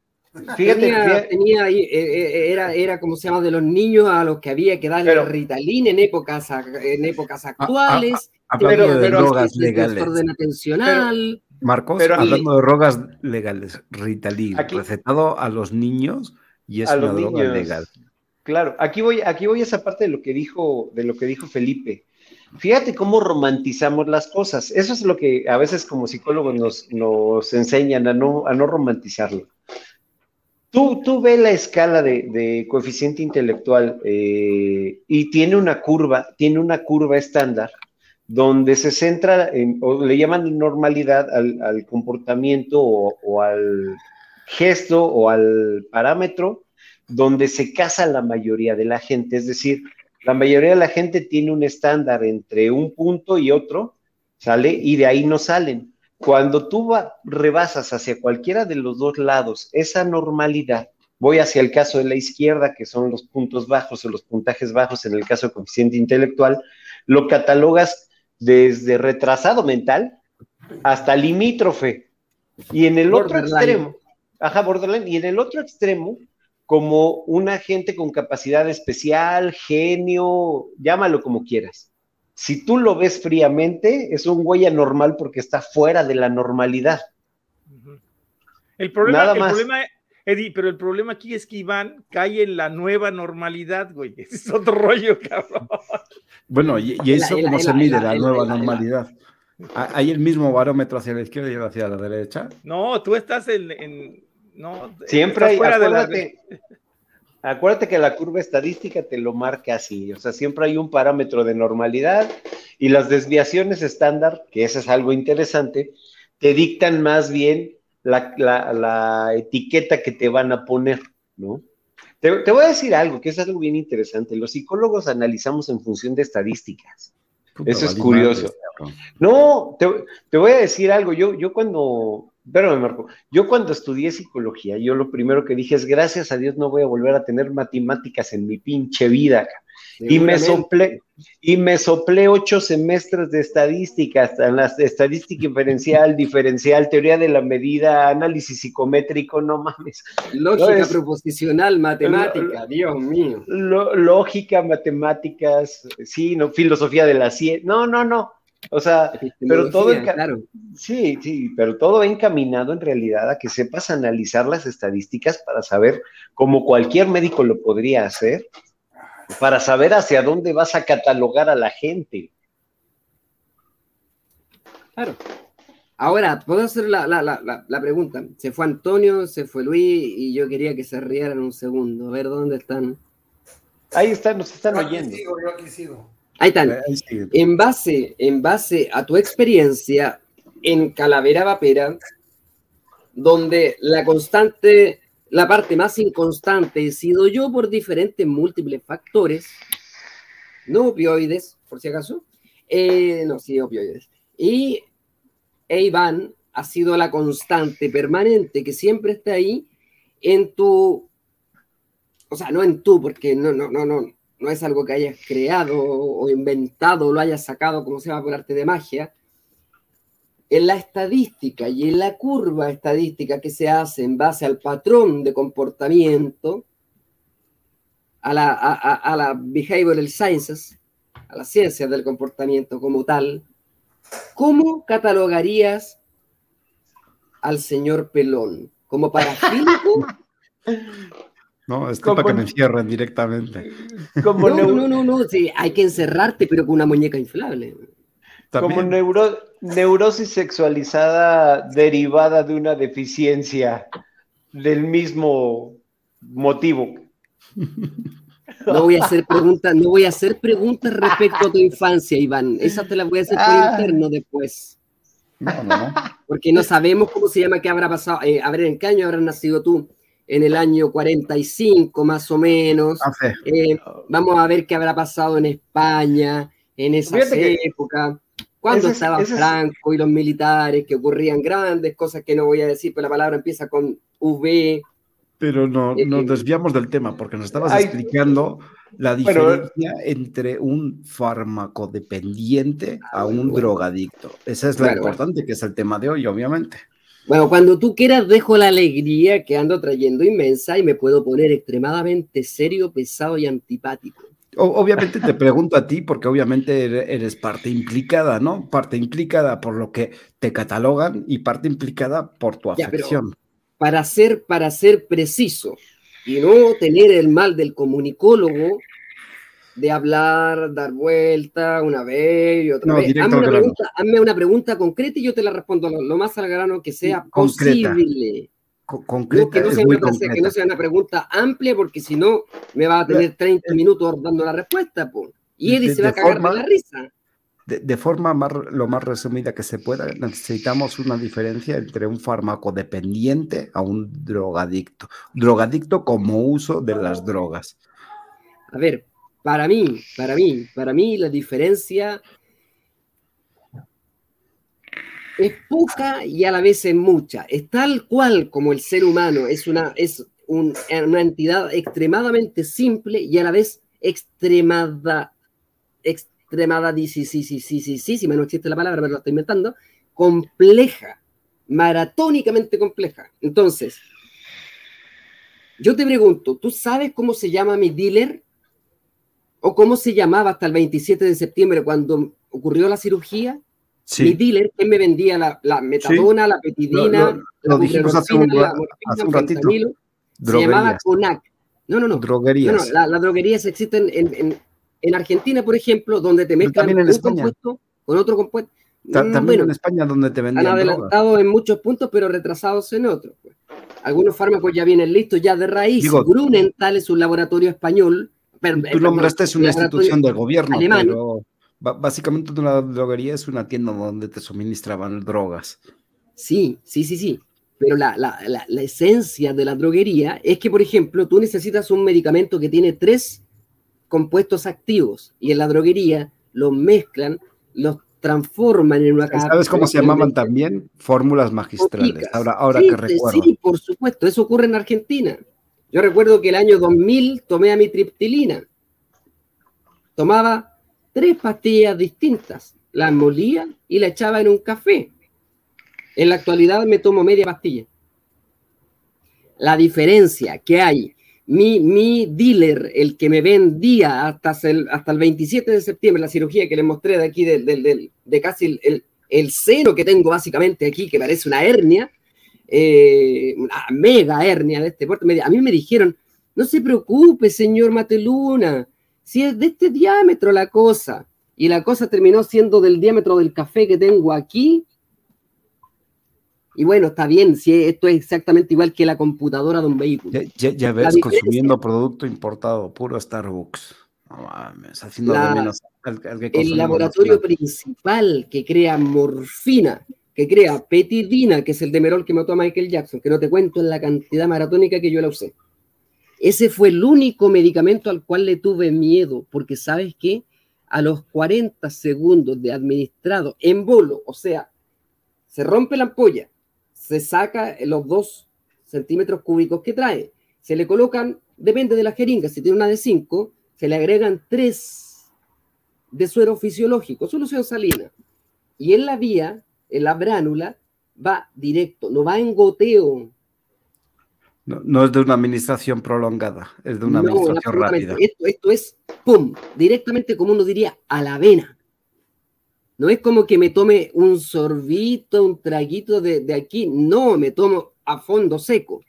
Fíjate, tenía, eh, era, era como se llama de los niños a los que había que darle Ritalin en épocas, en épocas actuales. hablando de drogas legales. Desorden atencional. Marcos, hablando de drogas legales, Ritalin, recetado a los niños y es una droga legal. Claro, aquí voy, aquí voy a esa parte de lo que dijo, de lo que dijo Felipe. Fíjate cómo romantizamos las cosas. Eso es lo que a veces como psicólogos nos, nos enseñan a no, a no romantizarlo. Tú, tú ves la escala de, coeficiente intelectual eh, y tiene una curva, tiene una curva estándar donde se centra, en, o le llaman normalidad al, comportamiento o, al gesto o al parámetro donde se casa la mayoría de la gente. Es decir, la mayoría de la gente tiene un estándar entre un punto y otro, ¿sale? Y de ahí no salen. Cuando tú rebasas hacia cualquiera de los dos lados esa normalidad, voy hacia el caso de la izquierda, que son los puntos bajos o los puntajes bajos en el caso de coeficiente intelectual, lo catalogas desde retrasado mental hasta limítrofe. Y en el otro extremo, ajá, borderline, y en el otro extremo, como un agente con capacidad especial, genio, llámalo como quieras. Si tú lo ves fríamente, es un güey anormal porque está fuera de la normalidad. El problema, Nada más. Eddie, pero el problema aquí es que Iván cae en la nueva normalidad, güey. Es otro rollo, cabrón. Bueno, y, eso cómo se mide la, nueva normalidad. ¿Hay el mismo barómetro hacia la izquierda y hacia la derecha? No, tú estás en, no, Siempre hay, acuérdate, acuérdate que la curva estadística te lo marca así, o sea, siempre hay un parámetro de normalidad y las desviaciones estándar, que eso es algo interesante, te dictan más bien la, etiqueta que te van a poner, ¿no? Te, voy a decir algo, que es algo bien interesante. Los psicólogos analizamos en función de estadísticas. Eso es curioso. no, te, voy a decir algo. Yo, yo cuando Espérame, Marco. Yo cuando estudié psicología, yo lo primero que dije es, gracias a Dios no voy a volver a tener matemáticas en mi pinche vida. Y me soplé, y me soplé ocho semestres de estadísticas, en la estadística inferencial, diferencial, teoría de la medida, análisis psicométrico, no mames. Lógica proposicional, matemática, Dios mío. lógica, matemáticas, sí, no, filosofía de la ciencia, no, no, no. O sea, pero todo, sí, sí, pero todo encaminado en realidad a que sepas analizar las estadísticas para saber, como cualquier médico lo podría hacer, para saber hacia dónde vas a catalogar a la gente. Claro. Ahora, puedo hacer la, pregunta. Se fue Antonio, se fue Luis y yo quería que se rieran un segundo. A ver dónde están. Ahí están, nos están oyendo. yo aquí sigo. Ahí están. En base, en base a tu experiencia en Calavera Vapera, donde la constante, la parte más inconstante he sido yo por diferentes múltiples factores, no opioides, por si acaso, eh, no, sí, opioides. Y e Iván ha sido la constante permanente que siempre está ahí en tu, o sea, no en tú, porque no, no, no, no, no es algo que hayas creado o inventado lo hayas sacado como se llama por arte de magia, en la estadística y en la curva estadística que se hace en base al patrón de comportamiento, a la, a, la behavioral sciences, a las ciencias del comportamiento como tal, ¿cómo catalogarías al señor Pelón? ¿Como parafílico? No, es para que me encierren directamente. no, no, no, no, sí, hay que encerrarte, pero con una muñeca inflable. Como neurosis sexualizada derivada de una deficiencia del mismo motivo. No voy a hacer preguntas, no voy a hacer preguntas respecto a tu infancia, Iván. Esas te las voy a hacer por Ah. interno después. No, no. Porque no sabemos cómo se llama, qué habrá pasado. Eh, a ver, ¿en qué año habrás nacido tú? En el año 45, más o menos. Ah, fe. Eh, vamos a ver qué habrá pasado en España en que épocas. Cuando ese es- estaban ese es- Franco y los militares, que ocurrían grandes cosas que no voy a decir, pero la palabra empieza con V. Pero no, Eh, nos desviamos del tema porque nos estabas Ay. explicando la Bueno, diferencia entre un farmacodependiente a un bueno. drogadicto. Esa es la Claro, importante, que es el tema de hoy, obviamente. Bueno, cuando tú quieras, dejo la alegría que ando trayendo inmensa y me puedo poner extremadamente serio, pesado y antipático. Obviamente te pregunto a ti porque obviamente ere- eres parte implicada, ¿no? Parte implicada por lo que te catalogan y parte implicada por tu Ya, afección. Para ser, para ser preciso y no tener el mal del comunicólogo de hablar, dar vuelta una vez y otra No, vez. Hazme una, pregunta, hazme una pregunta concreta y yo te la respondo lo, lo más al grano que sea Concreta. posible. Co- No, concreta, que, no sea una, frase- que no sea una pregunta amplia, porque si no, me va a tener 30 minutos dando la respuesta. po. Y Eddie se va a cagar forma- de la risa. De, de forma más, lo más resumida que se pueda, necesitamos una diferencia entre un fármaco dependiente a un drogadicto. Drogadicto como uso de las drogas. A ver, para mí, para mí, para mí la diferencia es poca y a la vez es mucha. Es tal cual como el ser humano es una, es un- una entidad extremadamente simple y a la vez extremada, extremada, sí, sí, sí, sí, sí, sí, no existe la palabra, pero la estoy inventando, compleja, maratónicamente compleja. Entonces, yo te pregunto, ¿tú sabes cómo se llama mi dealer? ¿O cómo se llamaba hasta el 27 de septiembre cuando ocurrió la cirugía? Mi dealer, que me vendía la, la metadona, la petidina, Lo- lo- la lo dijimos hace un la hace un ratito. se llamaba. CONAC. No, no, no. No, Droguerías. no, la- las droguerías existen en, en- en Argentina, por ejemplo, donde te mezclan un España. compuesto con otro compuesto. Ta- Mm, También bueno, en España donde te han vendían drogas. adelantado en muchos puntos, pero retrasados en otros. pues. Algunos fármacos ya vienen listos, ya de raíz. Digo- Grunenthal es un laboratorio español. Per- eh, Tú perdón, nombraste es una laboratorio- institución del gobierno, alemán. pero básicamente una droguería es una tienda donde te suministraban drogas. Sí, sí, sí, sí. Pero la, la- la- la esencia de la droguería es que, por ejemplo, tú necesitas un medicamento que tiene tres compuestos activos y en la droguería los mezclan, los transforman en una ¿Sabes cómo se llamaban también? Fórmulas magistrales. Ahora, ahora Sí, que recuerdo. Sí, por supuesto, eso ocurre en Argentina. Yo recuerdo que el año 2000 tomé amitriptilina. Tomaba tres pastillas distintas, las molía y la echaba en un café. En la actualidad me tomo media pastilla. La diferencia que hay, mi, mi dealer, el que me vendía hasta el, hasta el 27 de septiembre, la cirugía que les mostré de aquí, del- del- de casi el, el, el seno que tengo básicamente aquí, que parece una hernia, eh, una mega hernia de este porte. Me- A mí me dijeron, no se preocupe, señor Mateluna, si es de este diámetro la cosa. Y la cosa terminó siendo del diámetro del café que tengo aquí. Y bueno, está bien, si esto es exactamente igual que la computadora de un vehículo. Ya, ya- ya ves, consumiendo producto importado, puro Starbucks. No mames, haciendo La- de menos al, al que el laboratorio nacional. principal que crea morfina, que crea petidina, que es el demerol que mató a Michael Jackson, que no te cuento en la cantidad maratónica que yo la usé. Ese fue el único medicamento al cual le tuve miedo, porque sabes que a los 40 segundos de administrado en bolo, o sea, se rompe la ampolla, se saca los dos centímetros cúbicos que trae, se le colocan, depende de la jeringa, si tiene una de 5, se le agregan 3 de suero fisiológico, solución salina. Y en la vía, la bránula, va directo, no va en goteo. No, no es de una administración prolongada, es de una No, administración rápida. Esto, esto es, ¡pum!, directamente como uno diría, a la vena. No es como que me tome un sorbito, un traguito de, de aquí. No, me tomo a fondo seco.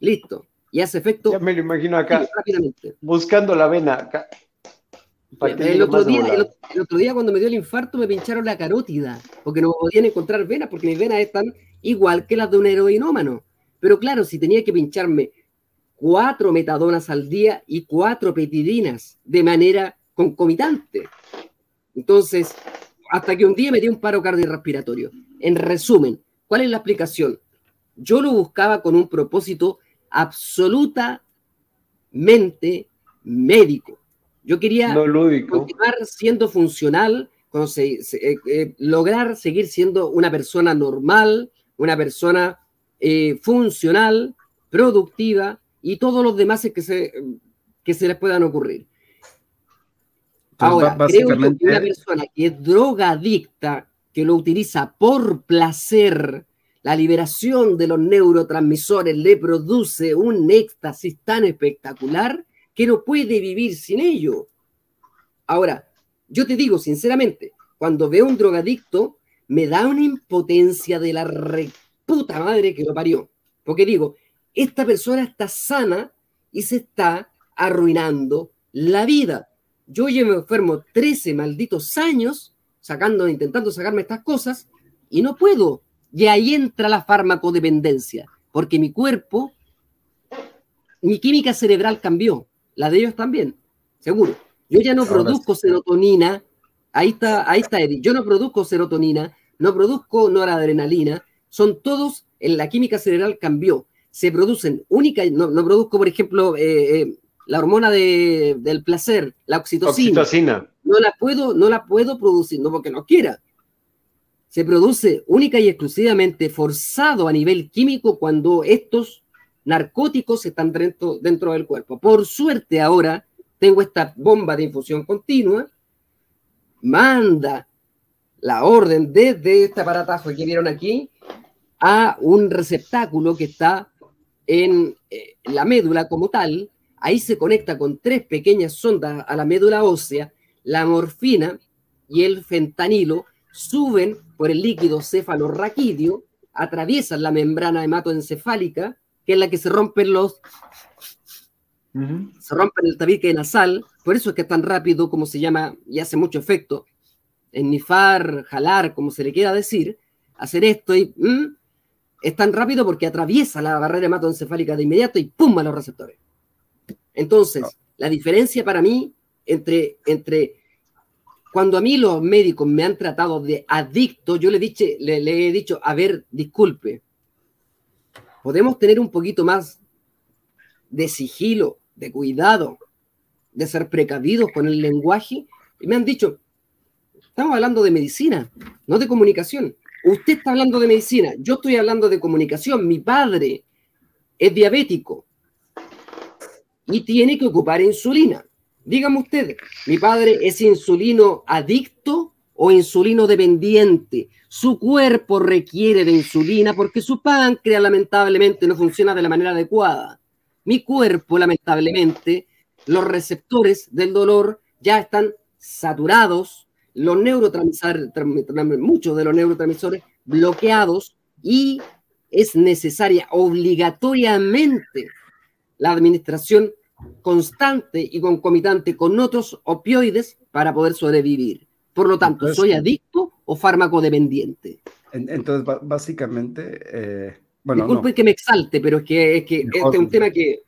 Listo. Y hace efecto Ya me lo imagino acá, rápidamente. buscando la vena. Acá. Otro, día, el otro día cuando me dio el infarto me pincharon la carótida, porque no podían encontrar venas, porque mis venas están igual que las de un heroinómano. Pero claro, si tenía que pincharme cuatro metadonas al día y cuatro petidinas de manera concomitante. Entonces, hasta que un día me dio un paro cardiorrespiratorio. En resumen, ¿cuál es la explicación? Yo lo buscaba con un propósito absolutamente médico. Yo quería continuar siendo funcional, eh, eh, lograr seguir siendo una persona normal, una persona eh, funcional, productiva y todos los demás que se, que se les puedan ocurrir. Ahora, creo que una persona que es drogadicta, que lo utiliza por placer, la liberación de los neurotransmisores le produce un éxtasis tan espectacular que no puede vivir sin ello. Ahora, yo te digo sinceramente, cuando veo un drogadicto, me da una impotencia de la puta madre que lo parió. Porque digo, esta persona está sana y se está arruinando la vida. Yo ya me enfermo 13 malditos años sacando, intentando sacarme estas cosas y no puedo. Y ahí entra la farmacodependencia, porque mi cuerpo, mi química cerebral cambió, la de ellos también, seguro. Yo ya no produzco serotonina, ahí está, ahí está Eddie, yo no produzco serotonina, no produzco noradrenalina, son todos, en la química cerebral cambió, se producen única, no, no produzco, por ejemplo, eh, eh, la hormona del placer, la oxitocina. oxitocina. No la puedo, no la puedo producir, no porque no quiera. Se produce única y exclusivamente forzado a nivel químico cuando estos narcóticos están dentro, dentro del cuerpo. Por suerte ahora tengo esta bomba de infusión continua, manda la orden desde este aparatajo que vieron aquí a un receptáculo que está en eh, la médula como tal, ahí se conecta con tres pequeñas sondas a la médula ósea, la morfina y el fentanilo suben por el líquido cefalorraquídeo, atraviesan la membrana hematoencefálica, que es la que se rompen los se rompen el tabique nasal, por eso es que es tan rápido como se llama y hace mucho efecto, ennifar, jalar, como se le quiera decir, hacer esto y es tan rápido porque atraviesa la barrera hematoencefálica de inmediato y ¡pum! a los receptores. Entonces, ah. la diferencia para mí entre, entre cuando a mí los médicos me han tratado de adicto, yo le, le, le he dicho, a ver, disculpe, podemos tener un poquito más de sigilo, de cuidado, de ser precavidos con el lenguaje. Y me han dicho, estamos hablando de medicina, no de comunicación. Usted está hablando de medicina, yo estoy hablando de comunicación. Mi padre es diabético y tiene que ocupar insulina. Dígame usted, ¿mi padre es insulino adicto o insulino dependiente? Su cuerpo requiere de insulina porque su páncreas lamentablemente no funciona de la manera adecuada. Mi cuerpo, lamentablemente, los receptores del dolor ya están saturados los neurotransmisores, muchos de los neurotransmisores bloqueados y es necesaria obligatoriamente la administración constante y concomitante con otros opioides para poder sobrevivir. Por lo tanto, ¿soy adicto o fármaco dependiente? Entonces, básicamente, eh, bueno. Disculpe que me exalte, pero es que, es que este es un tema que.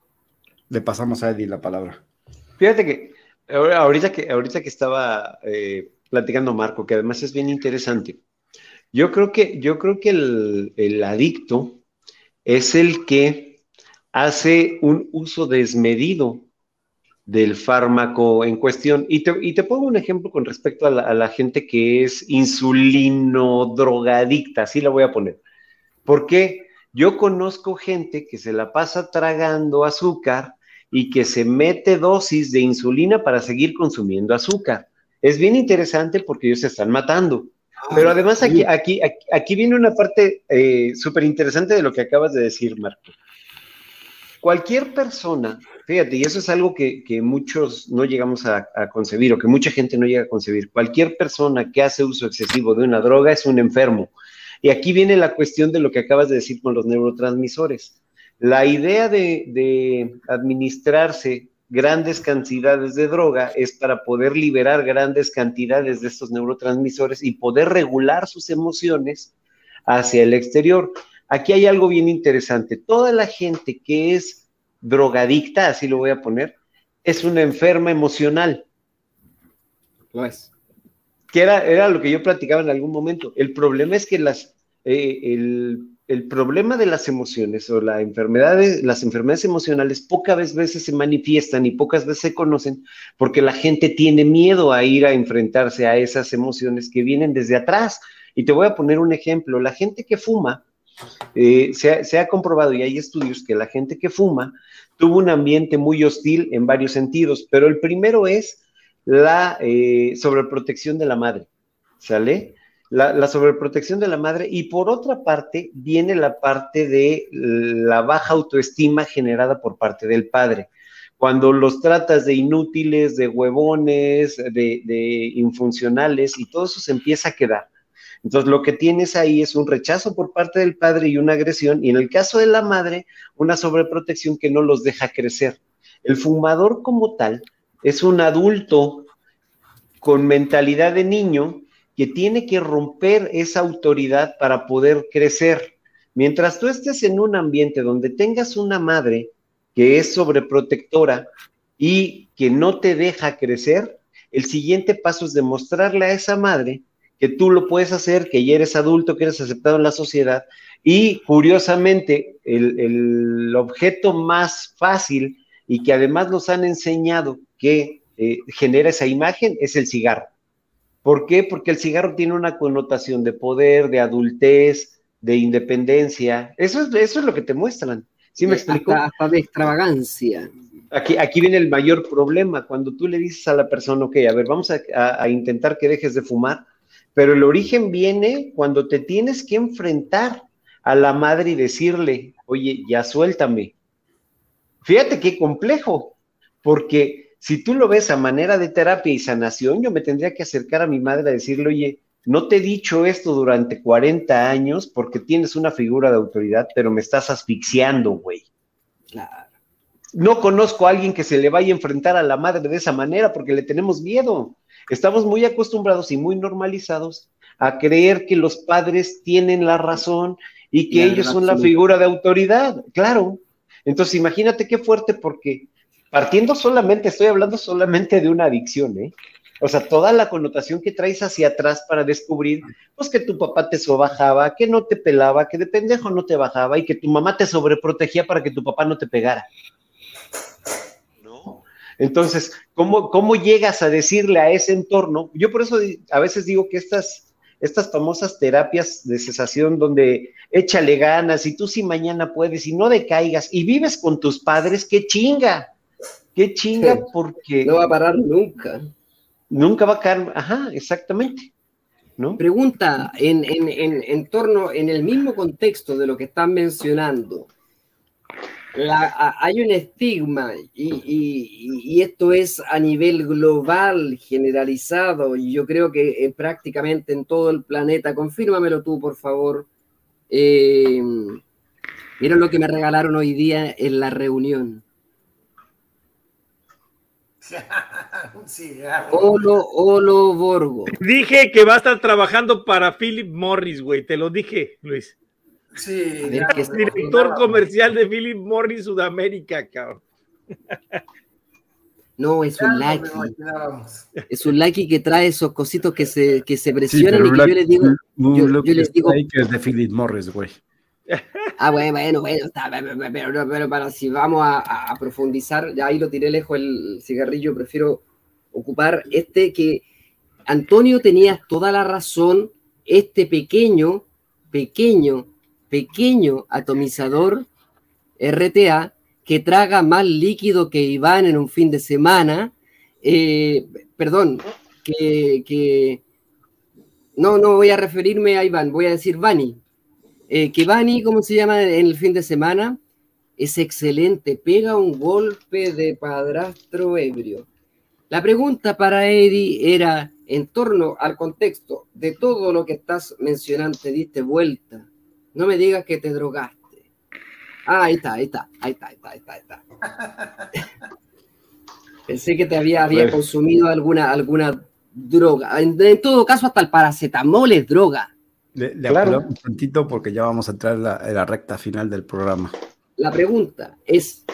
Le pasamos a Eddie la palabra. Fíjate que ahorita que, ahorita que estaba eh, platicando Marco, que además es bien interesante. Yo creo que, yo creo que el, adicto es el que hace un uso desmedido del fármaco en cuestión. Y te, pongo un ejemplo con respecto a la, gente que es insulino drogadicta, así la voy a poner. Porque yo conozco gente que se la pasa tragando azúcar y que se mete dosis de insulina para seguir consumiendo azúcar es bien interesante porque ellos se están matando. Ah, Pero además aquí, aquí, aquí, viene una parte eh, súper interesante de lo que acabas de decir, Marco. Cualquier persona, fíjate, y eso es algo que, muchos no llegamos a, concebir o que mucha gente no llega a concebir, cualquier persona que hace uso excesivo de una droga es un enfermo. Y aquí viene la cuestión de lo que acabas de decir con los neurotransmisores. La idea de, de administrarse grandes cantidades de droga es para poder liberar grandes cantidades de estos neurotransmisores y poder regular sus emociones hacia el exterior. Aquí hay algo bien interesante. Toda la gente que es drogadicta, así lo voy a poner, es una enferma emocional. Lo es. Que era, era lo que yo platicaba en algún momento. El problema es que las, eh, el, el, problema de las emociones o la enfermedad de, las enfermedades emocionales pocas veces se manifiestan y pocas veces se conocen porque la gente tiene miedo a ir a enfrentarse a esas emociones que vienen desde atrás. Y te voy a poner un ejemplo. La gente que fuma, eh, se, ha, comprobado y hay estudios que la gente que fuma tuvo un ambiente muy hostil en varios sentidos, pero el primero es la eh, sobreprotección de la madre, ¿sale? La, la, sobreprotección de la madre y por otra parte viene la parte de la baja autoestima generada por parte del padre. Cuando los tratas de inútiles, de huevones, de, de infuncionales y todo eso se empieza a quedar. Entonces, lo que tienes ahí es un rechazo por parte del padre y una agresión, y en el caso de la madre, una sobreprotección que no los deja crecer. El fumador como tal es un adulto con mentalidad de niño que tiene que romper esa autoridad para poder crecer. Mientras tú estés en un ambiente donde tengas una madre que es sobreprotectora y que no te deja crecer, el siguiente paso es demostrarle a esa madre que tú lo puedes hacer, que ya eres adulto, que eres aceptado en la sociedad. Y curiosamente, el, el objeto más fácil y que además nos han enseñado que eh, genera esa imagen es el cigarro. ¿Por qué? Porque el cigarro tiene una connotación de poder, de adultez, de independencia. Eso es, eso es lo que te muestran. ¿Sí me explico? Hasta, hasta de extravagancia. Aquí, aquí, viene el mayor problema. Cuando tú le dices a la persona, ok, a ver, vamos a, a, a intentar que dejes de fumar, pero el origen viene cuando te tienes que enfrentar a la madre y decirle, oye, ya suéltame. Fíjate qué complejo, porque si tú lo ves a manera de terapia y sanación, yo me tendría que acercar a mi madre a decirle, oye, no te he dicho esto durante 40 años porque tienes una figura de autoridad, pero me estás asfixiando, güey. Claro. No conozco a alguien que se le vaya a enfrentar a la madre de esa manera porque le tenemos miedo. Estamos muy acostumbrados y muy normalizados a creer que los padres tienen la razón y que ellos son la figura de autoridad, claro. Entonces, imagínate qué fuerte porque partiendo solamente, estoy hablando solamente de una adicción, ¿eh? O sea, toda la connotación que traes hacia atrás para descubrir, pues que tu papá te sobajaba, que no te pelaba, que de pendejo no te bajaba y que tu mamá te sobreprotegía para que tu papá no te pegara. Entonces, ¿cómo, ¿cómo llegas a decirle a ese entorno? Yo por eso a veces digo que estas, estas famosas terapias de cesación donde échale ganas y tú si mañana puedes y no decaigas y vives con tus padres, qué chinga, qué chinga porque... No va a parar nunca. Nunca va a caer, ajá, exactamente. ¿no? Pregunta en, en, en, en torno, en el mismo contexto de lo que están mencionando. La, hay un estigma y, y, y, esto es a nivel global, generalizado, y yo creo que eh, prácticamente en todo el planeta, confírmamelo tú, por favor. Eh, mira lo que me regalaron hoy día en la reunión. Olo, Olo Borgo. Dije que va a estar trabajando para Philip Morris, güey, te lo dije, Luis. Sí, ya, que es director no, comercial de Philip Morris Sudamérica, cabrón. No, es un lucky. Es un lucky que trae esos cositos que se, que se presionan sí, y que yo les digo. Yo, yo les digo. Que es de Philip Morris, güey. Ah, bueno, bueno, bueno, está, pero, pero, pero, para si vamos a, a, profundizar, ya ahí lo tiré lejos el cigarrillo, prefiero ocupar este que Antonio tenía toda la razón, este pequeño, pequeño pequeño atomizador RTA que traga más líquido que Iván en un fin de semana, eh, perdón, que, que, no, no voy a referirme a Iván, voy a decir Vani, eh, que Vani, ¿cómo se llama en el fin de semana? Es excelente, pega un golpe de padrastro ebrio. La pregunta para Eddie era, en torno al contexto de todo lo que estás mencionando, te diste vuelta no me digas que te drogaste. Ah, ahí está, ahí está, ahí está, ahí está, ahí está. Ahí está. Pensé que te había, había consumido alguna, alguna droga. En, en, todo caso, hasta el paracetamol es droga. Le, le claro. un tantito porque ya vamos a entrar en la, en la recta final del programa. La pregunta es,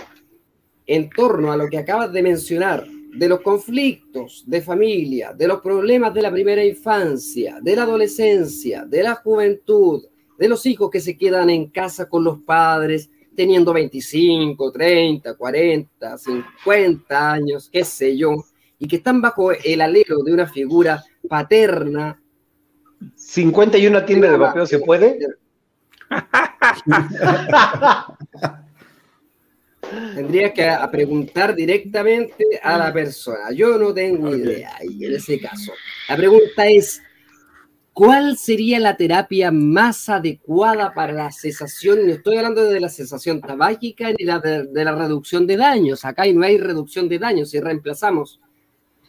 en torno a lo que acabas de mencionar, de los conflictos de familia, de los problemas de la primera infancia, de la adolescencia, de la juventud, de los hijos que se quedan en casa con los padres, teniendo 25, 30, 40, 50 años, qué sé yo, y que están bajo el alero de una figura paterna. 51 tienda de vapeo se puede. Tendrías que preguntar directamente a la persona. Yo no tengo idea y en ese caso. La pregunta es, ¿cuál sería la terapia más adecuada para la cesación? No estoy hablando de la cesación tabáquica ni de, de la reducción de daños. Acá no hay reducción de daños. Si reemplazamos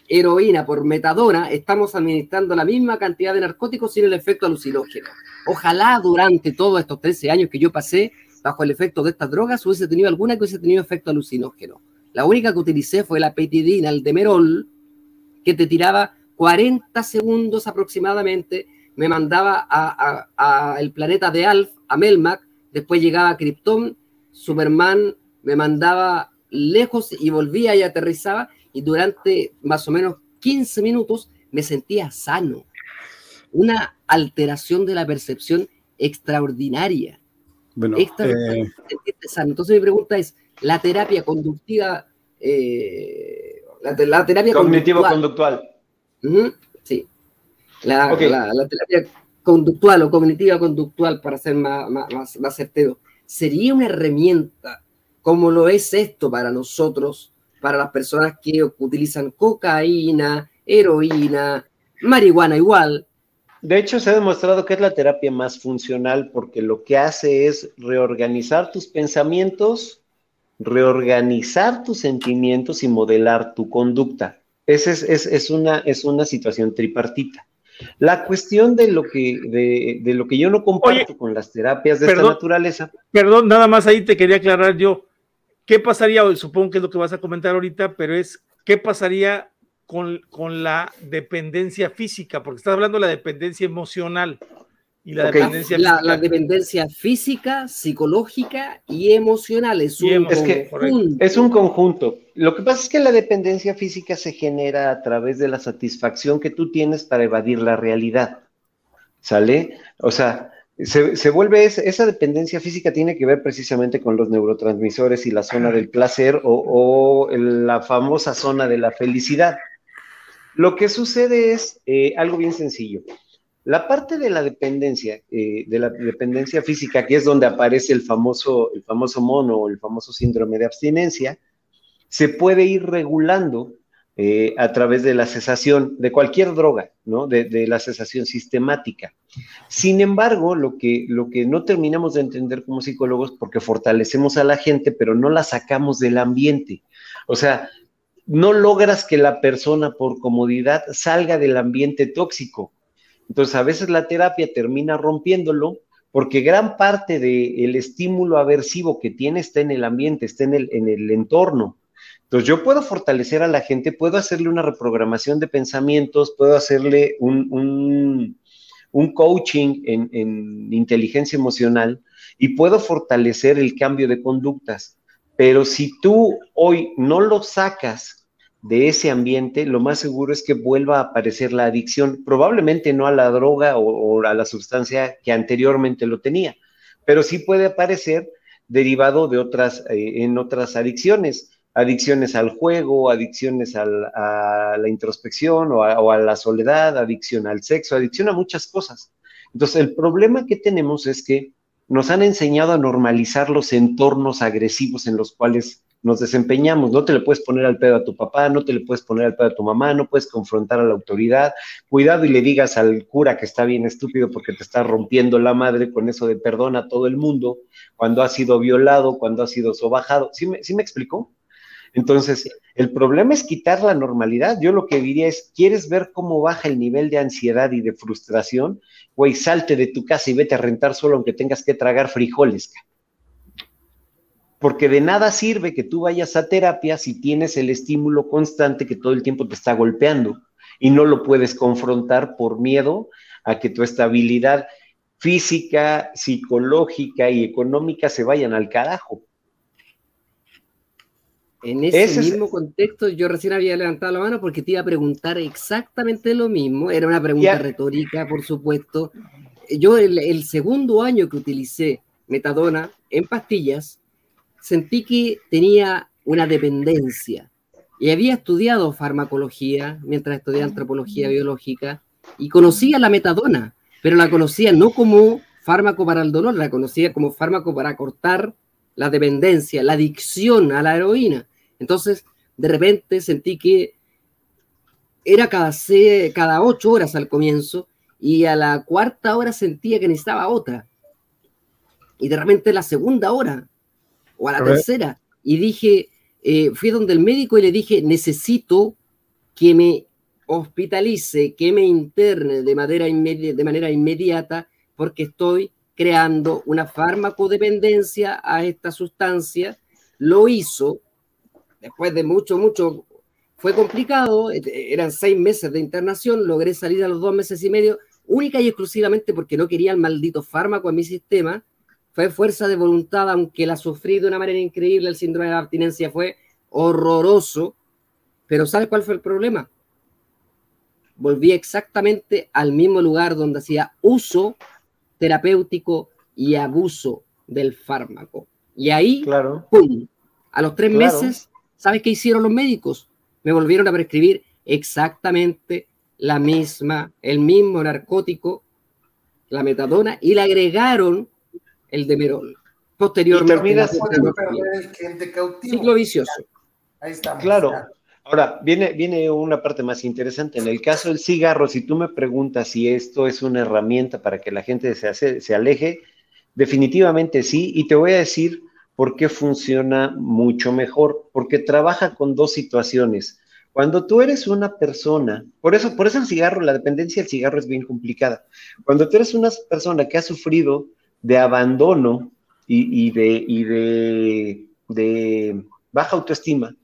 heroína por metadona, estamos administrando la misma cantidad de narcóticos sin el efecto alucinógeno. Ojalá durante todos estos 13 años que yo pasé bajo el efecto de estas drogas hubiese tenido alguna que hubiese tenido efecto alucinógeno. La única que utilicé fue la petidina, el demerol, que te tiraba 40 segundos aproximadamente, me mandaba a, el planeta de Alf, a Melmac, después llegaba a Krypton, Superman me mandaba lejos y volvía y aterrizaba, y durante más o menos 15 minutos me sentía sano. Una alteración de la percepción extraordinaria. Bueno, extraordinaria. eh, Entonces mi pregunta es, ¿la terapia conductiva, eh, la, la, terapia cognitivo-conductual? Uh. La, Okay. la, la terapia conductual o cognitiva-conductual, para ser más, más, más, más certero, sería una herramienta como lo es esto para nosotros, para las personas que utilizan cocaína, heroína, marihuana igual. De hecho, se ha demostrado que es la terapia más funcional porque lo que hace es reorganizar tus pensamientos, reorganizar tus sentimientos y modelar tu conducta. Esa es, es, es, una, es una situación tripartita. La cuestión de lo que, de, de lo que yo no comparto Oye, con las terapias de perdón. esta naturaleza. Perdón, nada más ahí te quería aclarar yo. ¿Qué pasaría, supongo que es lo que vas a comentar ahorita, pero es, ¿qué pasaría con, con la dependencia física? Porque estás hablando de la dependencia emocional y la dependencia La, física. la dependencia física, psicológica y emocional es Y un Es que. Es un conjunto. Lo que pasa es que la dependencia física se genera a través de la satisfacción que tú tienes para evadir la realidad. ¿Sale? O sea, se, se vuelve esa, esa dependencia física tiene que ver precisamente con los neurotransmisores y la zona del placer o, la famosa zona de la felicidad. Lo que sucede es eh, algo bien sencillo. La parte de la dependencia, eh, de la dependencia física, que es donde aparece el famoso, el famoso mono o el famoso síndrome de abstinencia, se puede ir regulando eh, a través de la cesación de cualquier droga, ¿no? De, de la cesación sistemática. Sin embargo, lo que, lo que no terminamos de entender como psicólogos, porque fortalecemos a la gente, pero no la sacamos del ambiente. O sea, no logras que la persona por comodidad salga del ambiente tóxico. Entonces, a veces la terapia termina rompiéndolo porque gran parte del estímulo aversivo que tiene está en el ambiente, está en el, en el entorno. Entonces, yo puedo fortalecer a la gente, puedo hacerle una reprogramación de pensamientos, puedo hacerle un, un, un coaching en, en inteligencia emocional y puedo fortalecer el cambio de conductas. Pero si tú hoy no lo sacas de ese ambiente, lo más seguro es que vuelva a aparecer la adicción, probablemente no a la droga o, a la sustancia que anteriormente lo tenía, pero sí puede aparecer derivado de otras, eh, en otras adicciones, adicciones al juego, adicciones al, a la introspección o a, o a la soledad, adicción al sexo, adicción a muchas cosas. Entonces, el problema que tenemos es que nos han enseñado a normalizar los entornos agresivos en los cuales nos desempeñamos. No te le puedes poner al pedo a tu papá, no te le puedes poner al pedo a tu mamá, no puedes confrontar a la autoridad. Cuidado y le digas al cura que está bien estúpido porque te está rompiendo la madre con eso de perdona a todo el mundo cuando ha sido violado, cuando ha sido sobajado. ¿Sí me, ¿sí me explicó? Entonces, el problema es quitar la normalidad. Yo lo que diría es, ¿quieres ver cómo baja el nivel de ansiedad y de frustración? Güey, salte de tu casa y vete a rentar solo aunque tengas que tragar frijoles. Porque de nada sirve que tú vayas a terapia si tienes el estímulo constante que todo el tiempo te está golpeando y no lo puedes confrontar por miedo a que tu estabilidad física, psicológica y económica se vayan al carajo. En ese, mismo contexto, yo recién había levantado la mano porque te iba a preguntar exactamente lo mismo. Era una pregunta retórica, por supuesto. Yo, el, segundo año que utilicé metadona en pastillas, sentí que tenía una dependencia. Y había estudiado farmacología mientras estudiaba antropología biológica y conocía la metadona, pero la conocía no como fármaco para el dolor, la conocía como fármaco para cortar la dependencia, la adicción a la heroína. Entonces, de repente sentí que era cada, cada ocho horas al comienzo y a la cuarta hora sentía que necesitaba otra. Y de repente la segunda hora o a la tercera. Y dije, eh, fui donde el médico y le dije, necesito que me hospitalice, que me interne de manera, de manera inmediata porque estoy creando una farmacodependencia a esta sustancia. Lo hizo, después de mucho, mucho, fue complicado, eran seis meses de internación, logré salir a los dos meses y medio, única y exclusivamente porque no quería el maldito fármaco en mi sistema, fue fuerza de voluntad, aunque la sufrí de una manera increíble, el síndrome de abstinencia fue horroroso, pero ¿sabes cuál fue el problema? Volví exactamente al mismo lugar donde hacía uso terapéutico y abuso del fármaco. Y ahí, claro. ¡pum! A los tres meses ¿Sabes qué hicieron los médicos? Me volvieron a prescribir exactamente la misma, el mismo narcótico, la metadona, y le agregaron el demerol. Posteriormente. Y Ciclo vicioso. Ahí estamos. Claro. Ahora, viene, viene una parte más interesante. En el caso del cigarro, si tú me preguntas si esto es una herramienta para que la gente se, se aleje, definitivamente sí. Y te voy a decir ¿Por qué funciona mucho mejor? Porque trabaja con dos situaciones. Cuando tú eres una persona, por eso, por eso el cigarro, la dependencia del cigarro es bien complicada. Cuando tú eres una persona que ha sufrido de abandono y, de, y de, baja autoestima,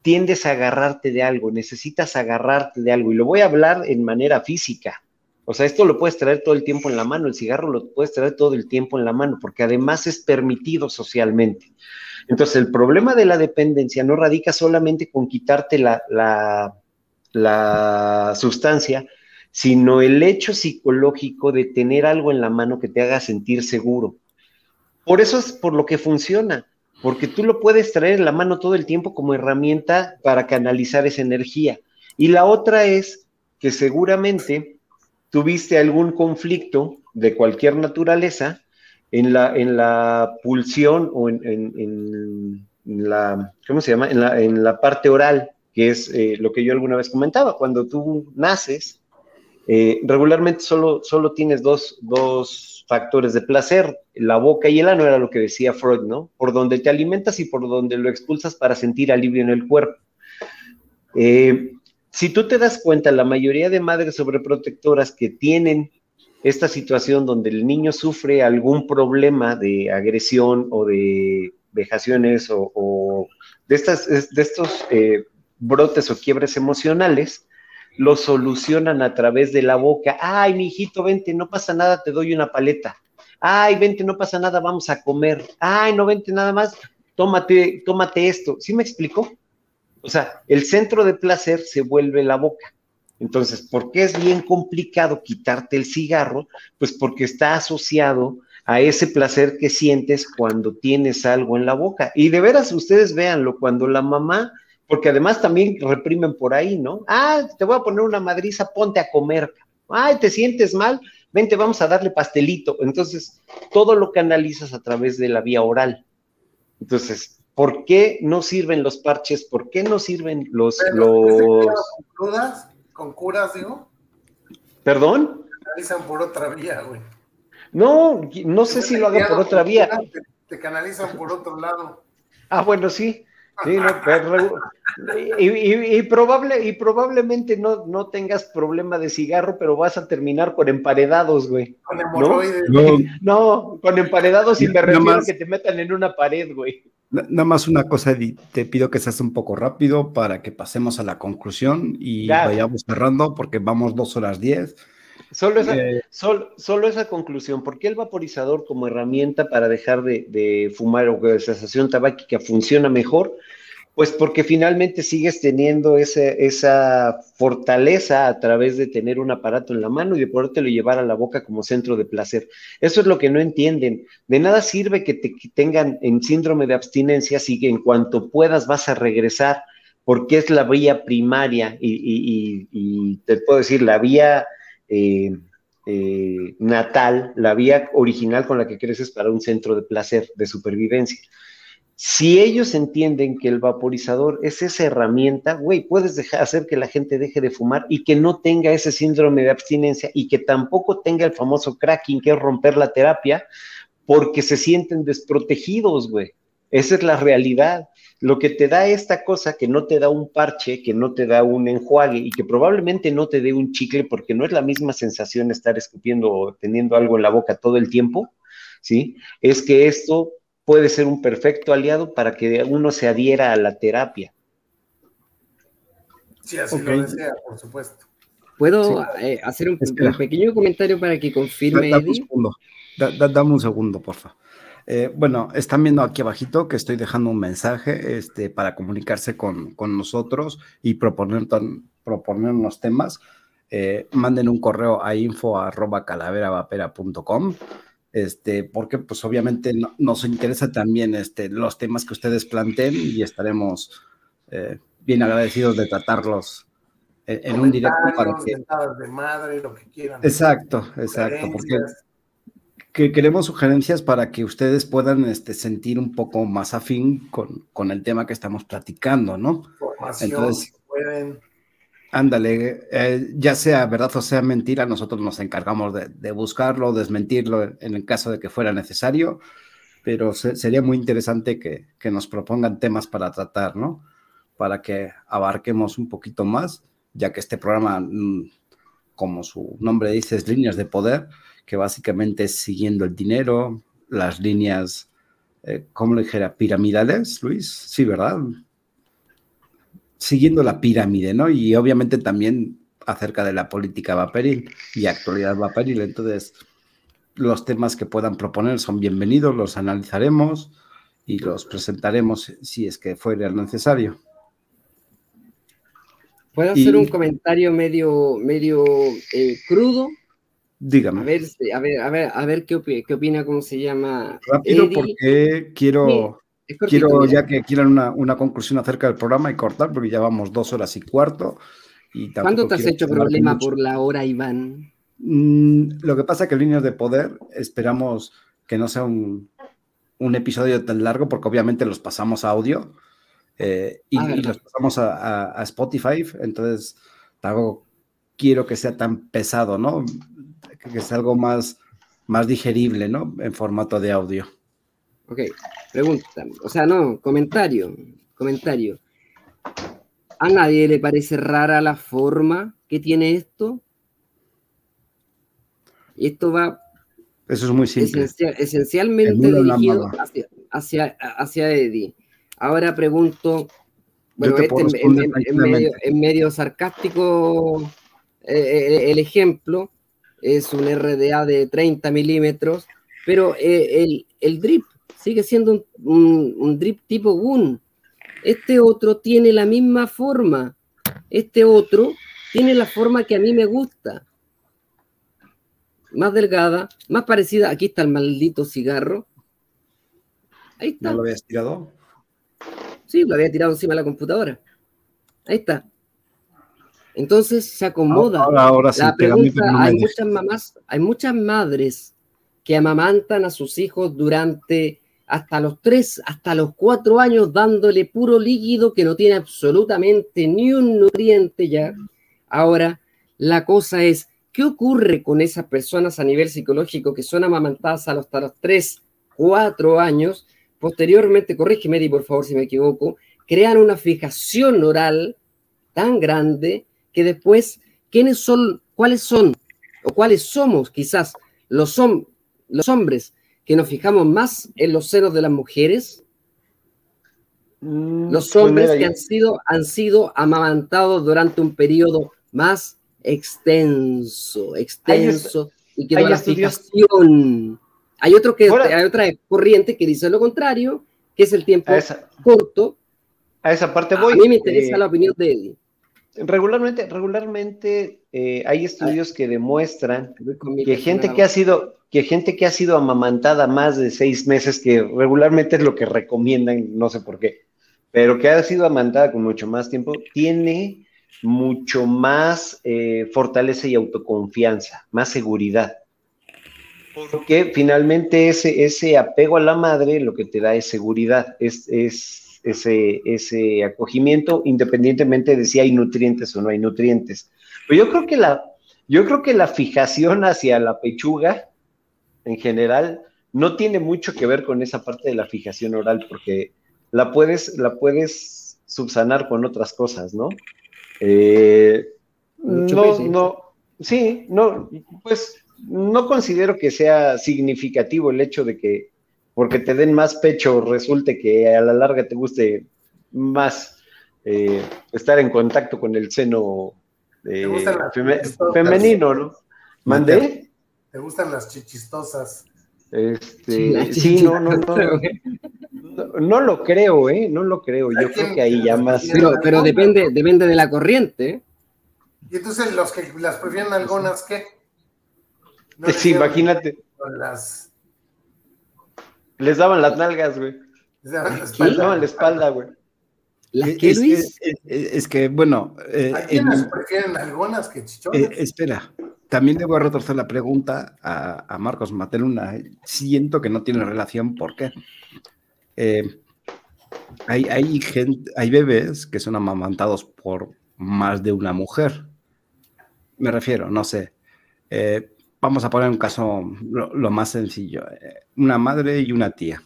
tiendes a agarrarte de algo, necesitas agarrarte de algo. Y lo voy a hablar en manera física. O sea, esto lo puedes traer todo el tiempo en la mano, el cigarro lo puedes traer todo el tiempo en la mano, porque además es permitido socialmente. Entonces, el problema de la dependencia no radica solamente con quitarte la sustancia, sino el hecho psicológico de tener algo en la mano que te haga sentir seguro. Por eso es por lo que funciona, porque tú lo puedes traer en la mano todo el tiempo como herramienta para canalizar esa energía. Y la otra es que seguramente tuviste algún conflicto de cualquier naturaleza en la, en la pulsión o en, la, ¿cómo se llama? En la, en la parte oral, que es eh, lo que yo alguna vez comentaba, cuando tú naces, eh, regularmente solo, solo tienes dos, dos, factores de placer, la boca y el ano, era lo que decía Freud, ¿no? Por donde te alimentas y por donde lo expulsas para sentir alivio en el cuerpo. Eh, si tú te das cuenta, la mayoría de madres sobreprotectoras que tienen esta situación donde el niño sufre algún problema de agresión o de vejaciones o, de, estas, de estos eh, brotes o quiebres emocionales, lo solucionan a través de la boca. Ay, mi hijito, vente, no pasa nada, te doy una paleta. Ay, vente, no pasa nada, vamos a comer. Ay, no vente nada más, tómate, tómate esto. ¿Sí me explicó? O sea, el centro de placer se vuelve la boca. Entonces, ¿por qué es bien complicado quitarte el cigarro? Pues porque está asociado a ese placer que sientes cuando tienes algo en la boca. Y de veras, ustedes véanlo, cuando la mamá, porque además también reprimen por ahí, ¿no? Ah, te voy a poner una madriza, ponte a comer. Ay, te sientes mal, vente, vamos a darle pastelito. Entonces, todo lo canalizas a través de la vía oral. Entonces, ¿Por qué no sirven los parches? ¿Por qué no sirven los... los... ¿Con curas? ¿Con curas, digo? ¿Perdón? Canalizan por otra vía, güey. No, no sé si lo hagan por otra vía. te canalizan por otro lado. Ah, bueno, sí. Sí, y, probable, y probablemente no, no tengas problema de cigarro, pero vas a terminar con emparedados, güey. Con hemorroides. No, no, con emparedados y me refiero que te metan en una pared, güey. Nada más una cosa, te pido que seas un poco rápido para que pasemos a la conclusión y vayamos cerrando porque vamos dos horas diez. Solo esa, eh, solo, esa conclusión, ¿por qué el vaporizador como herramienta para dejar de, fumar o que la sensación tabáquica funciona mejor? Pues porque finalmente sigues teniendo ese, esa fortaleza a través de tener un aparato en la mano y de podértelo llevar a la boca como centro de placer. Eso es lo que no entienden. De nada sirve que te tengan en síndrome de abstinencia si en cuanto puedas vas a regresar, porque es la vía primaria y, te puedo decir, la vía eh, eh, natal, la vía original con la que creces para un centro de placer, de supervivencia. Si ellos entienden que el vaporizador es esa herramienta, güey, puedes dejar, hacer que la gente deje de fumar y que no tenga ese síndrome de abstinencia y que tampoco tenga el famoso cracking, que es romper la terapia, porque se sienten desprotegidos, güey. Esa es la realidad. Lo que te da esta cosa que no te da un parche, que no te da un enjuague y que probablemente no te dé un chicle porque no es la misma sensación estar escupiendo o teniendo algo en la boca todo el tiempo, ¿sí? Es que esto puede ser un perfecto aliado para que uno se adhiera a la terapia. Sí, así lo desea, por supuesto. ¿Puedo eh, hacer un, pequeño comentario para que confirme? dame un segundo, dame un segundo, por favor. Eh, bueno, están viendo aquí abajito que estoy dejando un mensaje este, para comunicarse con, nosotros y proponer, proponernos temas. Eh, manden un correo a info arroba calaveravapera.com este, porque pues obviamente nos interesa también este, los temas que ustedes planteen y estaremos eh, bien agradecidos de tratarlos en, un directo para que... De madre, lo que quieran. Exacto, exacto, porque que queremos sugerencias para que ustedes puedan este, sentir un poco más afín con, con el tema que estamos platicando, ¿no? Entonces, pueden Ándale, eh, ya sea verdad o sea mentira, nosotros nos encargamos de, buscarlo, desmentirlo en el caso de que fuera necesario, pero sería muy interesante que, nos propongan temas para tratar, ¿no? Para que abarquemos un poquito más, ya que este programa, mm, como su nombre dice, es líneas de poder, que básicamente es siguiendo el dinero, las líneas, eh, ¿cómo le dijera? Piramidales, Luis, sí, ¿verdad? siguiendo la pirámide, ¿no? Y obviamente también acerca de la política vaporil y actualidad vaporil. Entonces, los temas que puedan proponer son bienvenidos, los analizaremos y los presentaremos si es que fuera necesario. ¿Puedo hacer un comentario medio, medio eh, crudo? Dígame. A ver, a ver, a ver, a ver qué, opina, cómo se llama. Rápido, porque quiero, Quiero ya que quieran una, conclusión acerca del programa y cortar, porque ya vamos dos horas y cuarto. Y ¿Cuándo te has hecho problema por la hora, Iván? Mm, lo que pasa es que Líneas de Poder esperamos que no sea un, episodio tan largo, porque obviamente los pasamos a audio eh, y, ah, los pasamos a, Spotify. Entonces, tampoco quiero que sea tan pesado, ¿no? Que sea algo más, más digerible, ¿no? En formato de audio. Ok, pregunta, o sea, no, comentario, comentario. ¿A nadie le parece rara la forma que tiene esto? Y esto va... Eso es muy simple. esencialmente dirigido hacia, hacia, Eddie. Ahora pregunto, bueno, este en, medio, sarcástico eh, eh, el ejemplo, es un RDA de 30 milímetros, pero eh, el, el drip sigue siendo un, drip tipo Gun. Este otro tiene la misma forma. Este otro tiene la forma que a mí me gusta. Más delgada, más parecida. Aquí está el maldito cigarro. Ahí está. ¿No lo habías tirado? Sí, lo había tirado encima de la computadora. Ahí está. Entonces se acomoda. Ahora, sí, la pregunta, hay muchas mamás, hay muchas madres que amamantan a sus hijos durante hasta los tres, hasta los cuatro años dándole puro líquido que no tiene absolutamente ni un nutriente ya. Ahora, la cosa es, ¿qué ocurre con esas personas a nivel psicológico que son amamantadas hasta los tres, cuatro años? Posteriormente, corrígeme, Eddie, por favor, si me equivoco, crean una fijación oral tan grande que después, ¿quiénes son, cuáles son, o cuáles somos quizás los, los hombres que nos fijamos más en los senos de las mujeres, mm, los pues hombres que han sido, han sido amamantados durante un periodo más extenso, extenso, y que la fijación. Hay, otro que, hay otra corriente que dice lo contrario, que es el tiempo corto, a esa parte voy. A mí me interesa Eh, la opinión de Eddie. Regularmente, regularmente eh, hay estudios que demuestran que gente que ha sido, que gente que ha sido amamantada más de seis meses, que regularmente es lo que recomiendan, no sé por qué, pero que ha sido amamantada con mucho más tiempo, tiene mucho más eh, fortaleza y autoconfianza, más seguridad. Porque finalmente ese, ese apego a la madre lo que te da es seguridad, es, es ese, ese acogimiento, independientemente de si hay nutrientes o no hay nutrientes. Pero yo creo que la, yo creo que la fijación hacia la pechuga, en general, no tiene mucho que ver con esa parte de la fijación oral, porque la puedes, la puedes subsanar con otras cosas, ¿no? Eh, no, sí, no, pues no considero que sea significativo el hecho de que porque te den más pecho resulte que a la larga te guste más eh, estar en contacto con el seno eh, femenino, ¿no? ¿Mandé? ¿Te gustan las chichistosas? Este, sí, no, no, no, no, no lo creo, ¿eh? No lo creo. Yo creo que ahí ya más. pero, pero depende, depende de la corriente. ¿eh? Y entonces los que las prefieren algonas, ¿qué? No Sí, imagínate, con Las, les daban las nalgas, güey. les daban la Les espalda. daban la espalda, güey. ¿Las Es- que, es, Luis? es- es que, bueno, eh, ¿A en- prefieren algonas que chichonas? eh, espera, también le voy a retorcer la pregunta a, a Marcos Mateluna. Siento que no tiene relación, ¿por qué? Eh, hay, hay, gente, hay bebés que son amamantados por más de una mujer. Me refiero, no sé. eh, vamos a poner un caso lo, lo más sencillo. eh, una madre y una tía.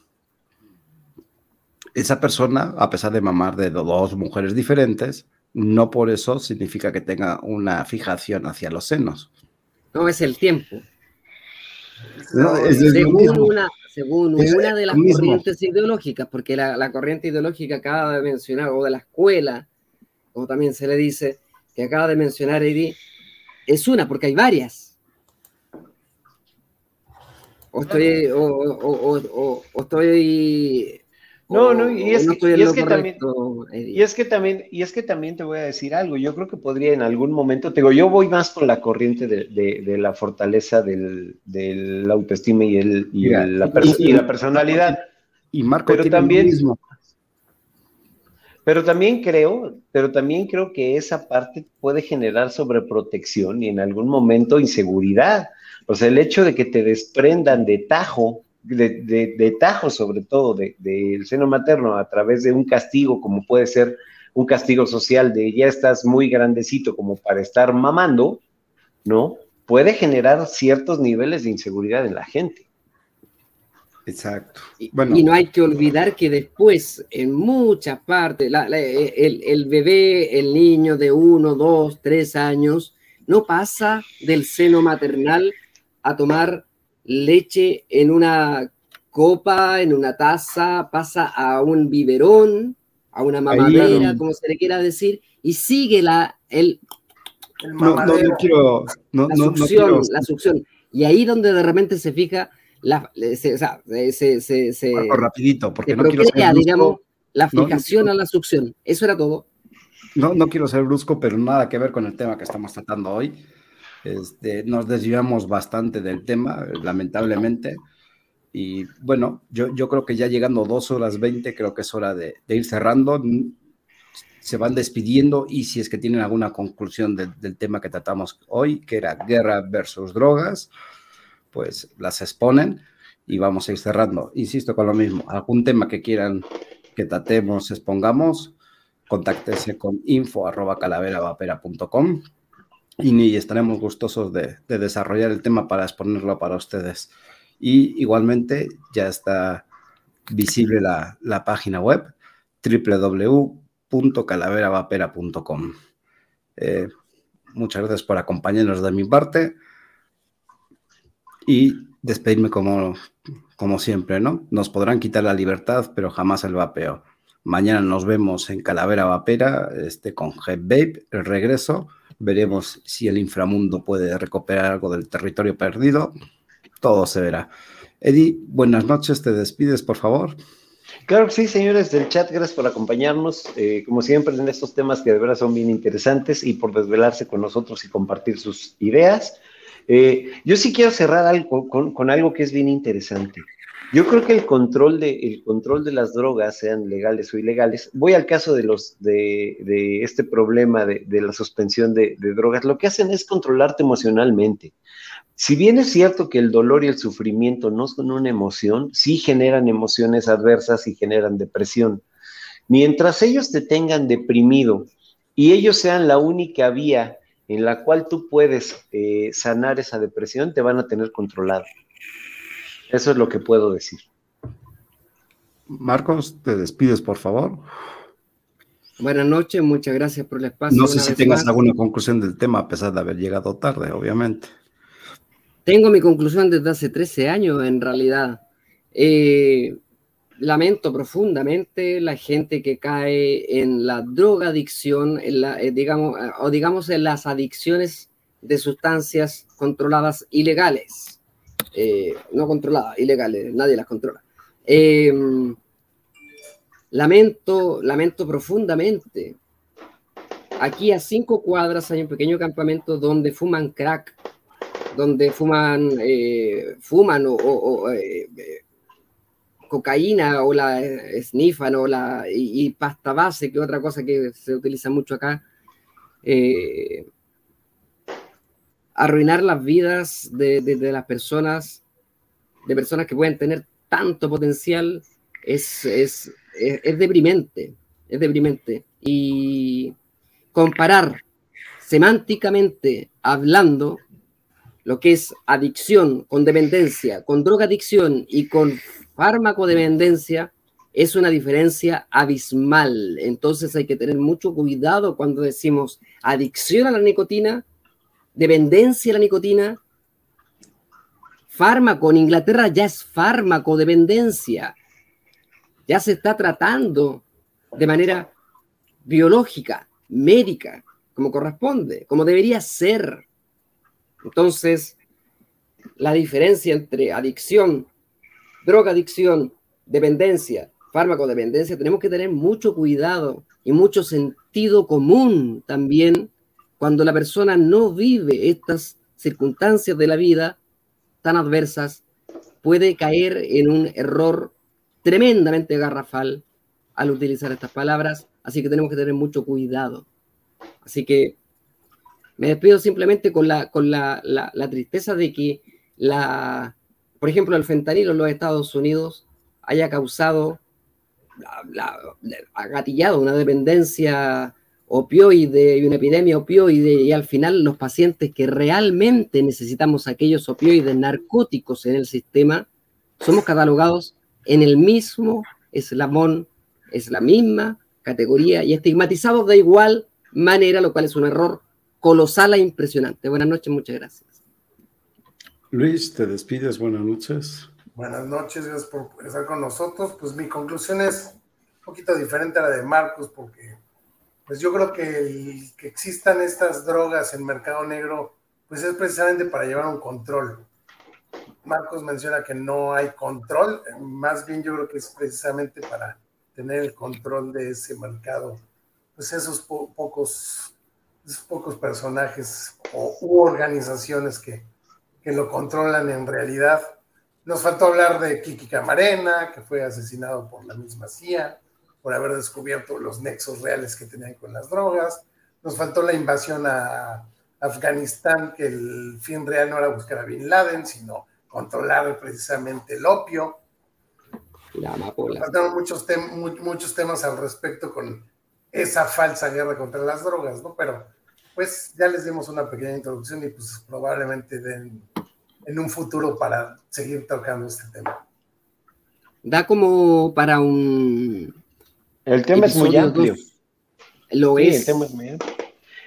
Esa persona, a pesar de mamar de do- dos mujeres diferentes, no por eso significa que tenga una fijación hacia los senos. No, es el tiempo. No, es- según una, según Es una de las corrientes ideológicas, porque la, la corriente ideológica acaba de mencionar, o de la escuela, como también se le dice, que acaba de mencionar Eddie, es una, porque hay varias. O estoy, o, o- o- o- o estoy. No, no, y es que- y es que también-. Y es que también, y es que también te voy a decir algo. Yo creo que podría en algún momento, te digo, yo voy más con la corriente de, de- de la fortaleza del, del autoestima y, el, y, Mira, el- la, pers- y- y la personalidad. Y Marco Pero tiene lo también- mismo. Pero también creo, pero también creo que esa parte puede generar sobreprotección y en algún momento inseguridad. O sea, el hecho de que te desprendan de tajo, de, de- de tajo sobre todo, de- del seno materno a través de un castigo, como puede ser un castigo social de ya estás muy grandecito como para estar mamando, ¿no? Puede generar ciertos niveles de inseguridad en la gente. Exacto. Y, Bueno. y no hay que olvidar que después, en muchas partes, la- la- el, el bebé, el niño de uno, dos, tres años, no pasa del seno maternal a tomar leche en una copa, en una taza, pasa a un biberón, a una mamadera, como se le quiera decir, y sigue la, el, El No, no, mamadero. no quiero. No, la succión, quiero. la succión. Y ahí donde de repente se fija, la, se, o sea, se- se- se- Marco, rapidito, porque no quiero ser brusco. la no fijación a la succión. Eso era todo. No, no quiero ser brusco, pero nada que ver con el tema que estamos tratando hoy. Este, nos desviamos bastante del tema, lamentablemente. Y bueno, yo, yo creo que ya llegando dos horas 20, creo que es hora de, de ir cerrando. Se van despidiendo y si es que tienen alguna conclusión del tema que tratamos hoy, que era guerra versus drogas, pues las exponen y vamos a ir cerrando. Insisto con lo mismo, algún tema que quieran que tratemos, expongamos, contáctese con info arroba y, estaremos gustosos de, de desarrollar el tema para exponerlo para ustedes. Y igualmente ya está visible la, la página web www.calaveravapera.com. Eh, muchas gracias por acompañarnos de mi parte y despedirme como, como siempre, ¿no? Nos podrán quitar la libertad, pero jamás el vapeo. Mañana nos vemos en Calavera Vapera este, con Head Babe, el regreso. Veremos si el inframundo puede recuperar algo del territorio perdido. Todo se verá. Eddie, buenas noches, te despides, por favor. Claro que sí, señores del chat, gracias por acompañarnos, eh, como siempre, en estos temas que de verdad son bien interesantes y por desvelarse con nosotros y compartir sus ideas. Eh, yo sí quiero cerrar algo con, algo que es bien interesante. Yo creo que el control de, control de las drogas, sean legales o ilegales, voy al caso de, los, de, este problema de, la suspensión de, drogas, lo que hacen es controlarte emocionalmente. Si bien es cierto que el dolor y el sufrimiento no son una emoción, sí generan emociones adversas y generan depresión. Mientras ellos te tengan deprimido y ellos sean la única vía en la cual tú puedes eh, sanar esa depresión, te van a tener controlado. Eso es lo que puedo decir. Marcos, te despides, por favor. Buenas noches, muchas gracias por el espacio. No sé si tengas alguna conclusión del tema, a pesar de haber llegado tarde, obviamente. Tengo mi conclusión desde hace 13 años, en realidad. Eh, lamento profundamente la gente que cae en la drogadicción, en la, eh, digamos, eh, o digamos en las adicciones de sustancias controladas ilegales. Eh, no controladas, ilegales, nadie las controla. lamento, lamento profundamente. Aquí a cinco cuadras hay un pequeño campamento donde fuman crack, donde fuman, fuman o, cocaína o la snifan o la y, pasta base, que otra cosa que se utiliza mucho acá, eh, arruinar las vidas de, las personas, de personas que pueden tener tanto potencial, es, es, es deprimente, es deprimente. Y comparar semánticamente hablando lo que es adicción con dependencia, con drogadicción y con fármaco dependencia es una diferencia abismal. Entonces hay que tener mucho cuidado cuando decimos adicción a la nicotina, dependencia a la nicotina. Fármaco, en Inglaterra ya es fármaco dependencia. Ya se está tratando de manera biológica, médica, como corresponde, como debería ser. Entonces, la diferencia entre adicción drogadicción, dependencia, fármaco dependencia, tenemos que tener mucho cuidado y mucho sentido común también cuando la persona no vive estas circunstancias de la vida tan adversas, puede caer en un error tremendamente garrafal al utilizar estas palabras, así que tenemos que tener mucho cuidado. Así que me despido simplemente con la, con la, la tristeza de que la, por ejemplo, el fentanilo en los Estados Unidos haya causado, la, agatillado una dependencia opioide y una epidemia opioide y al final los pacientes que realmente necesitamos aquellos opioides narcóticos en el sistema somos catalogados en el mismo eslabón, es la misma categoría y estigmatizados de igual manera, lo cual es un error colosal e impresionante. Buenas noches, muchas gracias. Luis, te despides, buenas noches. Buenas noches, gracias por estar con nosotros. Pues mi conclusión es un poquito diferente a la de Marcos, porque pues yo creo que que existan estas drogas en mercado negro, pues es precisamente para llevar un control. Marcos menciona que no hay control, más bien yo creo que es precisamente para tener el control de ese mercado, pues esos pocos, esos pocos personajes o u organizaciones que, que lo controlan en realidad. Nos faltó hablar de Kiki Camarena, que fue asesinado por la misma CIA, por haber descubierto los nexos reales que tenían con las drogas. Nos faltó la invasión a Afganistán, que el fin real no era buscar a Bin Laden, sino controlar precisamente el opio. Nos faltaron muchos, muchos temas al respecto con esa falsa guerra contra las drogas, ¿no? Pero pues ya les dimos una pequeña introducción y pues probablemente den en un futuro para seguir tocando este tema. Da como para un... El tema es muy amplio. Lo es. El tema es muy amplio.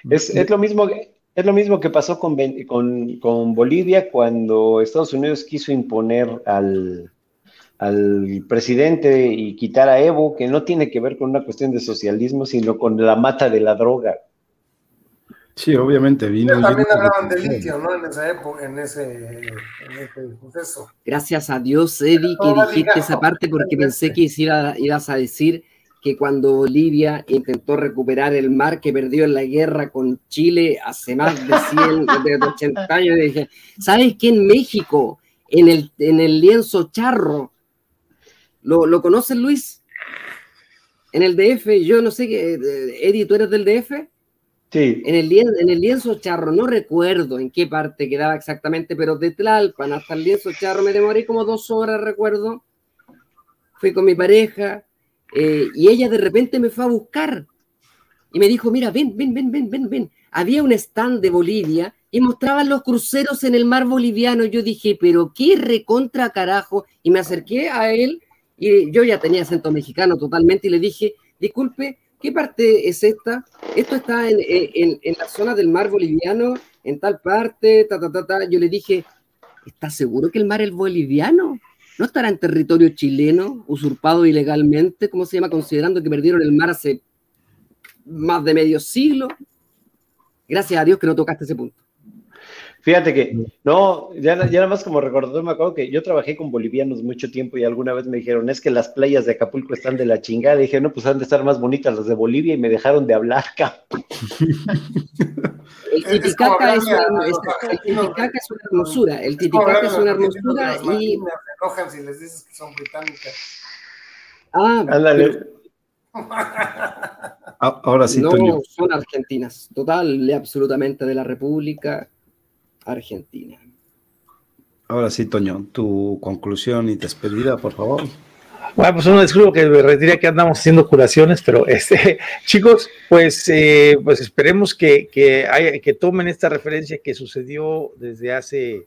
Es, lo mismo, es lo mismo que pasó con, con, con Bolivia cuando Estados Unidos quiso imponer al, al presidente y quitar a Evo, que no tiene que ver con una cuestión de socialismo, sino con la mata de la droga. Sí, obviamente vino. Pero también hablaban de litio, ¿no? En esa época, en ese, en ese suceso. Gracias a Dios, Eddie, que dijiste esa parte porque pensé que iba- ibas a decir que cuando Bolivia intentó recuperar el mar que perdió en la guerra con Chile hace más de 100, de 80 años, dije, ¿sabes qué? En México, en el, en el lienzo charro, ¿lo, lo conoces, Luis? En el DF, yo no sé qué, eh, Eddie, ¿tú eres del DF? Sí, En el, lien- en el lienzo charro, no recuerdo en qué parte quedaba exactamente, pero de Tlalpan hasta el lienzo charro me demoré como dos horas, recuerdo. Fui con mi pareja eh, y ella de repente me fue a buscar y me dijo, mira, ven, ven, ven, ven, ven, ven. Había un stand de Bolivia y mostraban los cruceros en el mar boliviano. Yo dije, pero qué recontra carajo. Y me acerqué a él y yo ya tenía acento mexicano totalmente y le dije, disculpe, ¿qué parte es esta? Esto está en, en- en la zona del mar boliviano, en tal parte, ta, ta, ta, ta. Yo le dije, ¿estás seguro que el mar es boliviano? ¿No estará en territorio chileno, usurpado ilegalmente? ¿Cómo se llama? Considerando que perdieron el mar hace más de medio siglo. Gracias a Dios que no tocaste ese punto. Fíjate que, no, ya, ya nada más como recordador me acuerdo que yo trabajé con bolivianos mucho tiempo y alguna vez me dijeron, es que las playas de Acapulco están de la chingada. Y dije, no, pues han de estar más bonitas las de Bolivia y me dejaron de hablar, cabrón. El Titicaca es, una, hermosura. El Titicaca es una hermosura y. Enojan si les dices que son británicas. Ah, Ándale. pero Ah, Ahora sí, no Toño. son argentinas. Total y absolutamente de la República Argentina. Ahora sí, Toño, tu conclusión y despedida, por favor. Bueno, pues uno disculpo que me retire que andamos haciendo curaciones, pero este, chicos, pues, eh, pues esperemos que, que, haya- que tomen esta referencia que sucedió desde hace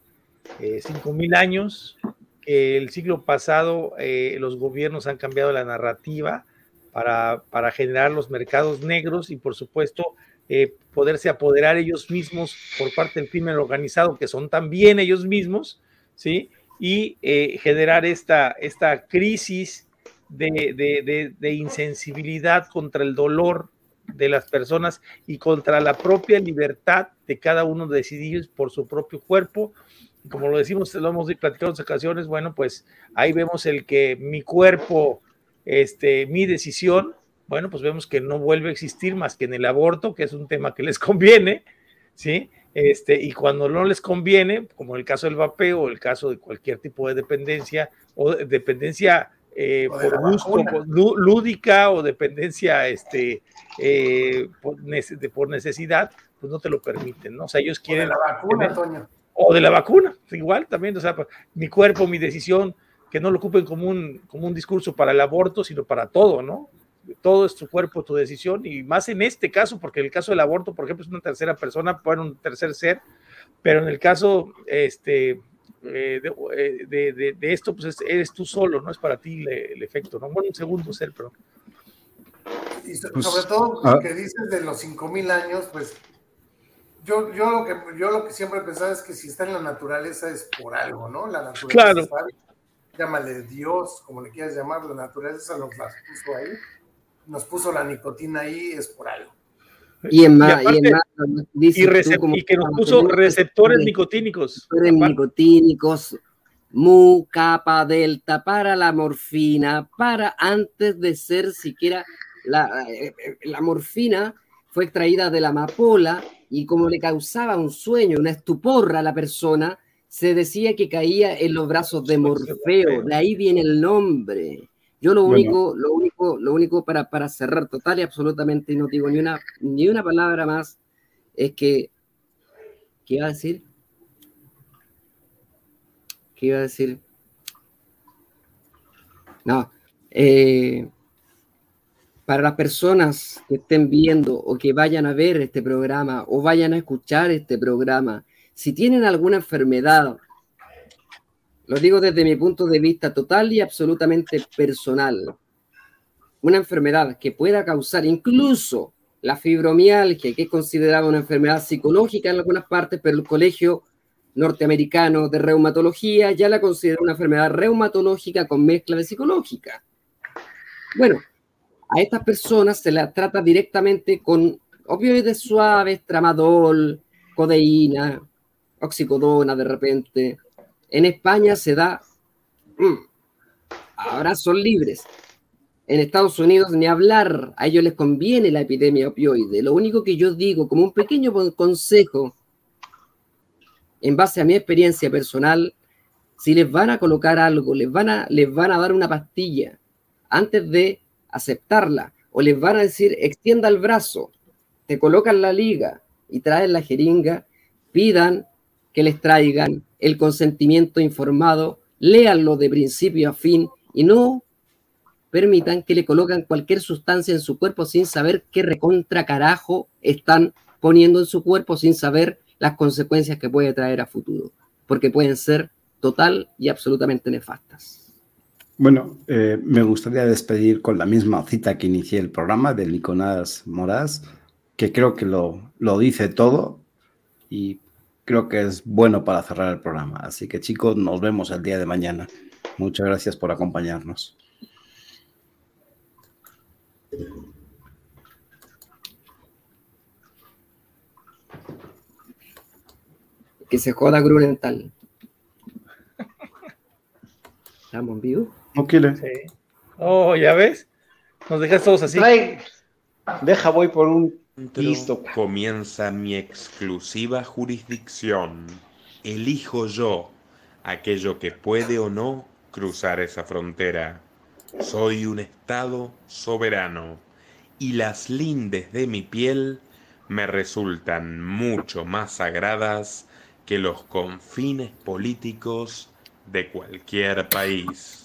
eh, cinco mil años, que el siglo pasado eh, los gobiernos han cambiado la narrativa para, para generar los mercados negros y por supuesto eh, poderse apoderar ellos mismos por parte del crimen organizado, que son también ellos mismos, ¿sí? y eh, generar esta, esta crisis de, de- de- de insensibilidad contra el dolor de las personas y contra la propia libertad de cada uno de decidir por su propio cuerpo. Como lo decimos, lo hemos platicado en otras ocasiones, bueno, pues ahí vemos el que mi cuerpo, este, mi decisión, bueno, pues vemos que no vuelve a existir más que en el aborto, que es un tema que les conviene, ¿sí? Este, y cuando no les conviene, como el caso del vapeo o el caso de cualquier tipo de dependencia o de- dependencia eh, O de por gusto, por lúdica o dependencia este, eh, por, nece- de- por necesidad, pues no te lo permiten, ¿no? O sea, ellos O de quieren la vacuna, tener- Toño. o de la vacuna, igual también, o sea, pues, mi cuerpo, mi decisión, que no lo ocupen como un, como un discurso para el aborto, sino para todo, ¿no? Todo es tu cuerpo, tu decisión, y más en este caso, porque en el caso del aborto, por ejemplo, es una tercera persona, bueno, un tercer ser, pero en el caso este, eh, de, eh, de- de- de esto, pues es- eres tú solo, no es para ti le- el, efecto, ¿no? Bueno, un segundo ser, pero Y Pues, sobre todo ah. lo que dices de los 5000 años, pues yo, yo, lo que, yo lo que siempre he pensado es que si está en la naturaleza es por algo, ¿no? La naturaleza Claro. sabe, llámale Dios, como le quieras llamar, la naturaleza nos las puso ahí, nos puso la nicotina ahí, es por algo. Y en más, y aparte- en más, dices y, como- que nos puso receptores nicotínicos. receptores nicotínicos, mu, kappa, delta, para la morfina, para antes de ser siquiera la, eh, eh, la morfina fue extraída de la amapola y como le causaba un sueño, una estupor a la persona, se decía que caía en los brazos de Morfeo, de ahí viene el nombre. Yo lo Bueno. único, lo único, lo único para, para cerrar total y absolutamente, y no digo ni una, ni una palabra más, es que, ¿qué iba a decir? ¿Qué iba a decir? No, eh, para las personas que estén viendo o que vayan a ver este programa o vayan a escuchar este programa, si tienen alguna enfermedad, lo digo desde mi punto de vista total y absolutamente personal, una enfermedad que pueda causar incluso la fibromialgia, que es considerada una enfermedad psicológica en algunas partes, pero el colegio norteamericano de reumatología ya la considera una enfermedad reumatológica con mezcla de psicológica. Bueno, a estas personas se las trata directamente con opioides suaves, tramadol, codeína, oxicodona de repente. En España se da, mm, ahora son libres. En Estados Unidos ni hablar, a ellos les conviene la epidemia opioide. Lo único que yo digo como un pequeño consejo, en base a mi experiencia personal, si les van a colocar algo, les van a, les van a dar una pastilla antes de aceptarla, o les van a decir, extienda el brazo, te colocan la liga y traen la jeringa, pidan que les traigan el consentimiento informado, léanlo de principio a fin y no permitan que le colocan cualquier sustancia en su cuerpo sin saber qué recontra carajo están poniendo en su cuerpo, sin saber las consecuencias que puede traer a futuro, porque pueden ser total y absolutamente nefastas. Bueno, eh, me gustaría despedir con la misma cita que inicié el programa de Nicolás Moraz, que creo que lo, lo dice todo y creo que es bueno para cerrar el programa. Así que chicos, nos vemos el día de mañana. Muchas gracias por acompañarnos. Que se joda Grunenthal. ¿Estamos en vivo? No quiere. Sí. Oh, ya ves. Nos dejas todos así. Trae- Deja, voy por un listo. Comienza mi exclusiva jurisdicción. Elijo yo aquello que puede o no cruzar esa frontera. Soy un Estado soberano y las lindes de mi piel me resultan mucho más sagradas que los confines políticos de cualquier país.